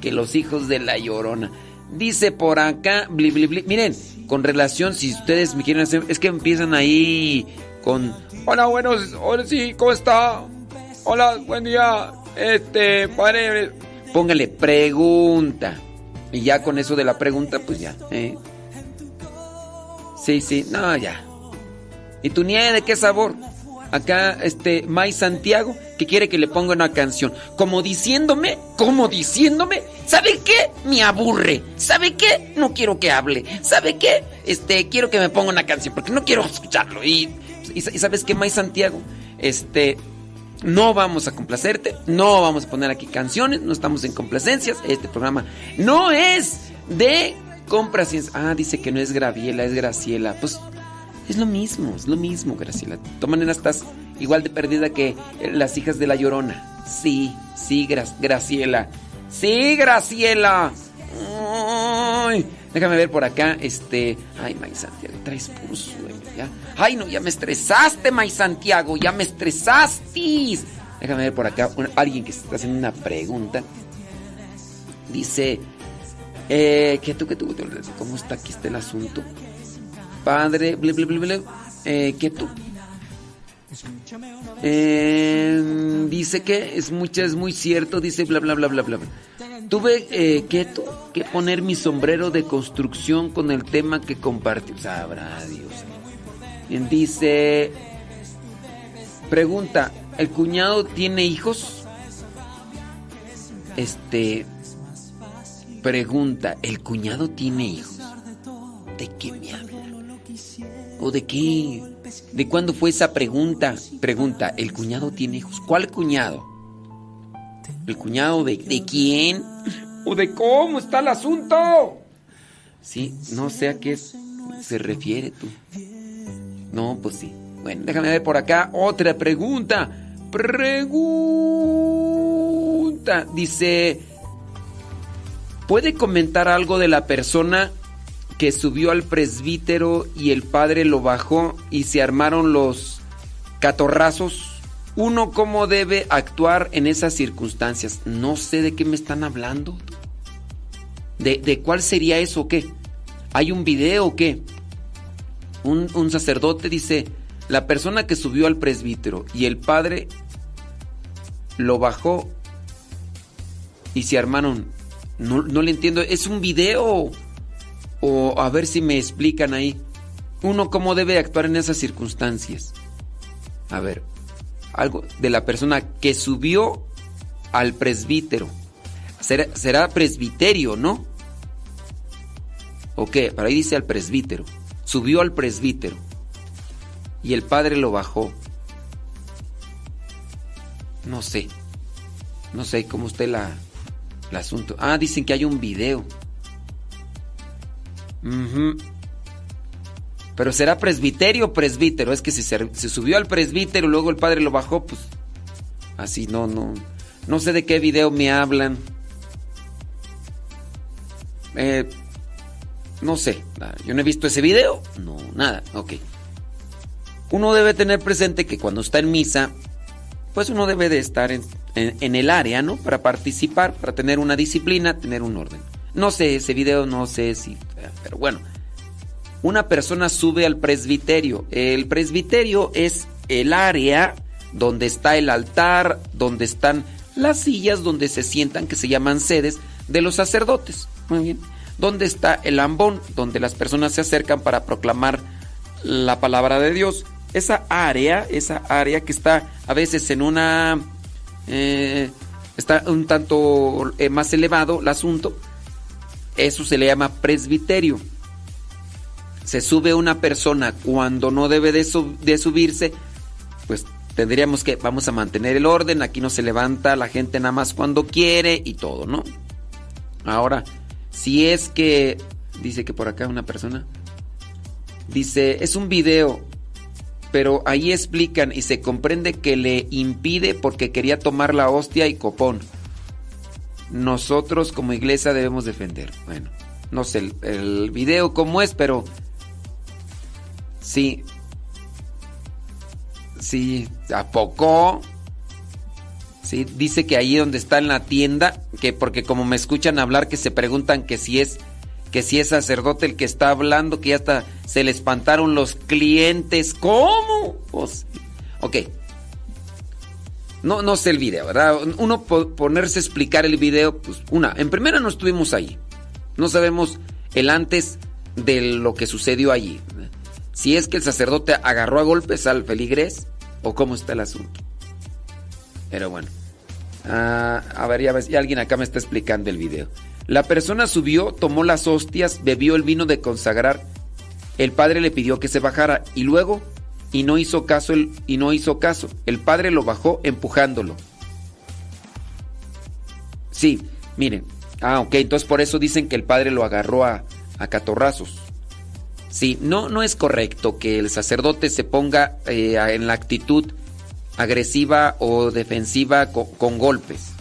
que los hijos de la llorona. Dice por acá, bli, bli, bli. Miren, con relación, si ustedes me quieren hacer, es que empiezan ahí con. Hola, buenos, hola, sí, ¿cómo está? Hola, buen día. Este, padre. Póngale pregunta. Y ya con eso de la pregunta, pues ya. ¿eh? Sí, sí, no, ya. ¿Y tu nieve de qué sabor? Acá, este, May Santiago, que quiere que le ponga una canción. Como diciéndome, como diciéndome, ¿sabe qué? Me aburre. ¿Sabe qué? No quiero que hable. ¿Sabe qué? Este, quiero que me ponga una canción, porque no quiero escucharlo. Y, y, y ¿sabes qué, May Santiago? Este, no vamos a complacerte, no vamos a poner aquí canciones, no estamos en complacencias. Este programa no es de compras. Ah, dice que no es Graviela, es Graciela. Pues es lo mismo, es lo mismo, Graciela. De todas maneras estás igual de perdida que eh, las hijas de la Llorona. Sí, sí, Gra- Graciela. Sí, Graciela. Ay, déjame ver por acá, este... Ay, May traes puro sueño, ya. Ay, no, ya me estresaste, May Santiago, ya me estresaste. Déjame ver por acá, alguien que se está haciendo una pregunta. Dice, eh, ¿qué tú, qué tú? ¿Cómo está aquí está el asunto? Padre, ble, ble, ble, eh, ¿qué tú? Eh, dice que es mucha, es muy cierto, dice bla bla bla bla bla. bla. Tuve eh, que, que poner mi sombrero de construcción con el tema que compartió. Sabrá Dios. Bien, Dice, pregunta, ¿el cuñado tiene hijos? Este, pregunta, ¿el cuñado tiene hijos? ¿De qué me habla? ¿O de qué? ¿De cuándo fue esa pregunta? Pregunta, ¿el cuñado tiene hijos? ¿Cuál cuñado? ¿El cuñado de, de quién? ¿O de cómo está el asunto? Sí, no sé a qué se refiere tú. No, pues sí. Bueno, déjame ver por acá otra pregunta. Pregunta. Dice, ¿puede comentar algo de la persona que subió al presbítero y el padre lo bajó y se armaron los catorrazos? Uno, ¿cómo debe actuar en esas circunstancias? No sé de qué me están hablando. ¿De, de cuál sería eso o qué? ¿Hay un video o qué? Un, sacerdote dice, la persona que subió al presbítero y el padre lo bajó y se armaron. No, no le entiendo, ¿es un video? O a ver si me explican ahí. Uno cómo debe actuar en esas circunstancias. A ver, algo de la persona que subió al presbítero. Será, será presbiterio, ¿no? ¿O qué? Para ahí dice al presbítero. Subió al presbítero. Y el padre lo bajó. No sé. No sé cómo esté la, el asunto. Ah, dicen que hay un video. Ujú. Pero será presbiterio o presbítero. Es que si se, se subió al presbítero, luego el padre lo bajó, pues. Así, no, no. No sé de qué video me hablan. Eh, no sé. Yo no he visto ese video. No, nada. Ok. Uno debe tener presente que cuando está en misa, pues uno debe de estar en, en- el área, ¿no? Para participar, para tener una disciplina, tener un orden. No sé, ese video no sé si... Pero bueno, una persona sube al presbiterio. El presbiterio es el área donde está el altar, donde están las sillas donde se sientan, que se llaman sedes de los sacerdotes. Muy bien. Donde está el ambón, donde las personas se acercan para proclamar la palabra de Dios. Esa área, esa área que está a veces en una... eh, está un tanto eh, más elevado el asunto. Eso se le llama presbiterio. Se sube una persona cuando no debe de, sub- de subirse, pues tendríamos que, vamos a mantener el orden, aquí no se levanta la gente nada más cuando quiere y todo, ¿no? Ahora, si es que, dice que por acá una persona, dice, es un video, pero ahí explican y se comprende que le impide porque quería tomar la hostia y copón. Nosotros como iglesia debemos defender. Bueno, no sé el, video cómo es, pero sí. Sí, ¿a poco? Sí, dice que ahí donde está en la tienda, que porque como me escuchan hablar que se preguntan que si es que si es sacerdote el que está hablando, que ya hasta se le espantaron los clientes. ¿Cómo? Pues, ok. No, no sé el video, ¿verdad? Uno po- ponerse a explicar el video, pues una, en primera no estuvimos ahí. No sabemos el antes de lo que sucedió allí. Si es que el sacerdote agarró a golpes al feligrés o cómo está el asunto. Pero bueno. Ah, a ver, ya ves, ya alguien acá me está explicando el video. La persona subió, tomó las hostias, bebió el vino de consagrar. El padre le pidió que se bajara y luego y no hizo caso el, y no hizo caso. El padre lo bajó empujándolo. Sí, miren. Ah, ok, entonces por eso dicen que el padre lo agarró a, a catorrazos. Sí, no, no es correcto que el sacerdote se ponga eh, en la actitud agresiva o defensiva co- con, golpes.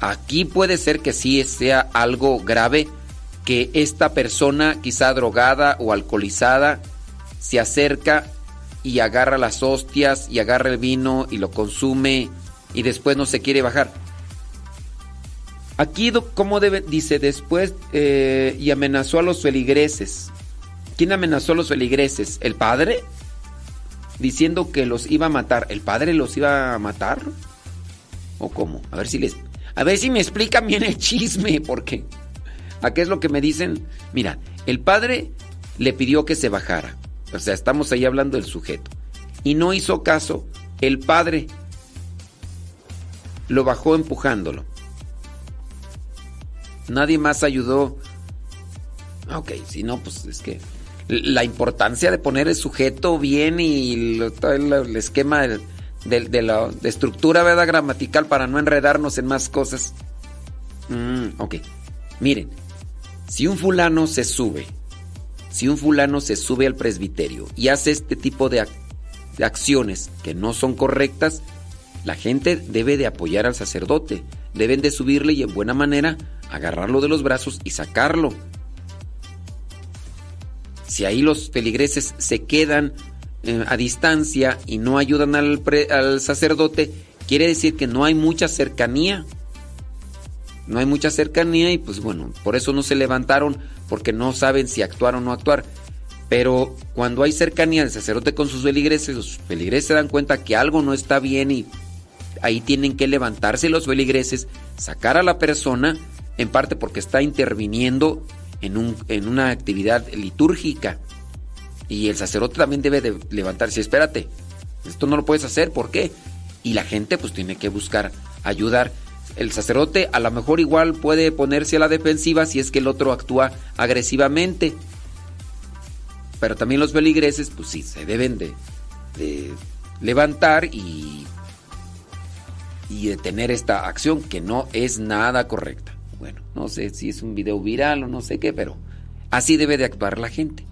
Aquí puede ser que sí sea algo grave que esta persona, quizá drogada o alcoholizada, se acerca y agarra las hostias y agarra el vino y lo consume y después no se quiere bajar. Aquí, ¿cómo debe? Dice después eh, y amenazó a los feligreses. ¿Quién amenazó a los feligreses? ¿El padre? Diciendo que los iba a matar. ¿El padre los iba a matar? ¿O cómo? A ver si les... A ver si me explican bien el chisme, porque... ¿A qué es lo que me dicen? Mira, el padre le pidió que se bajara. O sea, estamos ahí hablando del sujeto. Y no hizo caso. El padre lo bajó empujándolo. Nadie más ayudó. Ok, si no, pues es que la importancia de poner el sujeto bien y el, el esquema de, la estructura ¿verdad? gramatical para no enredarnos en más cosas. Mm, ok, miren, si un fulano se sube, si un fulano se sube al presbiterio y hace este tipo de, de acciones que no son correctas, la gente debe de apoyar al sacerdote, deben de subirle y en buena manera agarrarlo de los brazos y sacarlo. Si ahí los feligreses se quedan eh, a distancia y no ayudan al, pre- al sacerdote, quiere decir que no hay mucha cercanía. No hay mucha cercanía y pues bueno, por eso no se levantaron porque no saben si actuar o no actuar. Pero cuando hay cercanía del sacerdote con sus feligreses, los feligreses se dan cuenta que algo no está bien y ahí tienen que levantarse los feligreses, sacar a la persona, en parte porque está interviniendo en, un- en una actividad litúrgica. Y el sacerdote también debe de levantarse. Espérate, esto no lo puedes hacer, ¿por qué? Y la gente pues tiene que buscar ayudar. El sacerdote a lo mejor igual puede ponerse a la defensiva si es que el otro actúa agresivamente. Pero también los feligreses pues sí, se deben de, de levantar y, y detener esta acción que no es nada correcta. Bueno, no sé si es un video viral o no sé qué, pero así debe de actuar la gente.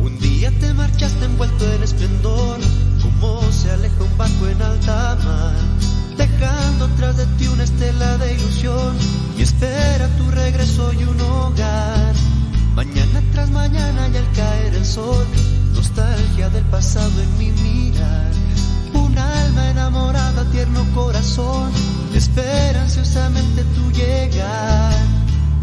Un día te marchaste envuelto en esplendor, como se aleja un barco en alta mar, dejando tras de ti una estela de ilusión y espera tu regreso y un hogar. Mañana tras mañana y al caer el sol, nostalgia del pasado en mi mirar. Un alma enamorada, tierno corazón, espera ansiosamente tu llegar.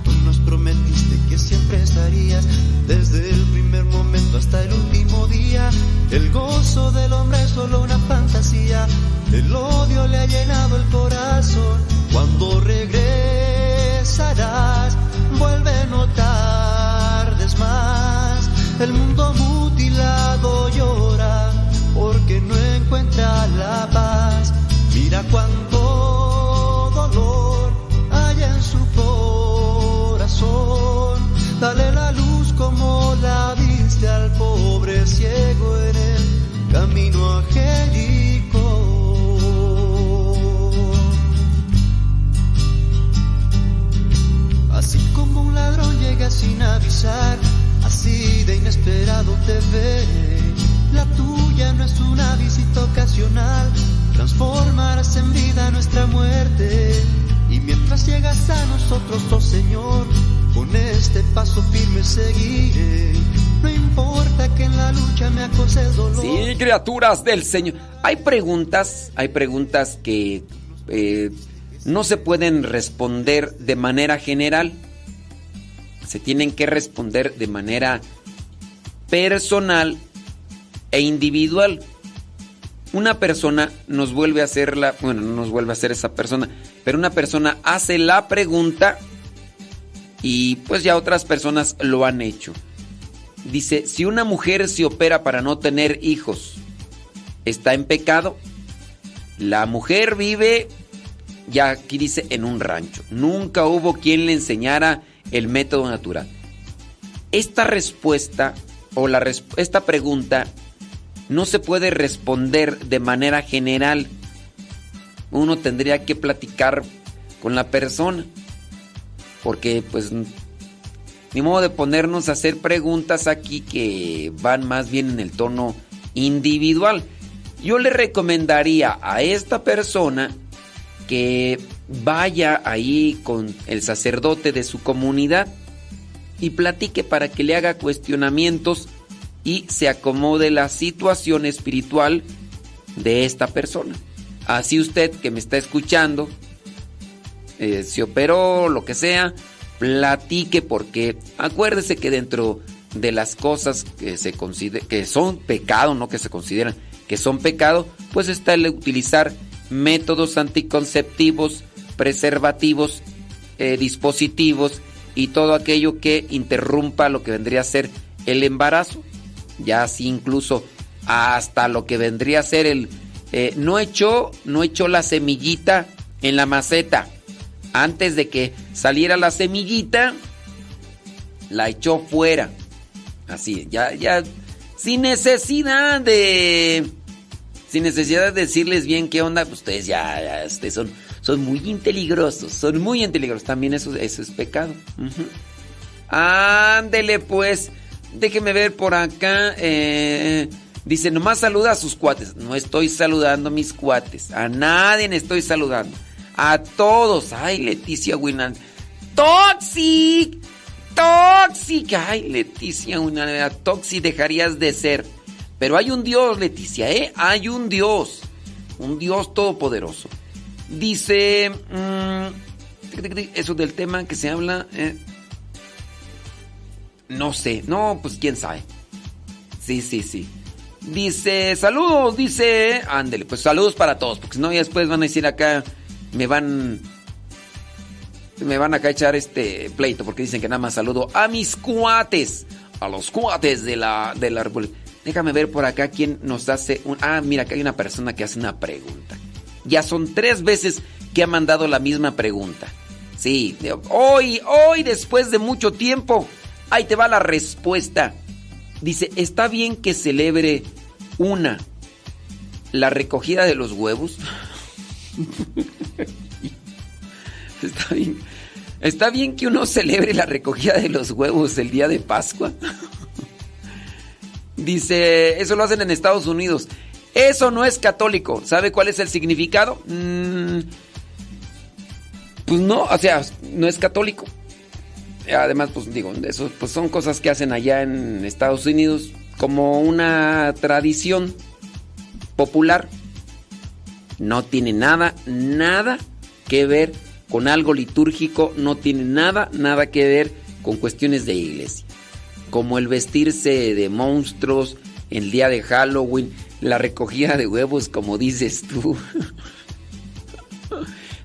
Tú nos prometiste que siempre estarías desde el primer momento hasta el último día. El gozo del hombre es solo una fantasía. El odio le ha llenado el corazón. Cuando regresarás, vuelve no tardes más. El mundo mutilado Cuánto dolor hay en su corazón. Dale la luz como la diste al pobre ciego en el camino a. Así como un ladrón llega sin avisar, así de inesperado te ve. La tuya no es una visita ocasional, transformarás en vida nuestra muerte. Y mientras llegas a nosotros, oh Señor, con este paso firme seguiré. No importa que en la lucha me acose el dolor. Sí, criaturas del Señor. Hay preguntas, hay preguntas que eh, no se pueden responder de manera general. Se tienen que responder de manera personal e individual. Una persona nos vuelve a hacer la, bueno, no nos vuelve a hacer esa persona, pero una persona hace la pregunta y pues ya otras personas lo han hecho. Dice, si una mujer se opera para no tener hijos, ¿está en pecado? La mujer vive, ya aquí dice, en un rancho. Nunca hubo quien le enseñara el método natural. Esta respuesta o la esta pregunta no se puede responder de manera general. Uno tendría que platicar con la persona. Porque pues ni modo de ponernos a hacer preguntas aquí que van más bien en el tono individual. Yo le recomendaría a esta persona que vaya ahí con el sacerdote de su comunidad y platique para que le haga cuestionamientos y se acomode la situación espiritual de esta persona. Así usted que me está escuchando, eh, se operó, lo que sea, platique porque acuérdese que dentro de las cosas que se que son pecado, no que se consideran que son pecado, pues está el utilizar métodos anticonceptivos, preservativos, eh, dispositivos y todo aquello que interrumpa lo que vendría a ser el embarazo. Ya así incluso hasta lo que vendría a ser el eh, no echó no echó la semillita en la maceta. Antes de que saliera la semillita la echó fuera. Así ya ya sin necesidad de sin necesidad de decirles bien qué onda pues ustedes ya, ya ustedes son son muy inteligrosos son muy inteligrosos. También eso eso es pecado. Ándele pues déjeme ver por acá eh, Dice, nomás saluda a sus cuates. No estoy saludando a mis cuates. A nadie estoy saludando. A todos. Ay, Leticia Winan. Toxic. Toxic. Ay, Leticia Winan. Toxic dejarías de ser. Pero hay un Dios, Leticia, ¿eh? Hay un Dios. Un Dios todopoderoso. Dice... mm, eso del tema que se habla... eh, no sé. No, pues quién sabe. Sí, sí, sí. Dice, saludos, dice. Ándele, pues saludos para todos, porque si no, ya después van a decir acá, me van. Me van acá a echar este pleito, porque dicen que nada más saludo a mis cuates, a los cuates de la, de la República. Déjame ver por acá quién nos hace un. Ah, mira, acá hay una persona que hace una pregunta. Ya son tres veces que ha mandado la misma pregunta. Sí, hoy, hoy, después de mucho tiempo, ahí te va la respuesta. Dice, ¿está bien que celebre una la recogida de los huevos? ¿Está bien? ¿Está bien que uno celebre la recogida de los huevos el día de Pascua? Dice, eso lo hacen en Estados Unidos. Eso no es católico. ¿Sabe cuál es el significado? Mm, pues no, o sea, no es católico. Además, pues digo, eso pues son cosas que hacen allá en Estados Unidos como una tradición popular. No tiene nada, nada que ver con algo litúrgico, no tiene nada, nada que ver con cuestiones de iglesia. Como el vestirse de monstruos el día de Halloween, la recogida de huevos, como dices tú.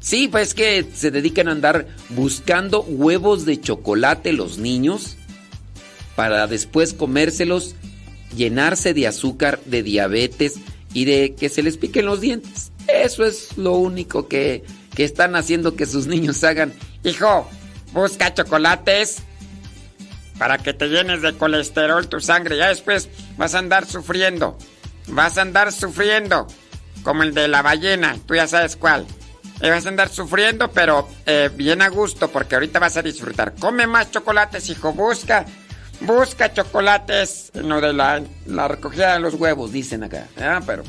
Sí, pues que se dedican a andar buscando huevos de chocolate los niños para después comérselos, llenarse de azúcar, de diabetes y de que se les piquen los dientes. Eso es lo único que, que están haciendo que sus niños hagan. Hijo, busca chocolates para que te llenes de colesterol tu sangre. Ya después vas a andar sufriendo. Vas a andar sufriendo. Como el de la ballena, tú ya sabes cuál. Y vas a andar sufriendo, pero eh, bien a gusto, porque ahorita vas a disfrutar. Come más chocolates, hijo. Busca, busca chocolates. en Lo de la, la recogida de los huevos, dicen acá. Pero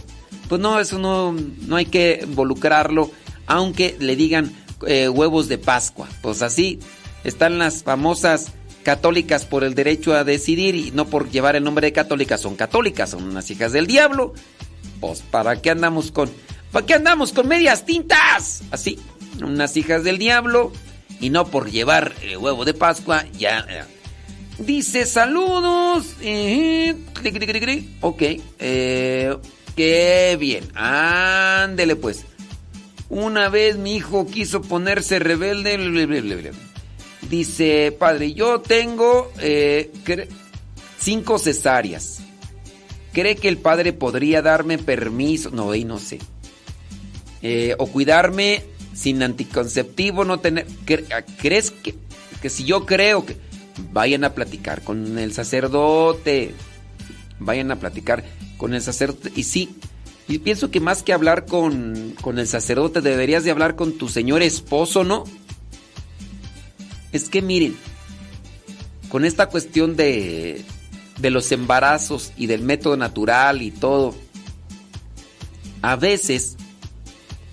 Pues no, eso no, no hay que involucrarlo, aunque le digan eh, huevos de Pascua. Pues así están las famosas católicas por el derecho a decidir y no por llevar el nombre de católicas, son católicas, son unas hijas del diablo. Pues ¿para qué andamos con... ¿Para qué andamos con medias tintas? Así, unas hijas del diablo y no por llevar el huevo de Pascua, ya... eh. Dice saludos. eh. Ok. eh, qué bien. Ándele pues. Una vez mi hijo quiso ponerse rebelde. Dice, padre, yo tengo eh, cinco cesáreas. ¿Cree que el padre podría darme permiso? No, ahí no sé. Eh, o cuidarme sin anticonceptivo, no tener... cre- ¿Crees que, que si yo creo que... Vayan a platicar con el sacerdote. Vayan a platicar con el sacerdote. Y sí, y pienso que más que hablar con, con el sacerdote, deberías de hablar con tu señor esposo, ¿no? Es que miren, con esta cuestión de, de los embarazos y del método natural y todo, a veces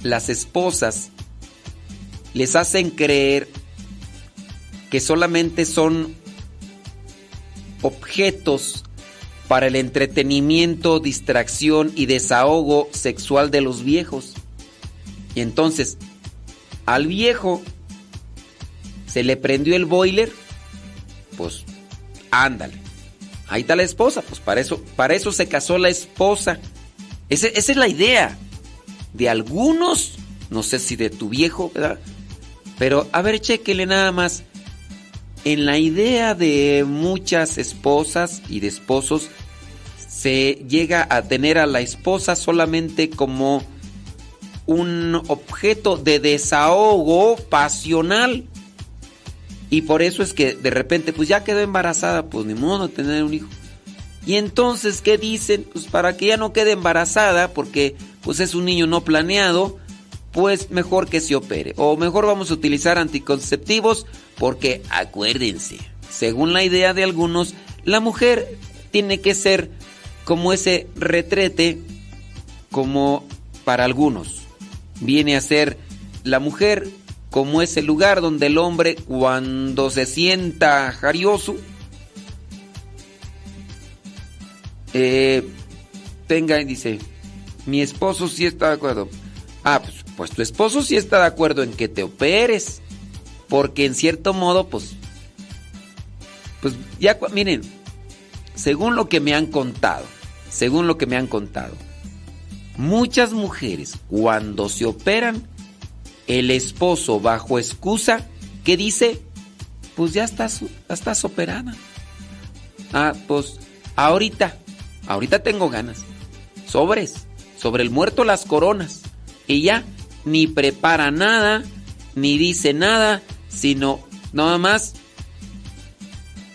las esposas les hacen creer que solamente son objetos para el entretenimiento, distracción y desahogo sexual de los viejos. Y entonces, al viejo se le prendió el boiler, pues ándale. Ahí está la esposa, pues para eso, para eso se casó la esposa. Ese- esa es la idea de algunos, no sé si de tu viejo, ¿verdad? Pero a ver, chequele nada más. En la idea de muchas esposas y de esposos, se llega a tener a la esposa solamente como un objeto de desahogo pasional. Y por eso es que de repente, pues ya quedó embarazada, pues ni modo de tener un hijo. Y entonces, ¿qué dicen? Pues para que ya no quede embarazada, porque pues es un niño no planeado, pues mejor que se opere. O mejor vamos a utilizar anticonceptivos, porque acuérdense, según la idea de algunos, la mujer tiene que ser como ese retrete, como para algunos. Viene a ser la mujer como ese lugar donde el hombre cuando se sienta jarioso, eh, tenga y dice, mi esposo sí está de acuerdo. Ah, pues, pues tu esposo sí está de acuerdo en que te operes. Porque en cierto modo, pues, pues ya, miren, según lo que me han contado, según lo que me han contado, muchas mujeres cuando se operan, el esposo bajo excusa que dice, pues ya estás, ya estás operada. Ah, pues ahorita, ahorita tengo ganas. Sobres, sobre el muerto las coronas. Y ya ni prepara nada, ni dice nada, sino nada más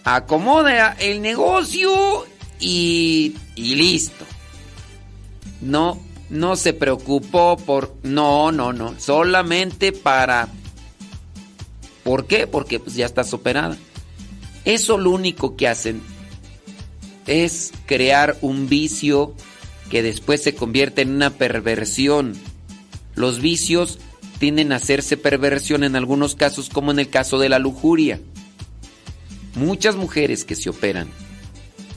acomoda el negocio y, y listo. No, no se preocupó por... No, no, no. Solamente para... ¿Por qué? Porque pues ya estás operada. Eso lo único que hacen es crear un vicio que después se convierte en una perversión. Los vicios tienden a hacerse perversión en algunos casos, como en el caso de la lujuria. Muchas mujeres que se operan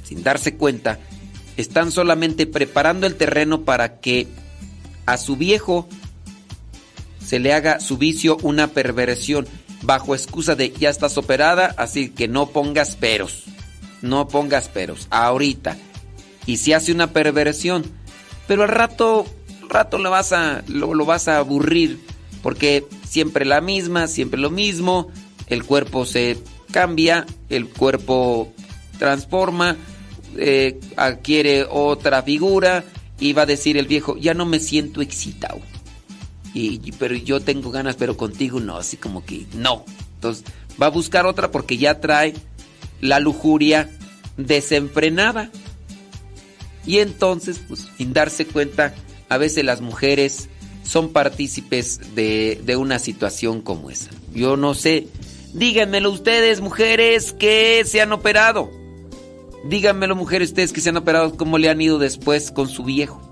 sin darse cuenta están solamente preparando el terreno para que a su viejo se le haga su vicio una perversión bajo excusa de ya estás operada, así que no pongas peros. No pongas peros ahorita. Y si hace una perversión, pero al rato al rato lo vas a lo, lo vas a aburrir porque siempre la misma, siempre lo mismo, el cuerpo se cambia, el cuerpo transforma, eh, adquiere otra figura y va a decir el viejo, ya no me siento excitado. Y, pero yo tengo ganas, pero contigo no, así como que no. Entonces va a buscar otra porque ya trae la lujuria desenfrenada. Y entonces, pues, sin darse cuenta, a veces las mujeres son partícipes de, de una situación como esa. Yo no sé. Díganmelo ustedes, mujeres que se han operado. Díganmelo, mujeres, ustedes que se han operado, cómo le han ido después con su viejo.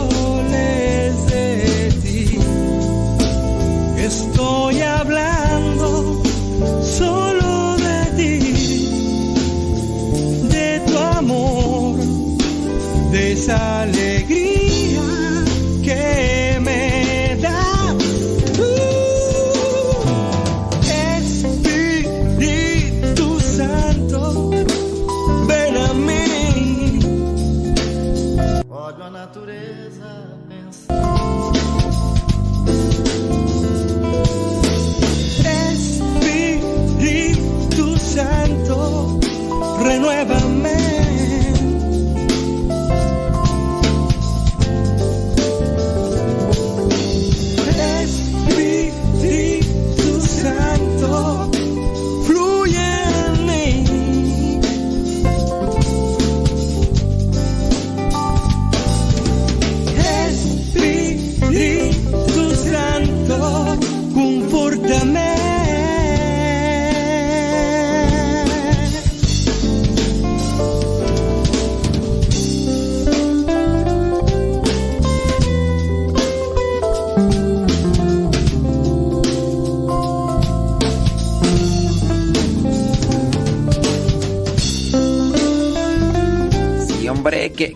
Estoy hablando solo de ti. De tu amor. De esa alegría renueva.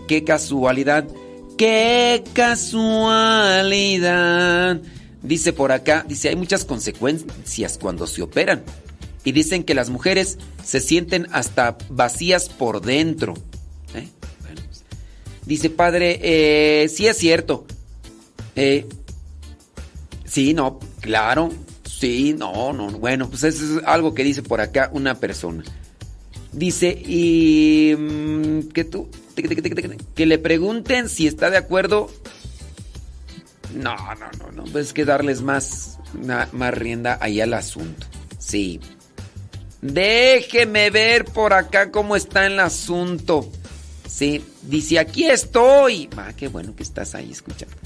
Qué, casualidad. Qué casualidad. Dice por acá, dice, hay muchas consecuencias cuando se operan. Y dicen que las mujeres se sienten hasta vacías por dentro. ¿Eh? Pues, dice, padre, eh, sí es cierto. Eh, sí, no, claro. Sí, no, no. Bueno, pues eso es algo que dice por acá una persona. Dice, y mm, que tú, que le pregunten si está de acuerdo. No, no, no, no. Pues es que darles más, más rienda ahí al asunto. Sí. Déjeme ver por acá cómo está el asunto. Sí, dice, aquí estoy. Ah, qué bueno que estás ahí escuchando.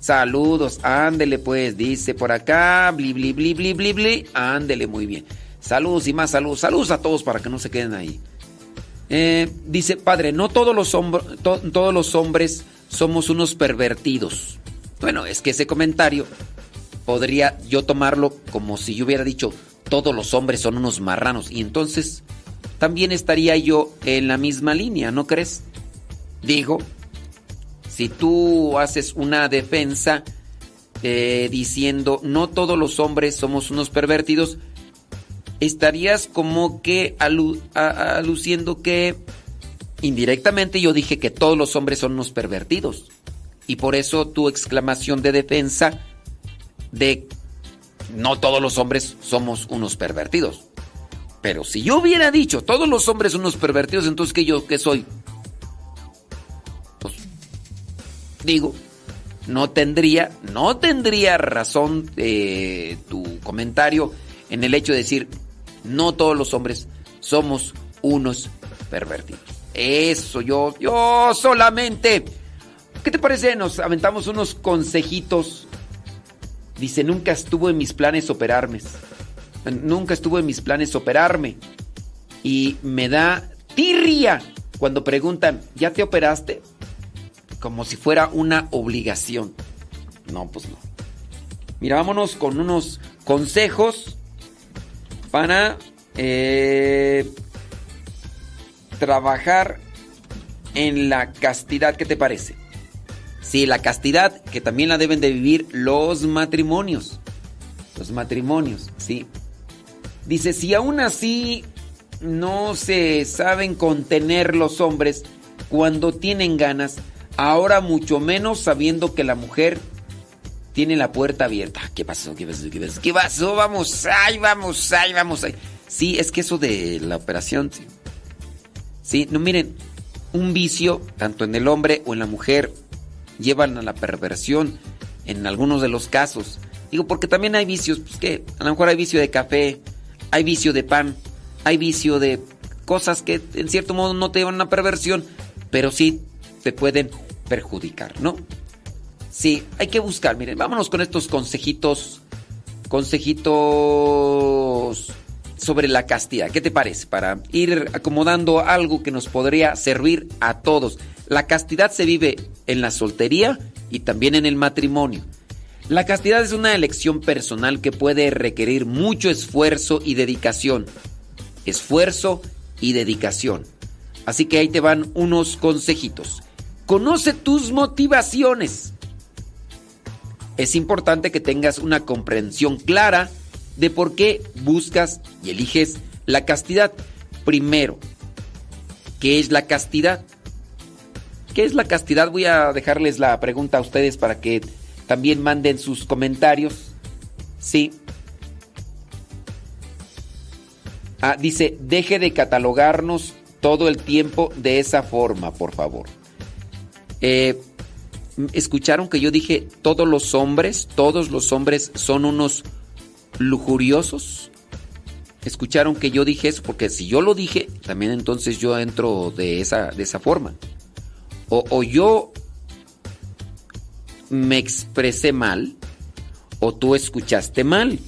Saludos, ándele pues, dice por acá, bli, bli, bli, bli, bli, bli. Ándele muy bien. Saludos y más saludos. Saludos a todos para que no se queden ahí. Eh, dice, padre, no todos los, todos los hombres somos unos pervertidos. Bueno, es que ese comentario podría yo tomarlo como si yo hubiera dicho, todos los hombres son unos marranos. Y entonces también estaría yo en la misma línea, ¿no crees? Digo, si tú haces una defensa eh, diciendo, no todos los hombres somos unos pervertidos, estarías como que alu- aluciendo que indirectamente yo dije que todos los hombres son unos pervertidos. Y por eso tu exclamación de defensa de no todos los hombres somos unos pervertidos. Pero si yo hubiera dicho todos los hombres son unos pervertidos, entonces ¿qué yo qué soy? Pues digo, no tendría, no tendría razón eh, tu comentario en el hecho de decir no todos los hombres somos unos pervertidos. Eso yo, yo solamente. ¿Qué te parece? Nos aventamos unos consejitos. Dice, nunca estuvo en mis planes operarme. Nunca estuvo en mis planes operarme. Y me da tirria cuando preguntan, ¿ya te operaste? Como si fuera una obligación. No, pues no. Mira, vámonos con unos consejos para eh, trabajar en la castidad. ¿Qué te parece? Sí, la castidad que también la deben de vivir los matrimonios. Los matrimonios, sí. Dice, si aún así no se saben contener los hombres cuando tienen ganas, ahora mucho menos sabiendo que la mujer tiene la puerta abierta. ¿Qué pasó? ¿Qué pasó? ¿Qué pasó? ¿Qué pasó? Vamos, ay, vamos, ay, vamos. Ay. Sí, es que eso de la operación, sí. Sí, no miren, un vicio, tanto en el hombre o en la mujer, llevan a la perversión en algunos de los casos. Digo, porque también hay vicios, pues que a lo mejor hay vicio de café, hay vicio de pan, hay vicio de cosas que en cierto modo no te llevan a una perversión, pero sí te pueden perjudicar, ¿no? Sí, hay que buscar, miren, vámonos con estos consejitos, consejitos sobre la castidad. ¿Qué te parece? Para ir acomodando algo que nos podría servir a todos. La castidad se vive en la soltería y también en el matrimonio. La castidad es una elección personal que puede requerir mucho esfuerzo y dedicación. Esfuerzo y dedicación. Así que ahí te van unos consejitos. Conoce tus motivaciones. Es importante que tengas una comprensión clara de por qué buscas y eliges la castidad. Primero, ¿qué es la castidad? ¿Qué es la castidad? Voy a dejarles la pregunta a ustedes para que también manden sus comentarios. Sí. Ah, dice, deje de catalogarnos todo el tiempo de esa forma, por favor. Eh, ¿Escucharon que yo dije todos los hombres, todos los hombres son unos lujuriosos? ¿Escucharon que yo dije eso? Porque si yo lo dije, también entonces yo entro de esa, de esa forma. O, o yo me expresé mal, o tú escuchaste mal.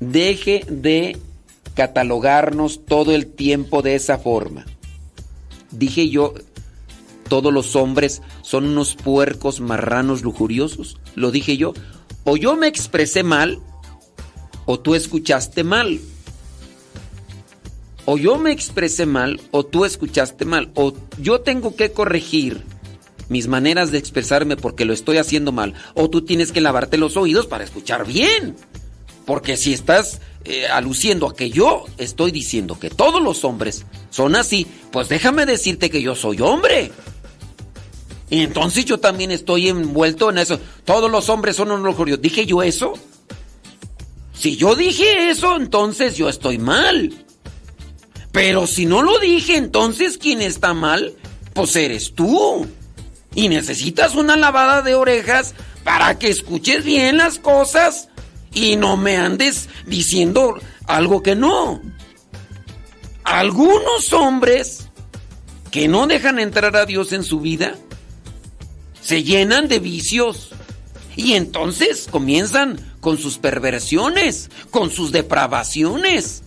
Deje de catalogarnos todo el tiempo de esa forma. Dije yo, todos los hombres son unos puercos marranos lujuriosos. Lo dije yo. O yo me expresé mal, o tú escuchaste mal. o yo me expresé mal o tú escuchaste mal o yo tengo que corregir mis maneras de expresarme porque lo estoy haciendo mal o tú tienes que lavarte los oídos para escuchar bien. Porque si estás eh, aluciendo a que yo estoy diciendo que todos los hombres son así, pues déjame decirte que yo soy hombre. Y entonces yo también estoy envuelto en eso. Todos los hombres son unos. ¿Dije yo eso? Si yo dije eso, entonces yo estoy mal. Pero si no lo dije, entonces ¿quién está mal? Pues eres tú. Y necesitas una lavada de orejas para que escuches bien las cosas y no me andes diciendo algo que no. Algunos hombres que no dejan entrar a Dios en su vida se llenan de vicios y entonces comienzan con sus perversiones, con sus depravaciones.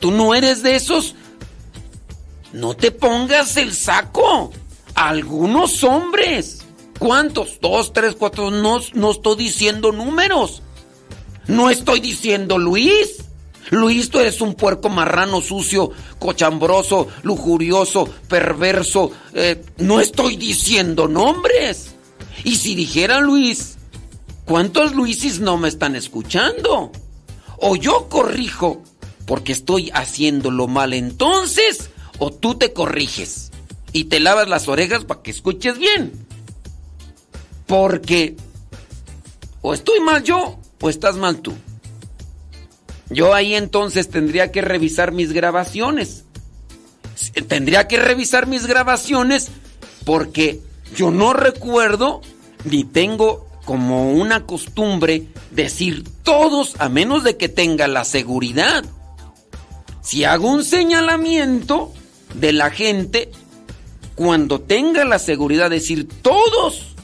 Tú no eres de esos. No te pongas el saco. Algunos hombres. ¿Cuántos? Dos, tres, cuatro. No, no estoy diciendo números. No estoy diciendo Luis. Luis, tú eres un puerco marrano, sucio, cochambroso, lujurioso, perverso. Eh, no estoy diciendo nombres. Y si dijera Luis, ¿cuántos Luisis no me están escuchando? O yo corrijo porque estoy haciéndolo mal entonces, o tú te corriges y te lavas las orejas para que escuches bien. Porque o estoy mal yo o estás mal tú. Yo ahí entonces tendría que revisar mis grabaciones. Tendría que revisar mis grabaciones porque yo no recuerdo ni tengo como una costumbre decir todos a menos de que tenga la seguridad. Si hago un señalamiento de la gente, cuando tenga la seguridad de decir todos,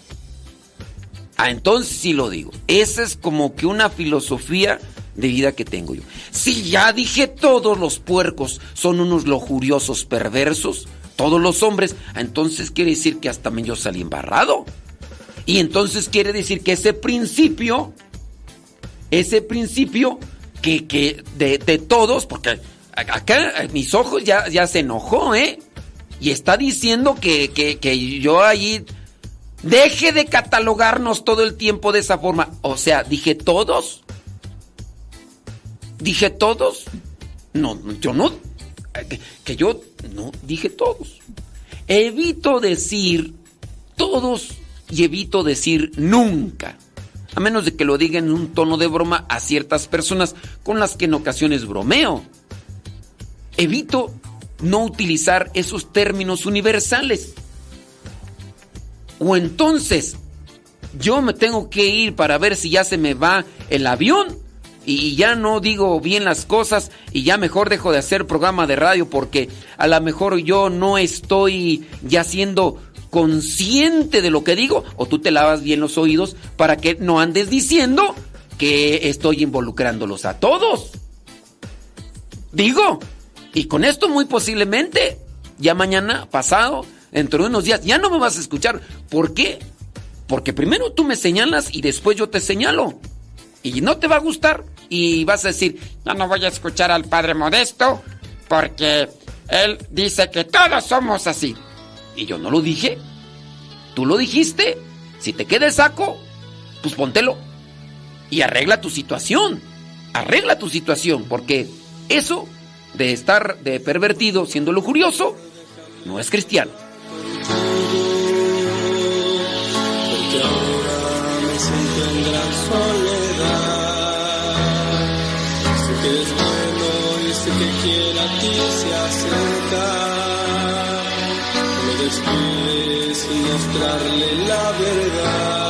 ah, entonces sí lo digo. Esa es como que una filosofía de vida que tengo yo. Si ya dije todos los puercos son unos lujuriosos perversos, todos los hombres, entonces quiere decir que hasta yo salí embarrado. Y entonces quiere decir que ese principio, ese principio que, que de, todos, porque acá mis ojos ya, ya se enojó, ¿eh? Y está diciendo que, que, que yo allí deje de catalogarnos todo el tiempo de esa forma. O sea, dije todos. Dije todos. No, yo no. Que, yo no dije todos. Evito decir todos y evito decir nunca. A menos de que lo diga en un tono de broma a ciertas personas con las que en ocasiones bromeo. Evito no utilizar esos términos universales. O entonces yo me tengo que ir para ver si ya se me va el avión y ya no digo bien las cosas y ya mejor dejo de hacer programa de radio porque a lo mejor yo no estoy ya siendo consciente de lo que digo o tú te lavas bien los oídos para que no andes diciendo que estoy involucrándolos a todos. Digo, y con esto muy posiblemente, ya mañana, pasado, dentro de unos días, ya no me vas a escuchar. ¿Por qué? Porque primero tú me señalas y después yo te señalo. Y no te va a gustar y vas a decir, no, no voy a escuchar al Padre Modesto porque él dice que todos somos así. Y yo no lo dije. Tú lo dijiste. Si te queda el saco, pues póntelo. Y arregla tu situación. Arregla tu situación porque eso de estar de pervertido siendo lujurioso no es cristiano. Porque ahora me se acerca. Despides sin mostrarle la verdad.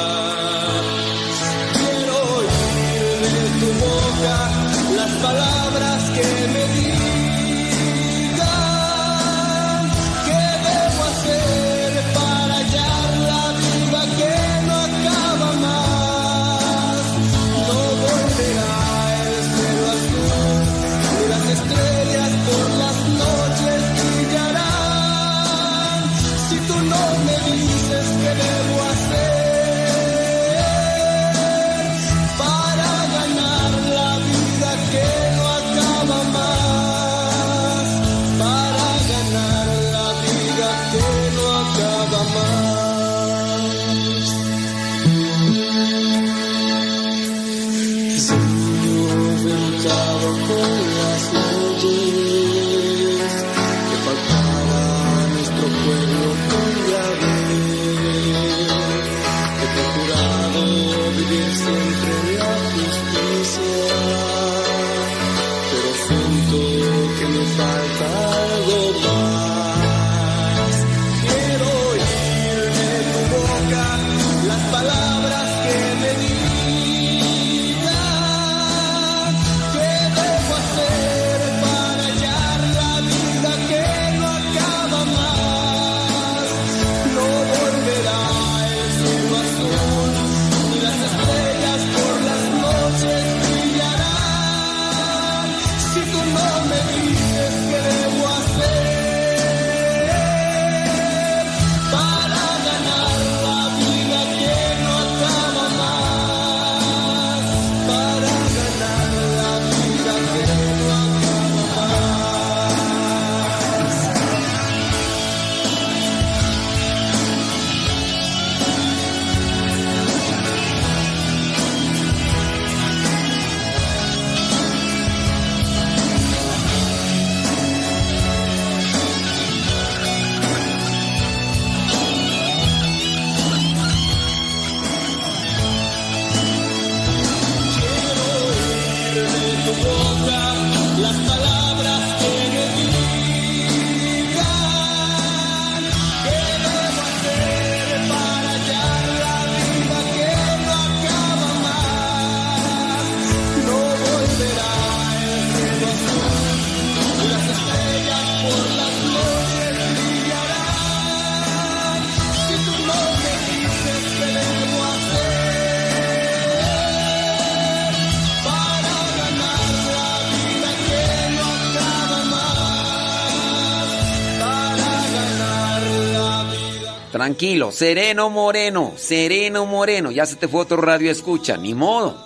Tranquilo, sereno moreno, sereno moreno. Ya se te fue otro radio escucha. Ni modo,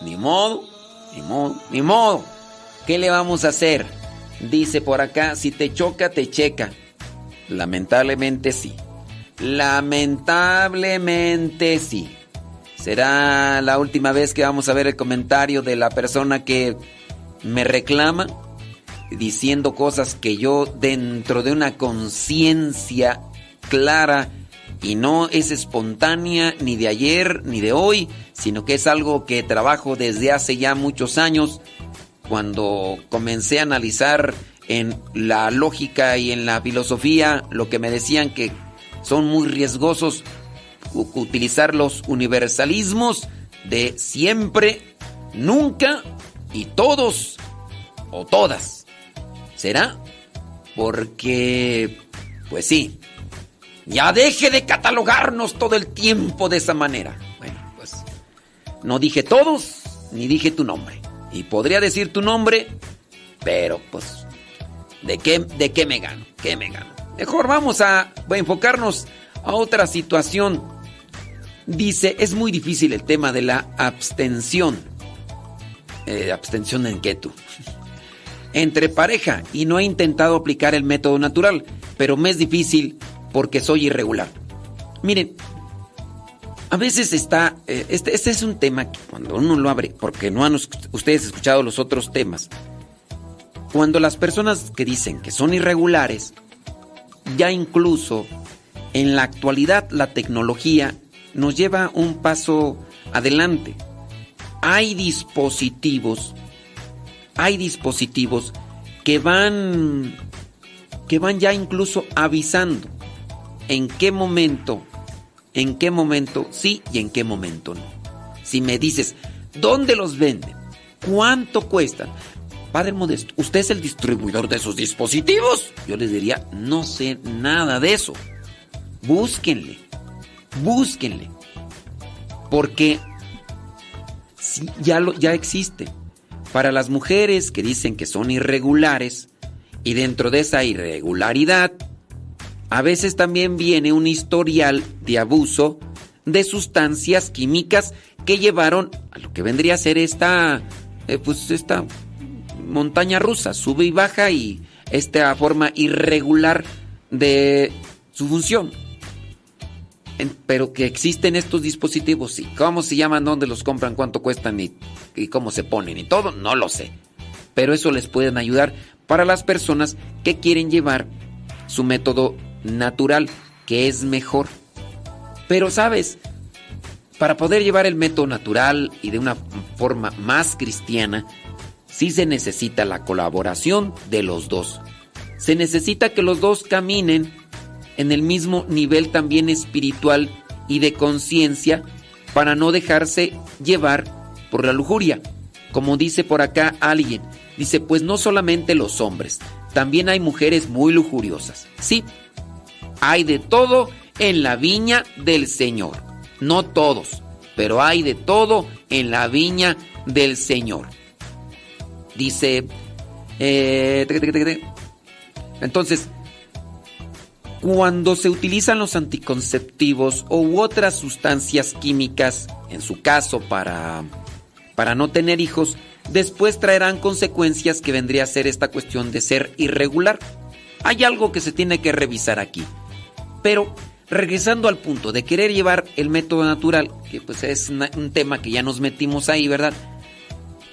ni modo, ni modo, ni modo. ¿Qué le vamos a hacer? Dice por acá, si te choca, te checa. Lamentablemente sí. Lamentablemente sí. Será la última vez que vamos a ver el comentario de la persona que me reclama diciendo cosas que yo dentro de una conciencia clara y no es espontánea ni de ayer ni de hoy, sino que es algo que trabajo desde hace ya muchos años cuando comencé a analizar en la lógica y en la filosofía lo que me decían que son muy riesgosos utilizar los universalismos de siempre, nunca y todos o todas. ¿Será? Porque, pues sí, ya deje de catalogarnos todo el tiempo de esa manera. Bueno, pues no dije todos, ni dije tu nombre. Y podría decir tu nombre, pero pues, ¿de qué, de qué me gano? ¿Qué me gano? Mejor vamos a enfocarnos a otra situación. Dice, es muy difícil el tema de la abstención. Eh, abstención en tú. Entre pareja y no he intentado aplicar el método natural, pero me es difícil porque soy irregular. Miren, a veces está, eh, este, este es un tema que cuando uno lo abre, porque no han us- ustedes escuchado los otros temas, cuando las personas que dicen que son irregulares, ya incluso en la actualidad la tecnología nos lleva un paso adelante. Hay dispositivos, hay dispositivos que van que van ya incluso avisando en qué momento, en qué momento sí y en qué momento no. Si me dices, ¿dónde los venden? ¿Cuánto cuestan? Padre Modesto, ¿usted es el distribuidor de esos dispositivos? Yo les diría, no sé nada de eso. Búsquenle, búsquenle. Porque ya, ya existe. Para las mujeres que dicen que son irregulares y dentro de esa irregularidad, a veces también viene un historial de abuso de sustancias químicas que llevaron a lo que vendría a ser esta, eh, pues esta montaña rusa, sube y baja y esta forma irregular de su función. Pero que existen estos dispositivos, sí. ¿Cómo se llaman? ¿Dónde los compran? ¿Cuánto cuestan? Y, y cómo se ponen? Y todo, no lo sé. Pero eso les pueden ayudar para las personas que quieren llevar su método natural, que es mejor. Pero sabes, para poder llevar el método natural y de una forma más cristiana, sí se necesita la colaboración de los dos. Se necesita que los dos caminen en el mismo nivel también espiritual y de conciencia para no dejarse llevar por la lujuria. Como dice por acá alguien, dice, pues no solamente los hombres, también hay mujeres muy lujuriosas. Sí, hay de todo en la viña del Señor. No todos, pero hay de todo en la viña del Señor. Dice, eh, entonces, cuando se utilizan los anticonceptivos u otras sustancias químicas, en su caso para, para no tener hijos, después traerán consecuencias que vendría a ser esta cuestión de ser irregular. Hay algo que se tiene que revisar aquí. Pero regresando al punto de querer llevar el método natural, que pues es un tema que ya nos metimos ahí, ¿verdad?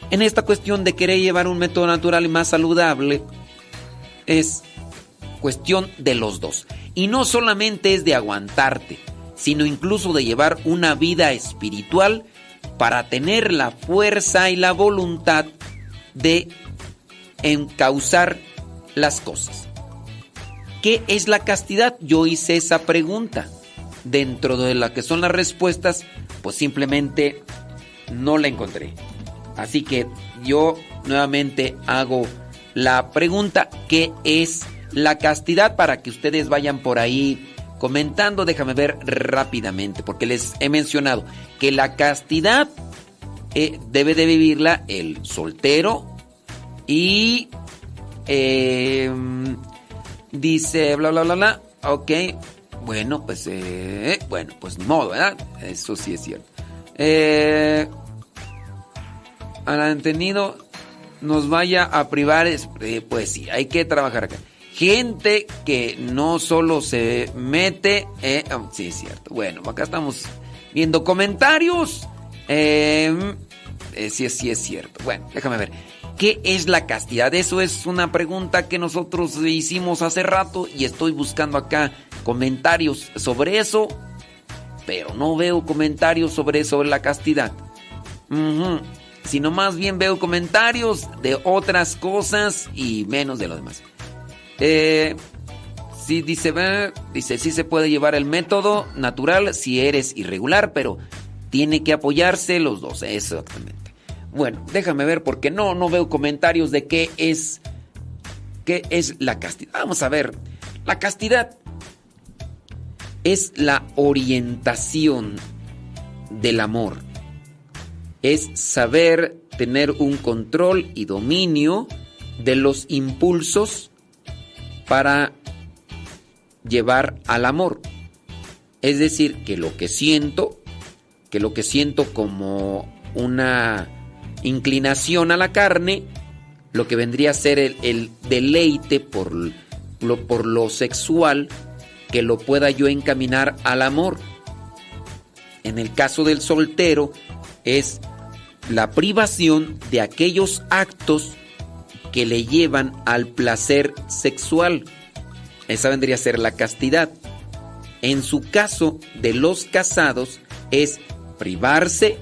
En esta cuestión de querer llevar un método natural y más saludable, es cuestión de los dos. Y no solamente es de aguantarte, sino incluso de llevar una vida espiritual para tener la fuerza y la voluntad de encauzar las cosas. ¿Qué es la castidad? Yo hice esa pregunta. Dentro de la que son las respuestas, pues simplemente no la encontré. Así que yo nuevamente hago la pregunta, ¿qué es la castidad? Para que ustedes vayan por ahí comentando, déjame ver rápidamente, porque les he mencionado que la castidad eh, debe de vivirla el soltero y eh, dice bla bla bla bla, ok, bueno pues eh, bueno pues modo, ¿verdad? Eso sí es cierto. Eh, al entendido nos vaya a privar, eh, pues sí, hay que trabajar acá. Gente que no solo se mete, eh, oh, sí es cierto. Bueno, acá estamos viendo comentarios. Eh, eh, sí, sí es cierto. Bueno, déjame ver. ¿Qué es la castidad? Eso es una pregunta que nosotros hicimos hace rato y estoy buscando acá comentarios sobre eso, pero no veo comentarios sobre, sobre la castidad. Sino más bien veo comentarios de otras cosas y menos de lo demás. Eh, sí, dice, dice, sí se puede llevar el método natural si eres irregular, pero tiene que apoyarse los dos. Exactamente. Bueno, déjame ver porque no, no veo comentarios de qué es, qué es la castidad. Vamos a ver. La castidad es la orientación del amor. Es saber tener un control y dominio de los impulsos para llevar al amor. Es decir, que lo que siento, que lo que siento como una inclinación a la carne, lo que vendría a ser el, el deleite por lo, por lo sexual, que lo pueda yo encaminar al amor. En el caso del soltero es la privación de aquellos actos que le llevan al placer sexual. Esa vendría a ser la castidad. En su caso de los casados es privarse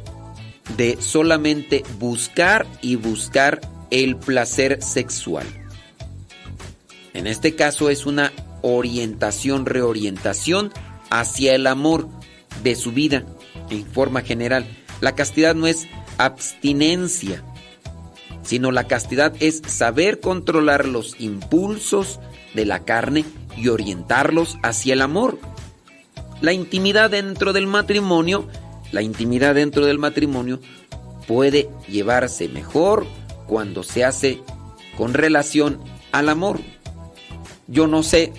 de solamente buscar y buscar el placer sexual. En este caso es una orientación, reorientación hacia el amor de su vida en forma general. La castidad no es abstinencia, sino la castidad es saber controlar los impulsos de la carne y orientarlos hacia el amor. La intimidad dentro del matrimonio, la intimidad dentro del matrimonio puede llevarse mejor cuando se hace con relación al amor. Yo no sé,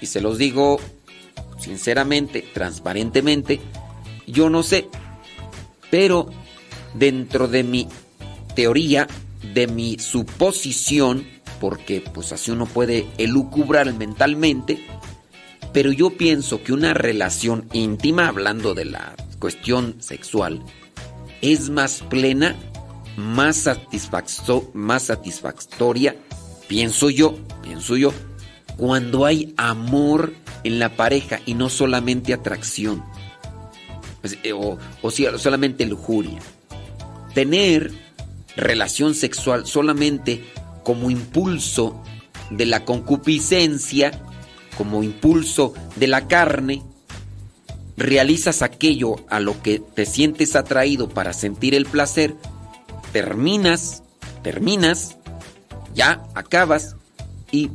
y se los digo sinceramente, transparentemente, yo no sé, pero dentro de mi teoría, de mi suposición, porque pues así uno puede elucubrar mentalmente, Pero yo pienso que una relación íntima, hablando de la cuestión sexual, es más plena, más, más satisfactoria, pienso yo, pienso yo, cuando hay amor en la pareja y no solamente atracción. Pues, eh, o, o solamente lujuria. Tener relación sexual solamente como impulso de la concupiscencia, como impulso de la carne, realizas aquello a lo que te sientes atraído para sentir el placer, terminas, terminas, ya acabas y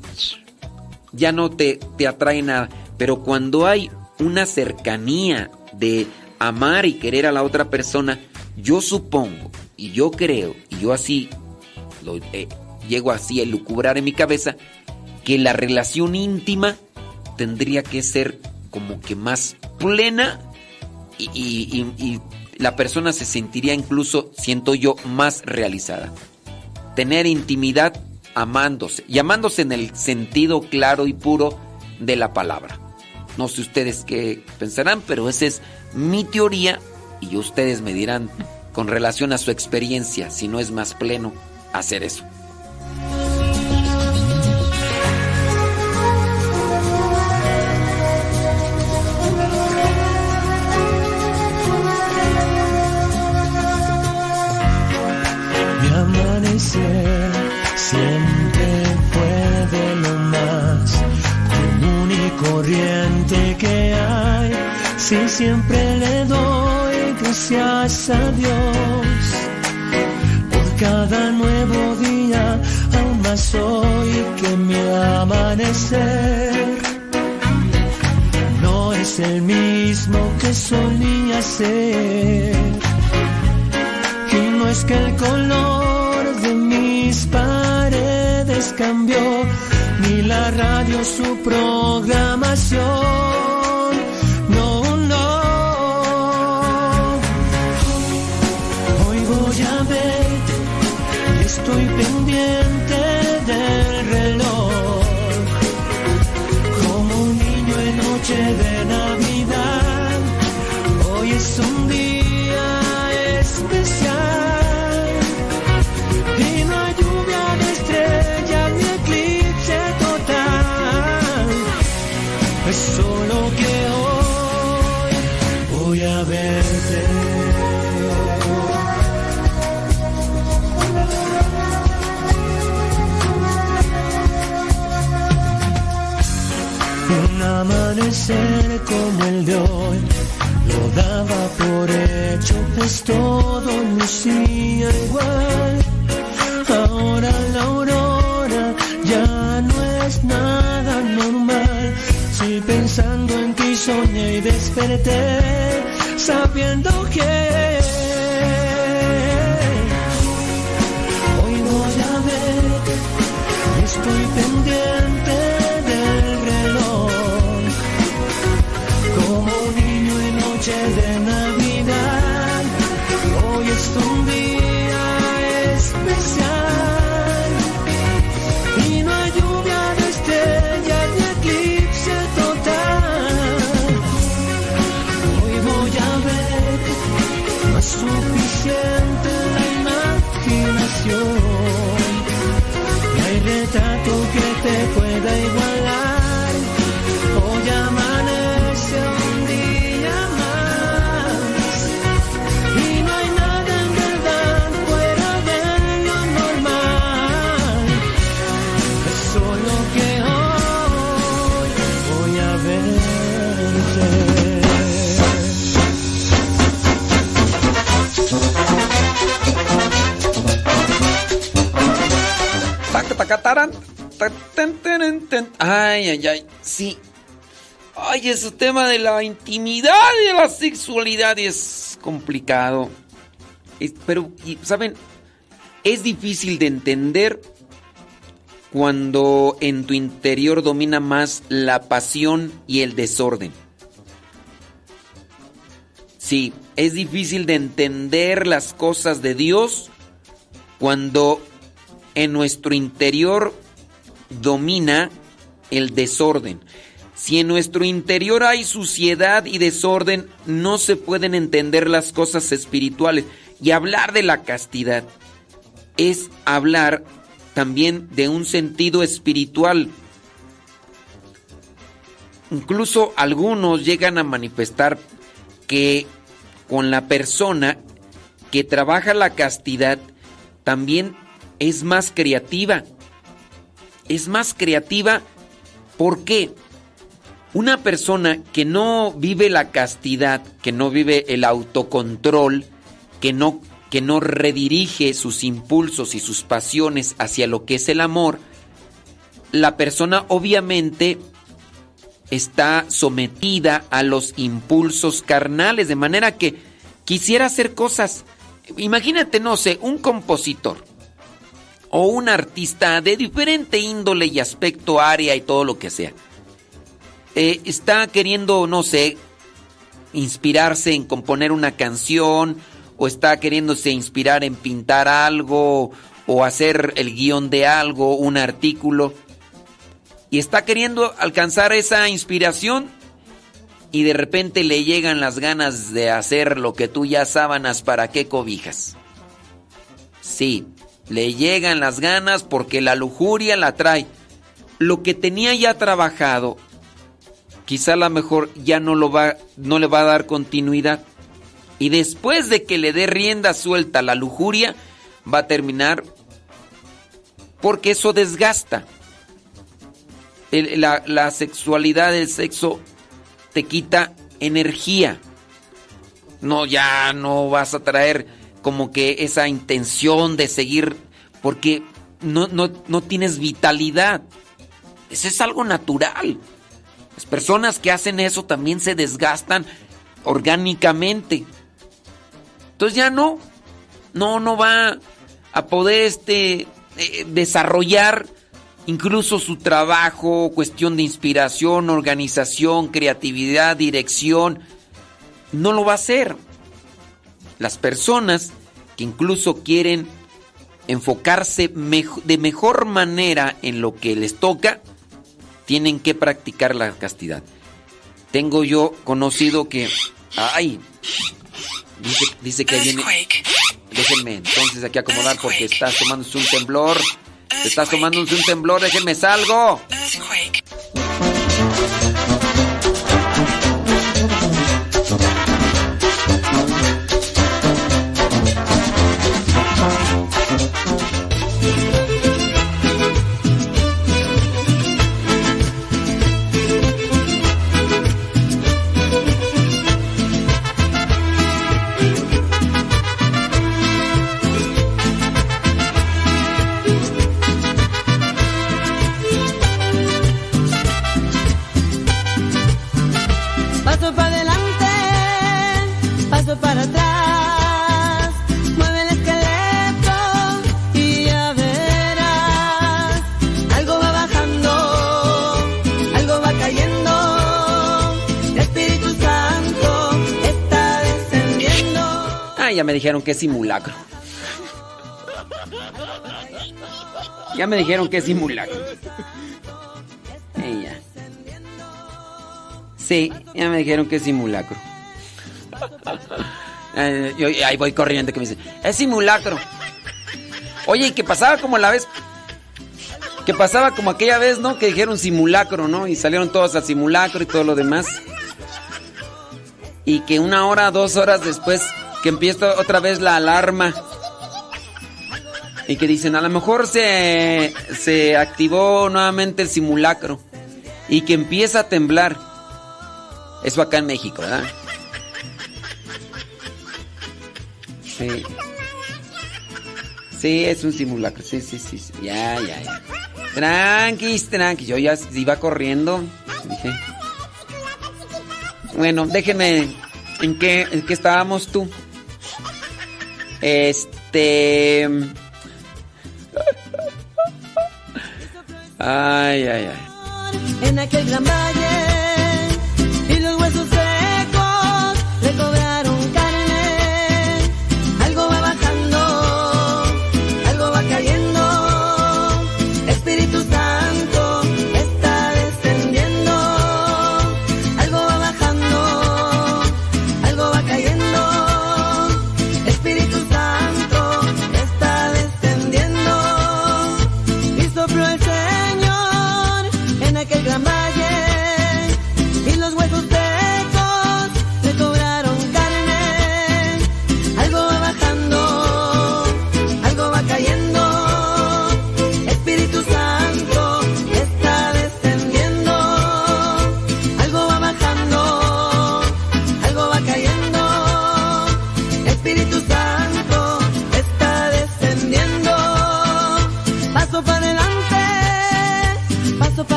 ya no te, te atrae nada. Pero cuando hay una cercanía de amar y querer a la otra persona, yo supongo y yo creo y yo así lo eh, llego así a elucubrar en mi cabeza que la relación íntima tendría que ser como que más plena y, la persona se sentiría incluso, siento yo, más realizada. Tener intimidad amándose, y amándose en el sentido claro y puro de la palabra. No sé ustedes qué pensarán, pero esa es mi teoría y ustedes me dirán con relación a su experiencia si no es más pleno hacer eso. Siempre fue de lo más común y corriente que hay. Si siempre le doy gracias a Dios por cada nuevo día, aún más hoy que mi amanecer no es el mismo que solía ser. Y no es que el color mis paredes cambió, ni la radio su programación. Amanecer como el de hoy lo daba por hecho, pues todo lucía igual. Ahora la aurora ya no es nada normal. Si pensando en ti soñé y desperté, sabiendo que hoy voy a ver, estoy pendiente Ay, ay, ay. Sí. Ay, ese tema de la intimidad y de la sexualidad es complicado. Pero, ¿saben? Es difícil de entender cuando en tu interior domina más la pasión y el desorden. Sí, es difícil de entender las cosas de Dios cuando en nuestro interior domina el desorden. Si en nuestro interior hay suciedad y desorden, no se pueden entender las cosas espirituales. Y hablar de la castidad es hablar también de un sentido espiritual. Incluso algunos llegan a manifestar que con la persona que trabaja la castidad también es más creativa. Es más creativa ¿por qué? Una persona que no vive la castidad, que no vive el autocontrol, que no, que no redirige sus impulsos y sus pasiones hacia lo que es el amor, la persona obviamente está sometida a los impulsos carnales, de manera que quisiera hacer cosas. Imagínate, no sé, un compositor o un artista de diferente índole y aspecto, área y todo lo que sea. Eh, está queriendo, no sé, inspirarse en componer una canción o está queriéndose inspirar en pintar algo o hacer el guion de algo, un artículo y está queriendo alcanzar esa inspiración y de repente le llegan las ganas de hacer lo que tú ya sábanas para qué cobijas. Sí, le llegan las ganas porque la lujuria la trae. Lo que tenía ya trabajado, quizá a lo mejor ya no, lo va, no le va a dar continuidad. Y después de que le dé rienda suelta la lujuria, va a terminar porque eso desgasta la, la sexualidad, el sexo, te quita energía. No, ya no vas a traer como que esa intención de seguir, porque no, no, no tienes vitalidad. Eso es algo natural. Las personas que hacen eso también se desgastan orgánicamente. Entonces ya no, no, no va a poder este, eh, desarrollar incluso su trabajo, cuestión de inspiración, organización, creatividad, dirección, no lo va a hacer. Las personas que incluso quieren enfocarse de mejor manera en lo que les toca, tienen que practicar la castidad. Tengo yo conocido que... ¡Ay! Dice, dice que viene... Déjenme entonces aquí acomodar porque está tomándose un temblor. Está tomando un temblor, déjenme salgo. Ya me dijeron que es simulacro. Ya me dijeron que es simulacro. Ya. Sí, ya me dijeron que es simulacro. Eh, yo ahí voy corriendo que me dice, es simulacro. Oye, y que pasaba como la vez. Que pasaba como aquella vez, ¿no? Que dijeron simulacro, ¿no? Y salieron todos al simulacro y todo lo demás. Y que una hora, dos horas después, que empieza otra vez la alarma. Y que dicen, a lo mejor se, se activó nuevamente el simulacro. Y que empieza a temblar. Eso acá en México, ¿verdad? Sí. Sí, es un simulacro. Sí, sí, sí. sí. Ya, ya, ya. Tranquis, tranquis. Yo ya iba corriendo. Dije. Bueno, déjenme. ¿En qué, en qué estábamos tú? Este. Ay, ay, ay.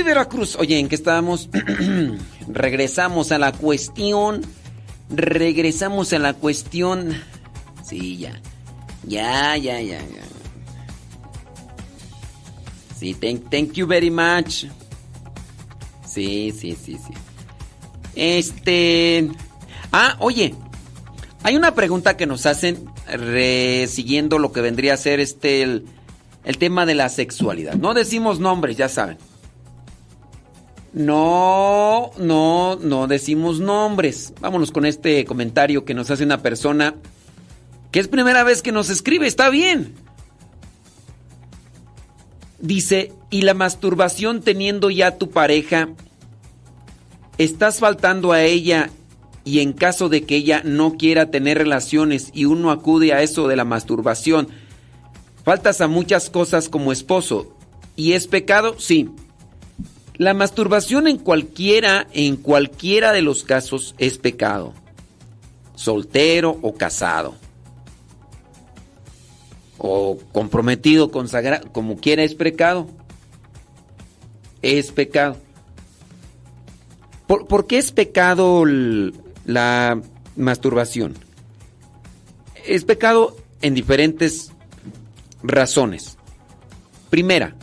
De Veracruz. Oye, ¿en qué estábamos? Regresamos a la cuestión. Regresamos a la cuestión. Sí, ya. Ya, ya, ya, ya. Sí, thank, thank you very much. Sí, sí, sí, sí. Este. Ah, oye. Hay una pregunta que nos hacen siguiendo lo que vendría a ser este el, el tema de la sexualidad. No decimos nombres, ya saben. No, no, no decimos nombres. Vámonos con este comentario que nos hace una persona que es primera vez que nos escribe. Está bien. Dice, ¿y la masturbación teniendo ya tu pareja? ¿Estás faltando a ella y en caso de que ella no quiera tener relaciones y uno acude a eso de la masturbación, faltas a muchas cosas como esposo? ¿Y es pecado? Sí. La masturbación en cualquiera, en cualquiera de los casos es pecado. Soltero o casado. O comprometido, consagrado, como quiera es pecado. Es pecado. ¿Por, qué es pecado la masturbación? Es pecado en diferentes razones. Primera,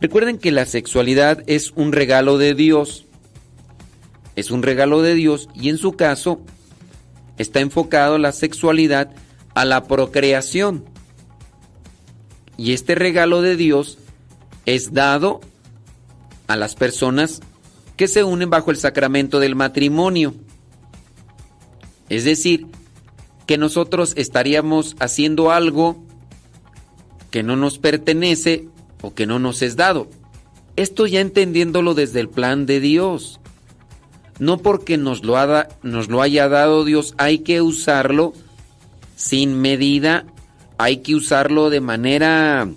recuerden que la sexualidad es un regalo de Dios. Es un regalo de Dios y en su caso está enfocado la sexualidad a la procreación. Y este regalo de Dios es dado a las personas que se unen bajo el sacramento del matrimonio. Es decir, que nosotros estaríamos haciendo algo que no nos pertenece o que no nos es dado. Esto ya entendiéndolo desde el plan de Dios. No porque nos lo, hada- nos lo haya dado Dios, hay que usarlo sin medida, hay que usarlo de manera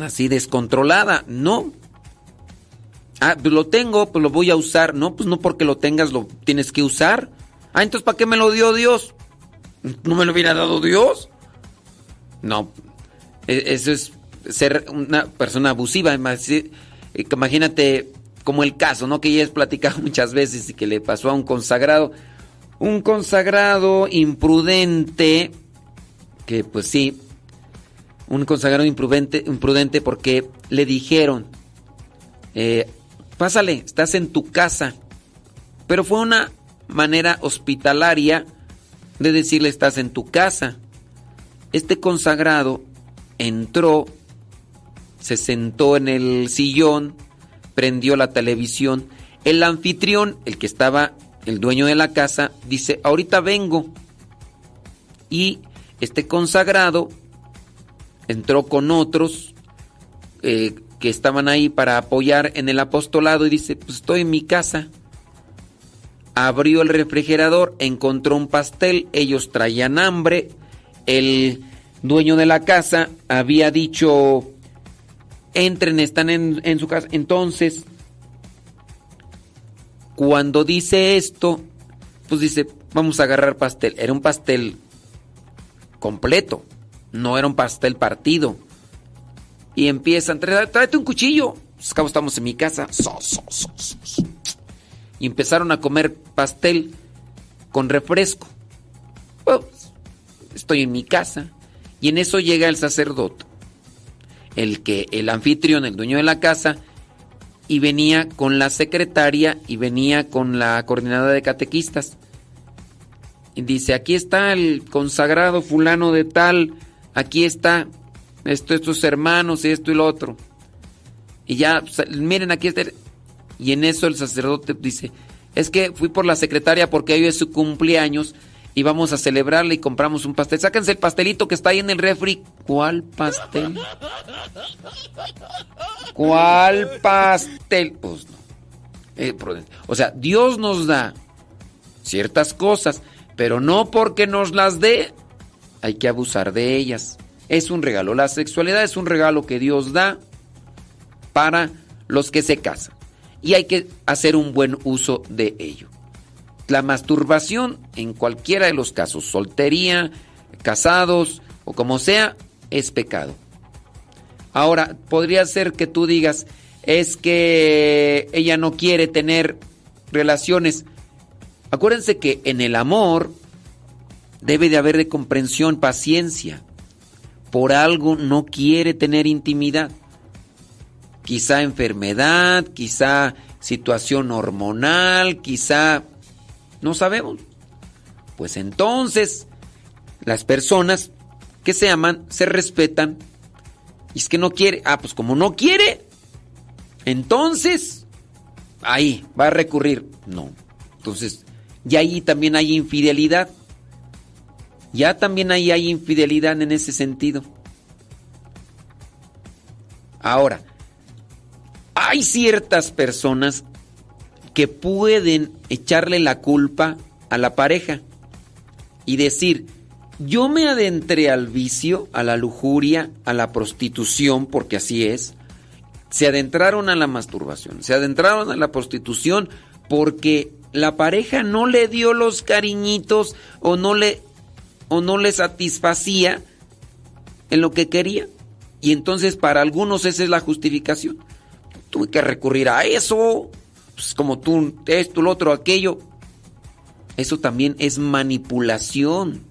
así descontrolada. No. Ah, pues lo tengo, pues lo voy a usar. No, pues no porque lo tengas lo tienes que usar. Ah, entonces ¿para qué me lo dio Dios? ¿No me lo hubiera dado Dios? No. E- Eso es ser una persona abusiva. Eh, Imagínate como el caso, ¿no? Que ya has platicado muchas veces y que le pasó a un consagrado. Un consagrado imprudente, que pues sí, un consagrado imprudente, imprudente porque le dijeron, eh, pásale, estás en tu casa. Pero fue una manera hospitalaria de decirle estás en tu casa. Este consagrado entró, se sentó en el sillón, prendió la televisión. El anfitrión, el que estaba, el dueño de la casa, dice, ahorita vengo. Y este consagrado entró con otros eh, que estaban ahí para apoyar en el apostolado y dice, pues estoy en mi casa. Abrió el refrigerador, encontró un pastel, ellos traían hambre, el dueño de la casa había dicho, entren, están en, en su casa. Entonces, cuando dice esto, pues dice, vamos a agarrar pastel. Era un pastel completo, no era un pastel partido. Y empiezan, "Trae- tráete un cuchillo. Pues, cabo estamos en mi casa. Y empezaron a comer pastel con refresco. Pues, estoy en mi casa. Y en eso llega el sacerdote, el que el anfitrión, el dueño de la casa, y venía con la secretaria y venía con la coordinadora de catequistas. Y dice, aquí está el consagrado fulano de tal, aquí está esto, estos hermanos, esto y lo otro. Y ya, miren, aquí está. Y en eso el sacerdote dice, es que fui por la secretaria porque hoy es su cumpleaños y vamos a celebrarle y compramos un pastel. Sáquense el pastelito que está ahí en el refri. ¿Cuál pastel? ¿Cuál pastel? Pues no. Eh, o sea, Dios nos da ciertas cosas, pero no porque nos las dé, hay que abusar de ellas. Es un regalo. La sexualidad es un regalo que Dios da para los que se casan. Y hay que hacer un buen uso de ello. La masturbación, en cualquiera de los casos, soltería, casados o como sea, es pecado. Ahora, podría ser que tú digas, es que ella no quiere tener relaciones. Acuérdense que en el amor debe de haber de comprensión, paciencia. Por algo no quiere tener intimidad. Quizá enfermedad, quizá situación hormonal, quizá... No sabemos. Pues entonces, las personas que se aman se respetan. Y es que no quiere. Ah, pues como no quiere, entonces, ahí va a recurrir. No. Entonces, ya ahí también hay infidelidad. Ya también ahí hay infidelidad en ese sentido. Ahora, hay ciertas personas que pueden echarle la culpa a la pareja y decir, yo me adentré al vicio, a la lujuria, a la prostitución, porque así es. Se adentraron a la masturbación, se adentraron a la prostitución porque la pareja no le dio los cariñitos o no le o no le satisfacía en lo que quería. Y entonces para algunos esa es la justificación. Tuve que recurrir a eso, pues como tú, esto, lo otro, aquello. Eso también es manipulación.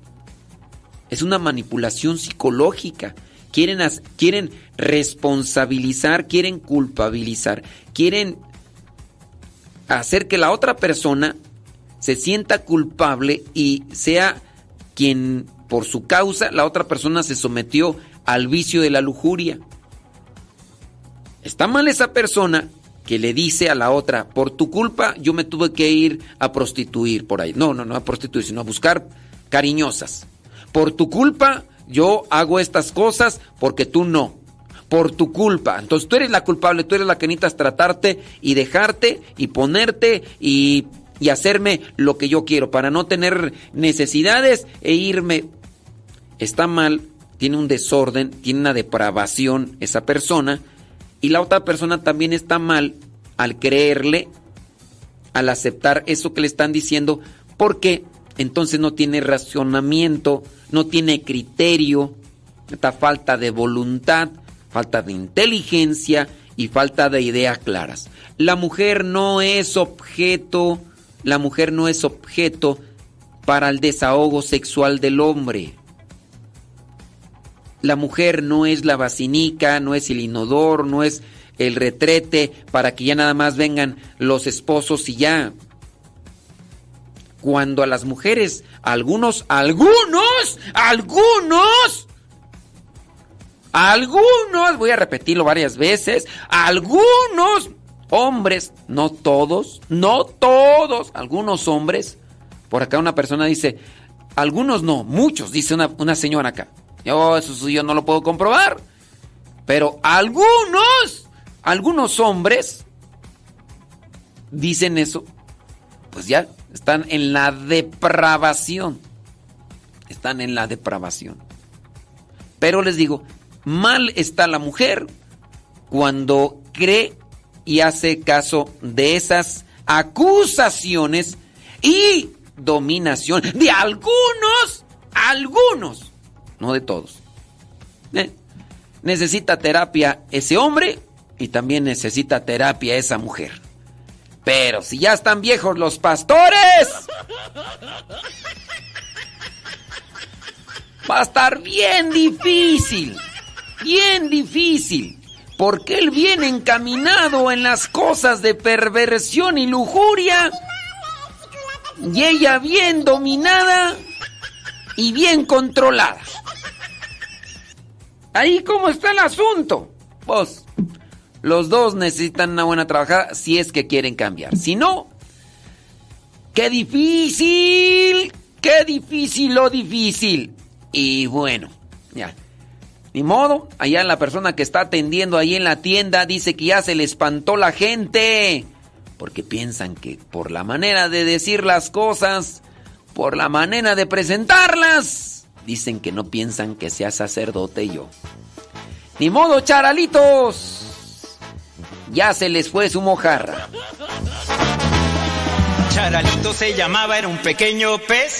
Es una manipulación psicológica. Quieren, quieren responsabilizar, quieren culpabilizar, quieren hacer que la otra persona se sienta culpable y sea quien por su causa la otra persona se sometió al vicio de la lujuria. Está mal esa persona que le dice a la otra, por tu culpa yo me tuve que ir a prostituir por ahí. No, no, no a prostituir, sino a buscar cariñosas. Por tu culpa yo hago estas cosas porque tú no. Por tu culpa. Entonces tú eres la culpable, tú eres la que necesitas tratarte y dejarte y ponerte y, y hacerme lo que yo quiero para no tener necesidades e irme. Está mal, tiene un desorden, tiene una depravación esa persona y la otra persona también está mal al creerle, al aceptar eso que le están diciendo, porque entonces no tiene racionamiento, no tiene criterio, esta falta de voluntad, falta de inteligencia y falta de ideas claras. La mujer no es objeto, la mujer no es objeto para el desahogo sexual del hombre. La mujer no es la vacinica, no es el inodor, no es el retrete para que ya nada más vengan los esposos y ya. Cuando a las mujeres, algunos, algunos, algunos, algunos, voy a repetirlo varias veces, algunos hombres, no todos, no todos, algunos hombres, por acá una persona dice, algunos no, muchos, dice una, una señora acá. Yo, eso yo no lo puedo comprobar. Pero algunos, algunos hombres dicen eso, pues ya están en la depravación. Están en la depravación. Pero les digo, mal está la mujer cuando cree y hace caso de esas acusaciones y dominación de algunos, algunos, no de todos. ¿Eh? Necesita terapia ese hombre y también necesita terapia esa mujer. Pero si ya están viejos los pastores, va a estar bien difícil, bien difícil, porque él viene encaminado en las cosas de perversión y lujuria, y ella bien dominada y bien controlada. Ahí cómo está el asunto. Pues los dos necesitan una buena trabajada si es que quieren cambiar. Si no, qué difícil, qué difícil lo difícil. Y bueno, ya. Ni modo, allá la persona que está atendiendo ahí en la tienda dice que ya se le espantó la gente. Porque piensan que por la manera de decir las cosas, por la manera de presentarlas, dicen que no piensan que sea sacerdote yo. Ni modo, charalitos. Ya se les fue su mojarra. Charalito se llamaba, era un pequeño pez.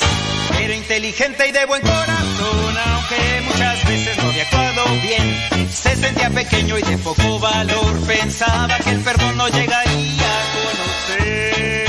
Era inteligente y de buen corazón, aunque muchas veces no había actuado bien. Se sentía pequeño y de poco valor pensaba que el perdón no llegaría a conocer.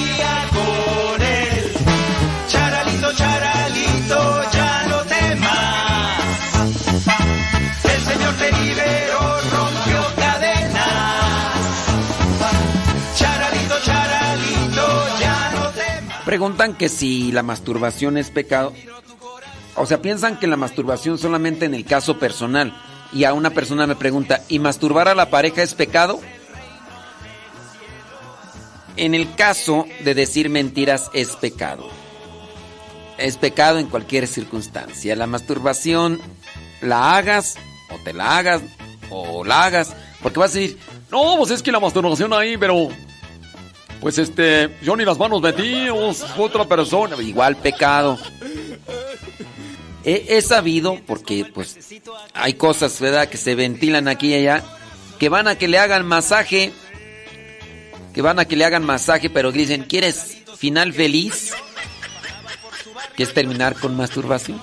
Preguntan que si la masturbación es pecado. O sea, piensan que la masturbación solamente en el caso personal. Y a una persona me pregunta, ¿y masturbar a la pareja es pecado? En el caso de decir mentiras es pecado. Es pecado en cualquier circunstancia. La masturbación la hagas o te la hagas o la hagas. Porque vas a decir, No, pues es que la masturbación ahí, pero. Pues este. Yo ni las manos metí, otra persona. igual pecado. He, sabido, porque pues hay cosas, ¿verdad?, que se ventilan aquí y allá, que van a que le hagan masaje, que van a que le hagan masaje, pero dicen, ¿quieres final feliz? Que es terminar con masturbación.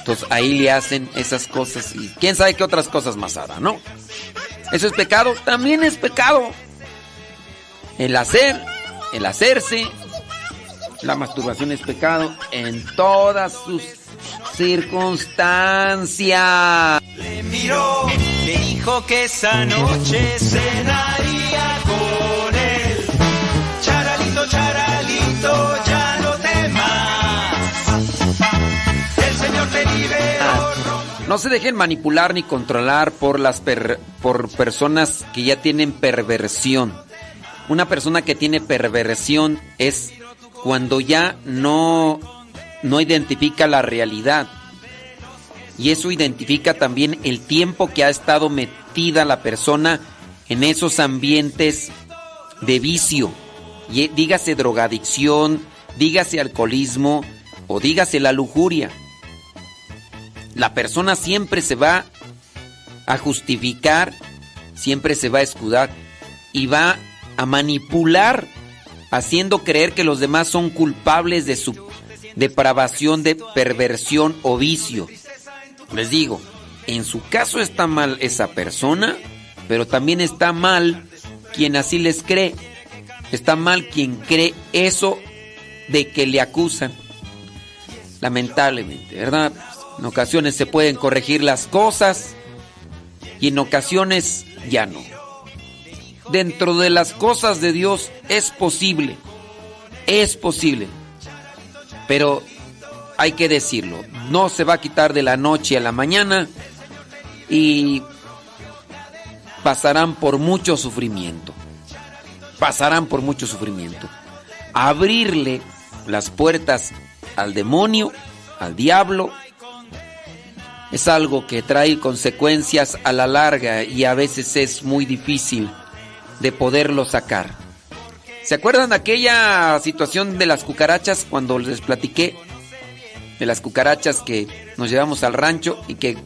Entonces ahí le hacen esas cosas y quién sabe qué otras cosas más hará, ¿no? ¿Eso es pecado? También es pecado. El hacer, el hacerse, la masturbación es pecado en todas sus circunstancias. Le miró, le dijo que esa noche cenaría con él. Charalito, charalito, ya no temas. El Señor te liberó. No se dejen manipular ni controlar por las per- por personas que ya tienen perversión. Una persona que tiene perversión es cuando ya no no identifica la realidad. Y eso identifica también el tiempo que ha estado metida la persona en esos ambientes de vicio. Y dígase drogadicción, dígase alcoholismo o dígase la lujuria. La persona siempre se va a justificar, siempre se va a escudar y va a manipular, haciendo creer que los demás son culpables de su depravación, de perversión o vicio. Les digo, en su caso está mal esa persona, pero también está mal quien así les cree. Está mal quien cree eso de que le acusan. Lamentablemente, ¿verdad? En ocasiones se pueden corregir las cosas y en ocasiones ya no. Dentro de las cosas de Dios es posible, es posible, pero hay que decirlo, no se va a quitar de la noche a la mañana y pasarán por mucho sufrimiento, pasarán por mucho sufrimiento. Abrirle las puertas al demonio, al diablo, es algo que trae consecuencias a la larga y a veces es muy difícil de poderlo sacar. ¿Se acuerdan aquella situación de las cucarachas cuando les platiqué de las cucarachas que nos llevamos al rancho y que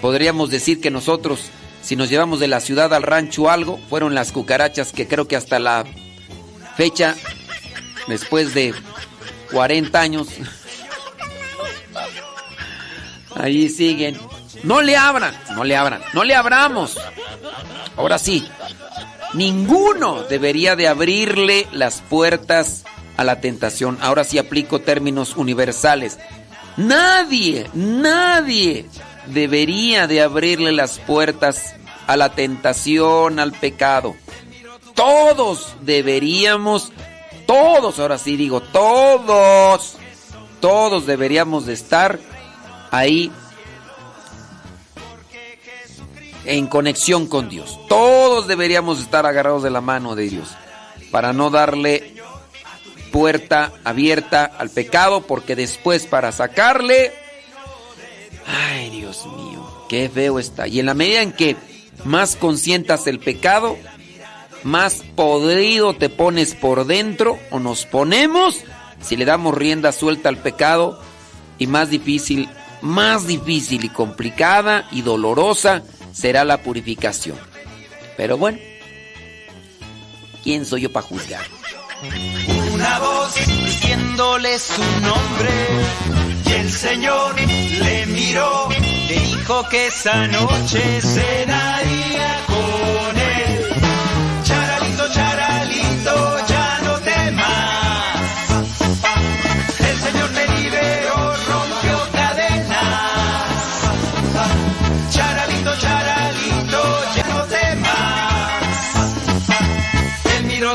podríamos decir que nosotros, si nos llevamos de la ciudad al rancho algo, fueron las cucarachas que creo que hasta la fecha, después de 40 años, Ahí siguen. No le abran, no le abran, no le abramos. Ahora sí, ninguno debería de abrirle las puertas a la tentación. Ahora sí aplico términos universales. Nadie, nadie debería de abrirle las puertas a la tentación, al pecado. Todos deberíamos, todos, ahora sí digo, todos, todos deberíamos de estar ahí en conexión con Dios. Todos deberíamos estar agarrados de la mano de Dios para no darle puerta abierta al pecado porque después para sacarle ay Dios mío, qué feo está. Y en la medida en que más consientas el pecado, más podrido te pones por dentro o nos ponemos si le damos rienda suelta al pecado y más difícil, más difícil y complicada y dolorosa será la purificación. Pero bueno, ¿quién soy yo para juzgar? Una voz diciéndole su nombre y el Señor le miró, le dijo que esa noche cenaría con él.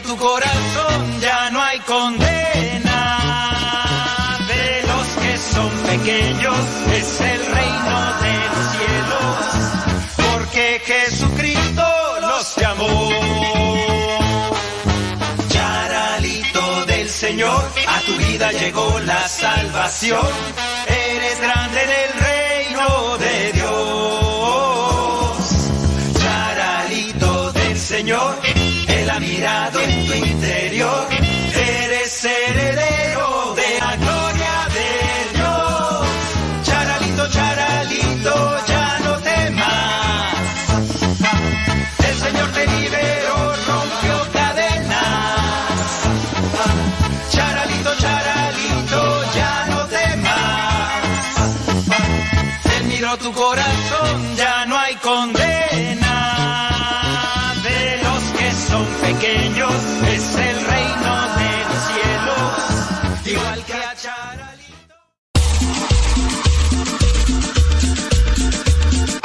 Tu corazón, ya no hay condena. De los que son pequeños es el reino de los cielos, porque Jesucristo los llamó. Charalito del Señor, a tu vida llegó la salvación. Eres grande en el reino mirado en tu interior. Eres heredero de la gloria de Dios. Charalito, charalito, ya no temas. El Señor te liberó, rompió cadenas. Charalito, charalito, ya no temas. Él miró tu corazón,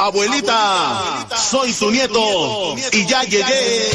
Abuelita, soy su nieto y ya llegué.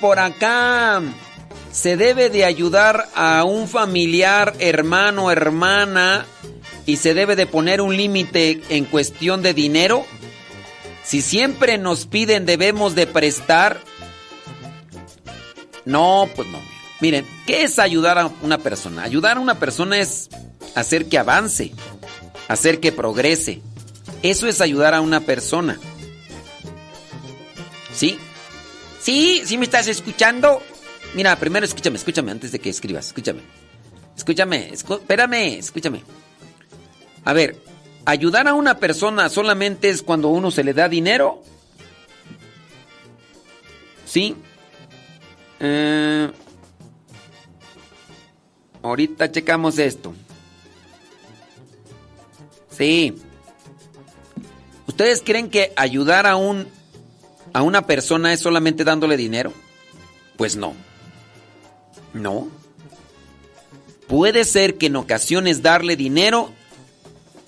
Por acá. ¿Se debe de ayudar a un familiar, hermano, hermana y se debe de poner un límite en cuestión de dinero? Si siempre nos piden debemos de prestar. No, pues no. Miren, ¿qué es ayudar a una persona? Ayudar a una persona es hacer que avance, hacer que progrese. Eso es ayudar a una persona. ¿Sí? ¿Sí? ¿Sí me estás escuchando? Mira, primero escúchame, escúchame antes de que escribas, escúchame. Escúchame, escú- espérame, escúchame. A ver, ayudar a una persona solamente es cuando uno se le da dinero. ¿Sí? Eh, ahorita checamos esto. Sí. ¿Ustedes creen que ayudar a un a una persona es solamente dándole dinero? Pues no. No. Puede ser que en ocasiones darle dinero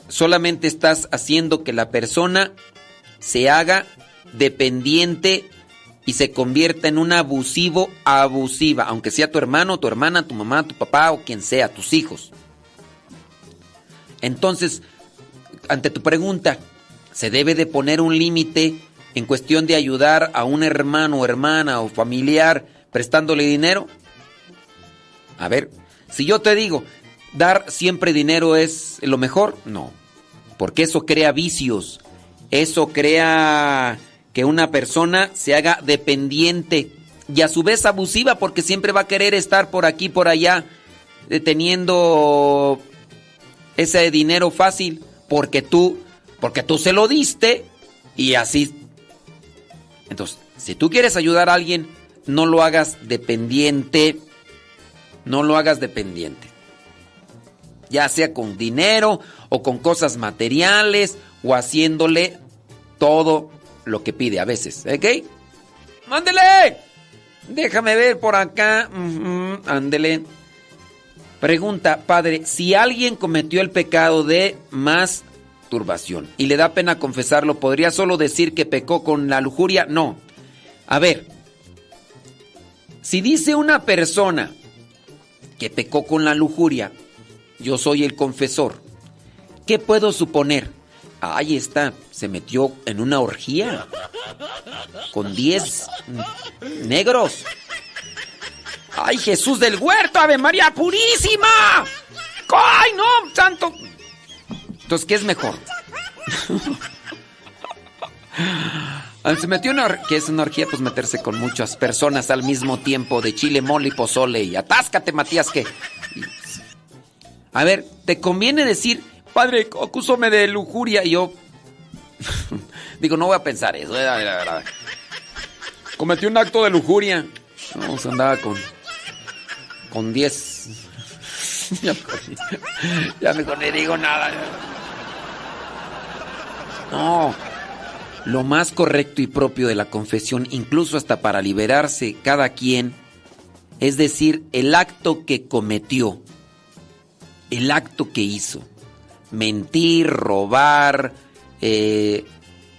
solamente estás haciendo que la persona se haga dependiente y se convierta en un abusivo abusiva, aunque sea tu hermano, tu hermana, tu mamá, tu papá o quien sea, tus hijos. Entonces, ante tu pregunta, ¿se debe de poner un límite en cuestión de ayudar a un hermano hermana o familiar prestándole dinero? A ver, si yo te digo, dar siempre dinero es lo mejor, no, porque eso crea vicios, eso crea que una persona se haga dependiente y a su vez abusiva porque siempre va a querer estar por aquí, por allá, eh, teniendo ese dinero fácil porque tú, porque tú se lo diste y así. Entonces, si tú quieres ayudar a alguien, no lo hagas dependiente, no lo hagas dependiente. Ya sea con dinero o con cosas materiales o haciéndole todo lo que pide a veces, ¿ok? ¡Mándele! Déjame ver por acá. Ándele. Pregunta, padre, si alguien cometió el pecado de y le da pena confesarlo, ¿podría solo decir que pecó con la lujuria? No. A ver, si dice una persona que pecó con la lujuria, yo soy el confesor, ¿qué puedo suponer? Ahí está, se metió en una orgía con 10 negros. ¡Ay, Jesús del huerto! ¡Ave María Purísima! ¡Ay, no, santo! Entonces, ¿qué es mejor? Se metió una ¿Qué es una orgía? Pues meterse con muchas personas al mismo tiempo, de chile, mole y pozole. Y atáscate, Matías, que... A ver, ¿te conviene decir, padre, acúsome de lujuria? Y yo... Digo, no voy a pensar eso. eh, a ver, a ver, a ver. Cometí un acto de lujuria. No, se andaba con... Con 10. ya, mejor ni- ya mejor ni digo nada. No. Lo más correcto y propio de la confesión, incluso hasta para liberarse cada quien, es decir, el acto que cometió, el acto que hizo. Mentir, robar, eh,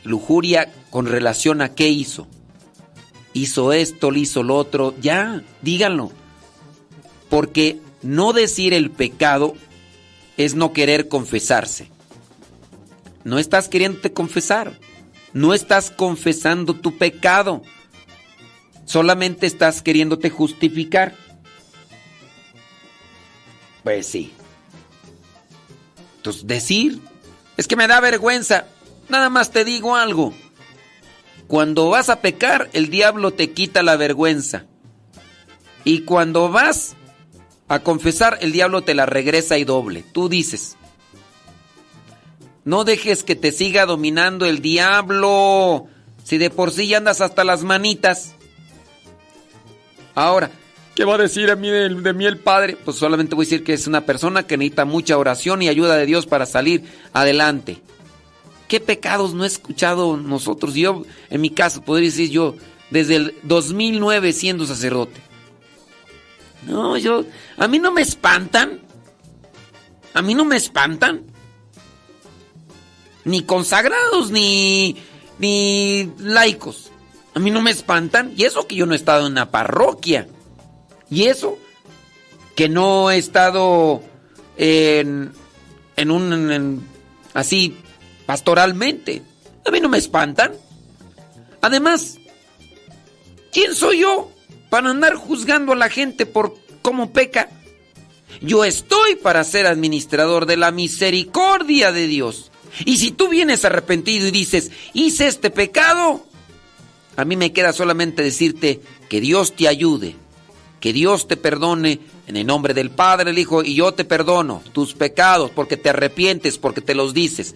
lujuria, con relación a qué hizo. Hizo esto, le hizo lo otro, ya, díganlo. Porque no decir el pecado es no querer confesarse. No estás queriéndote confesar. No estás confesando tu pecado. Solamente estás queriéndote justificar. Pues sí. Entonces, decir, es que me da vergüenza. Nada más te digo algo. Cuando vas a pecar, el diablo te quita la vergüenza. Y cuando vas a confesar, el diablo te la regresa y doble. Tú dices, no dejes que te siga dominando el diablo. Si de por sí ya andas hasta las manitas. Ahora, ¿qué va a decir a mí de, de mí el Padre? Pues solamente voy a decir que es una persona que necesita mucha oración y ayuda de Dios para salir adelante. ¿Qué pecados no he escuchado nosotros? Yo, en mi caso, podría decir yo, desde el 2009 siendo sacerdote. No, yo, a mí no me espantan. A mí no me espantan. Ni consagrados, ni, ni laicos. A mí no me espantan. Y eso que yo no he estado en una parroquia. Y eso que no he estado en, en un, así, pastoralmente. A mí no me espantan. Además, ¿quién soy yo para andar juzgando a la gente por cómo peca? Yo estoy para ser administrador de la misericordia de Dios. Y si tú vienes arrepentido y dices, hice este pecado, a mí me queda solamente decirte que Dios te ayude, que Dios te perdone en el nombre del Padre, el Hijo, y yo te perdono tus pecados porque te arrepientes, porque te los dices.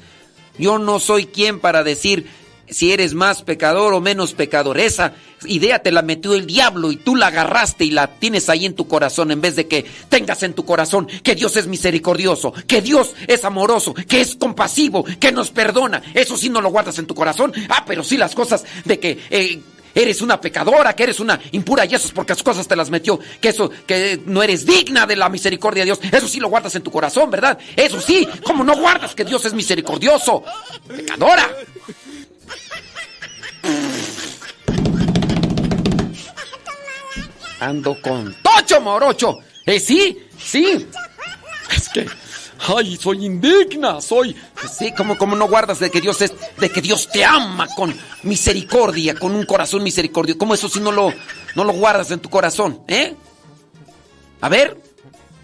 Yo no soy quien para decir si eres más pecador o menos pecador. Esa idea te la metió el diablo y tú la agarraste y la tienes ahí en tu corazón en vez de que tengas en tu corazón que Dios es misericordioso, que Dios es amoroso, que es compasivo, que nos perdona. Eso sí no lo guardas en tu corazón. Ah, pero sí las cosas de que... eh, Eres una pecadora, que eres una impura y eso es porque las cosas te las metió, que eso, que no eres digna de la misericordia de Dios. Eso sí lo guardas en tu corazón, ¿verdad? Eso sí, ¿cómo no guardas que Dios es misericordioso? Pecadora. Ando con Tocho Morocho. Eh, sí, sí. Es que, ay, soy indigna, soy. Sí, ¿cómo, cómo no guardas de que Dios es, de que Dios te ama con misericordia, con un corazón misericordioso? ¿Cómo eso si no lo, no lo guardas en tu corazón, eh? A ver.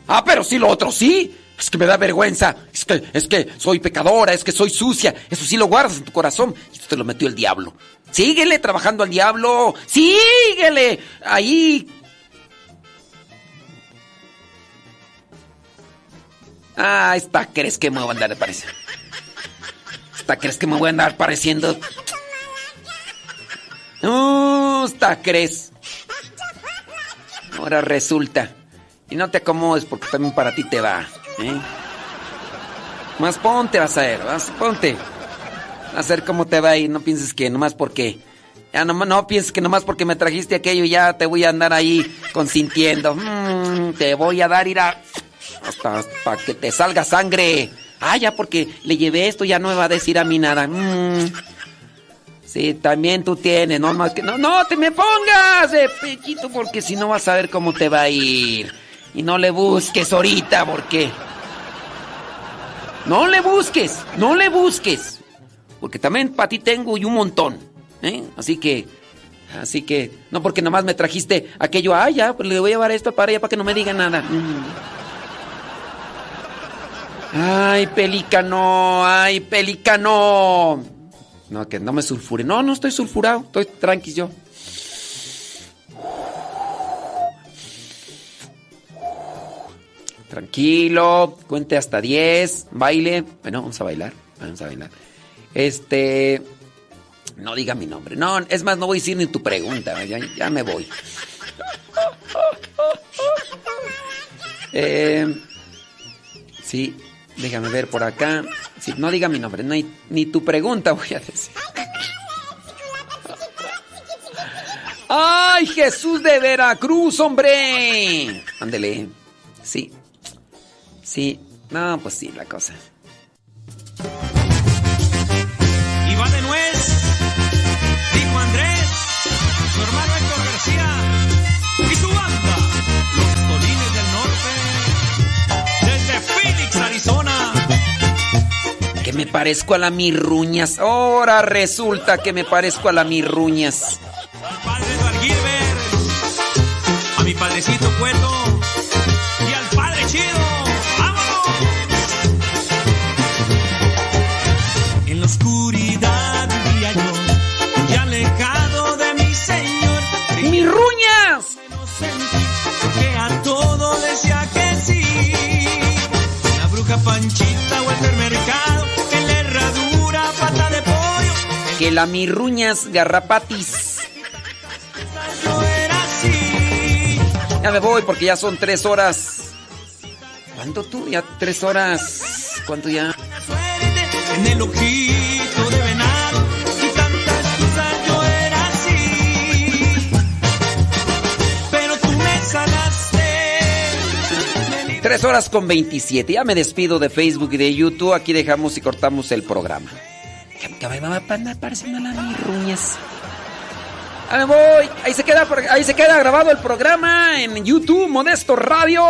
Ah, pero sí lo otro sí. Es que me da vergüenza. Es que, es que soy pecadora, es que soy sucia. Eso sí lo guardas en tu corazón. Y te lo metió el diablo. Síguele trabajando al diablo. Síguele. Ahí. Ah, esta crees que me voy a andar pareciendo. Esta crees que me voy a andar pareciendo. No, esta crees. Ahora resulta. Y no te acomodes porque también para ti te va. ¿Eh? Más ponte, vas a ver. Vas, ponte. Vas a ver cómo te va a ir. No pienses que nomás porque. Ya no, no pienses que nomás porque me trajiste aquello ya te voy a andar ahí consintiendo. Mm, te voy a dar ir a. hasta para que te salga sangre. Ah, ya porque le llevé esto, ya no me va a decir a mí nada. Mm. Sí, también tú tienes, no más que. No, no te me pongas de pechito, porque si no vas a ver cómo te va a ir. Y no le busques ahorita, porque. No le busques, no le busques. Porque también para ti tengo y un montón. ¿eh? Así que. Así que. No porque nomás me trajiste aquello. Ah, ya, pues le voy a llevar esto para allá para que no me diga nada. Mm. Ay, pelícano, ay, pelícano. No, que no me sulfure. No, no estoy sulfurado. Estoy tranqui yo. Tranquilo, cuente hasta 10, baile. Bueno, vamos a bailar, vamos a bailar. Este, no diga mi nombre. No, es más, no voy a decir ni tu pregunta. Ya, me voy. Eh, sí, déjame ver por acá. Sí, no diga mi nombre, no hay- ni tu pregunta voy a decir. ¡Ay, Jesús de Veracruz, hombre! Ándele. Sí. Sí. No, pues sí, la cosa. Y va de nuez, dijo Andrés, su hermano Héctor García y su banda, los Tolines del Norte, desde Phoenix, Arizona. Que me parezco a la Mirruñas. Ahora resulta que me parezco a la Mirruñas. Padre Gilbert, a mi padrecito Cueto Que la Mirruñas garrapatis. Ya me voy porque ya son tres horas. ¿Cuánto tú? Ya tres horas. ¿Cuánto ya? En el ojito de venado y tantas cosas yo era así. Pero tú me sanaste. Tres horas con 27. Ya me despido de Facebook y de YouTube. Aquí dejamos y cortamos el programa. Que me va a andar pareciendo a la Mirruñas. Ahí me voy. Ahí se queda, ahí se queda grabado el programa en YouTube, Modesto Radio.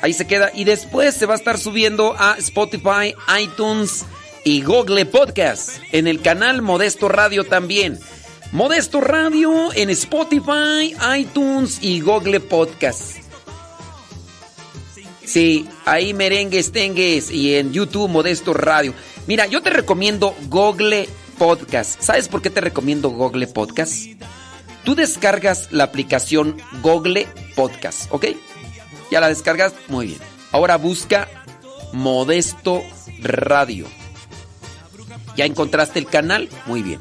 Ahí se queda. Y después se va a estar subiendo a Spotify, iTunes y Google Podcast. En el canal Modesto Radio también. Modesto Radio en Spotify, iTunes y Google Podcast. Sí, ahí merengues tengues y en YouTube Modesto Radio. Mira, yo te recomiendo Google Podcast. ¿Sabes por qué te recomiendo Google Podcast? Tú descargas la aplicación Google Podcast, ¿ok? ¿Ya la descargas? Muy bien. Ahora busca Modesto Radio. ¿Ya encontraste el canal? Muy bien.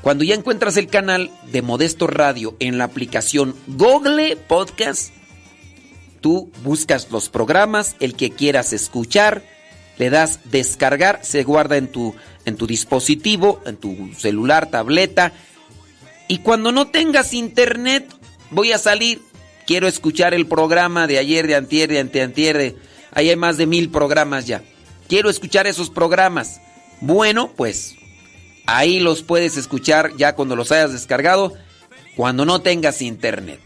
Cuando ya encuentras el canal de Modesto Radio en la aplicación Google Podcast, tú buscas los programas, el que quieras escuchar, le das descargar, se guarda en tu, en tu dispositivo, en tu celular, tableta, y cuando no tengas internet, voy a salir, quiero escuchar el programa de ayer, de antier, de anteantier, de... ahí hay más de mil programas ya. Quiero escuchar esos programas. Bueno, pues ahí los puedes escuchar ya cuando los hayas descargado, cuando no tengas internet.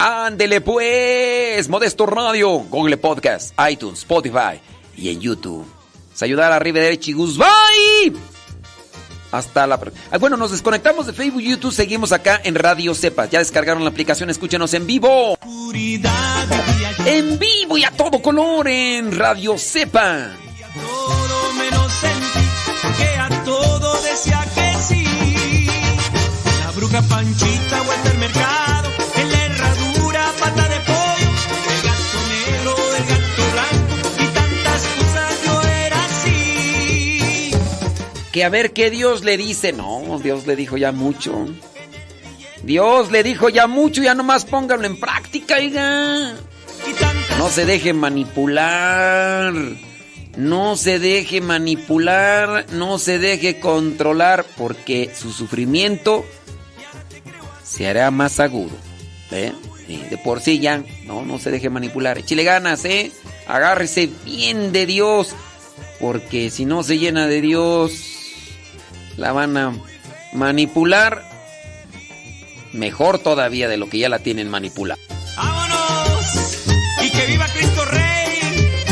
Ándele pues, Modesto Radio, Google Podcast, iTunes, Spotify y en YouTube. Sayudar arriba derecha y Bye. Hasta la próxima. Bueno, nos desconectamos de Facebook y YouTube. Seguimos acá en Radio Cepa. Ya descargaron la aplicación, escúchenos en vivo. En vivo y a todo color en Radio Cepa. Todo menos porque a todo decía que sí. La bruja Panchita Que a ver qué Dios le dice. No, Dios le dijo ya mucho. Dios le dijo ya mucho, ya nomás póngalo en práctica, oiga. No se deje manipular. No se deje manipular, no se deje controlar, porque su sufrimiento se hará más agudo. ¿eh? De por sí ya, no, no se deje manipular. Échale ganas, ¿eh? Agárrese bien de Dios. Porque si no se llena de Dios, la van a manipular mejor todavía de lo que ya la tienen manipulada. ¡Vámonos! ¡Y que viva Cristo!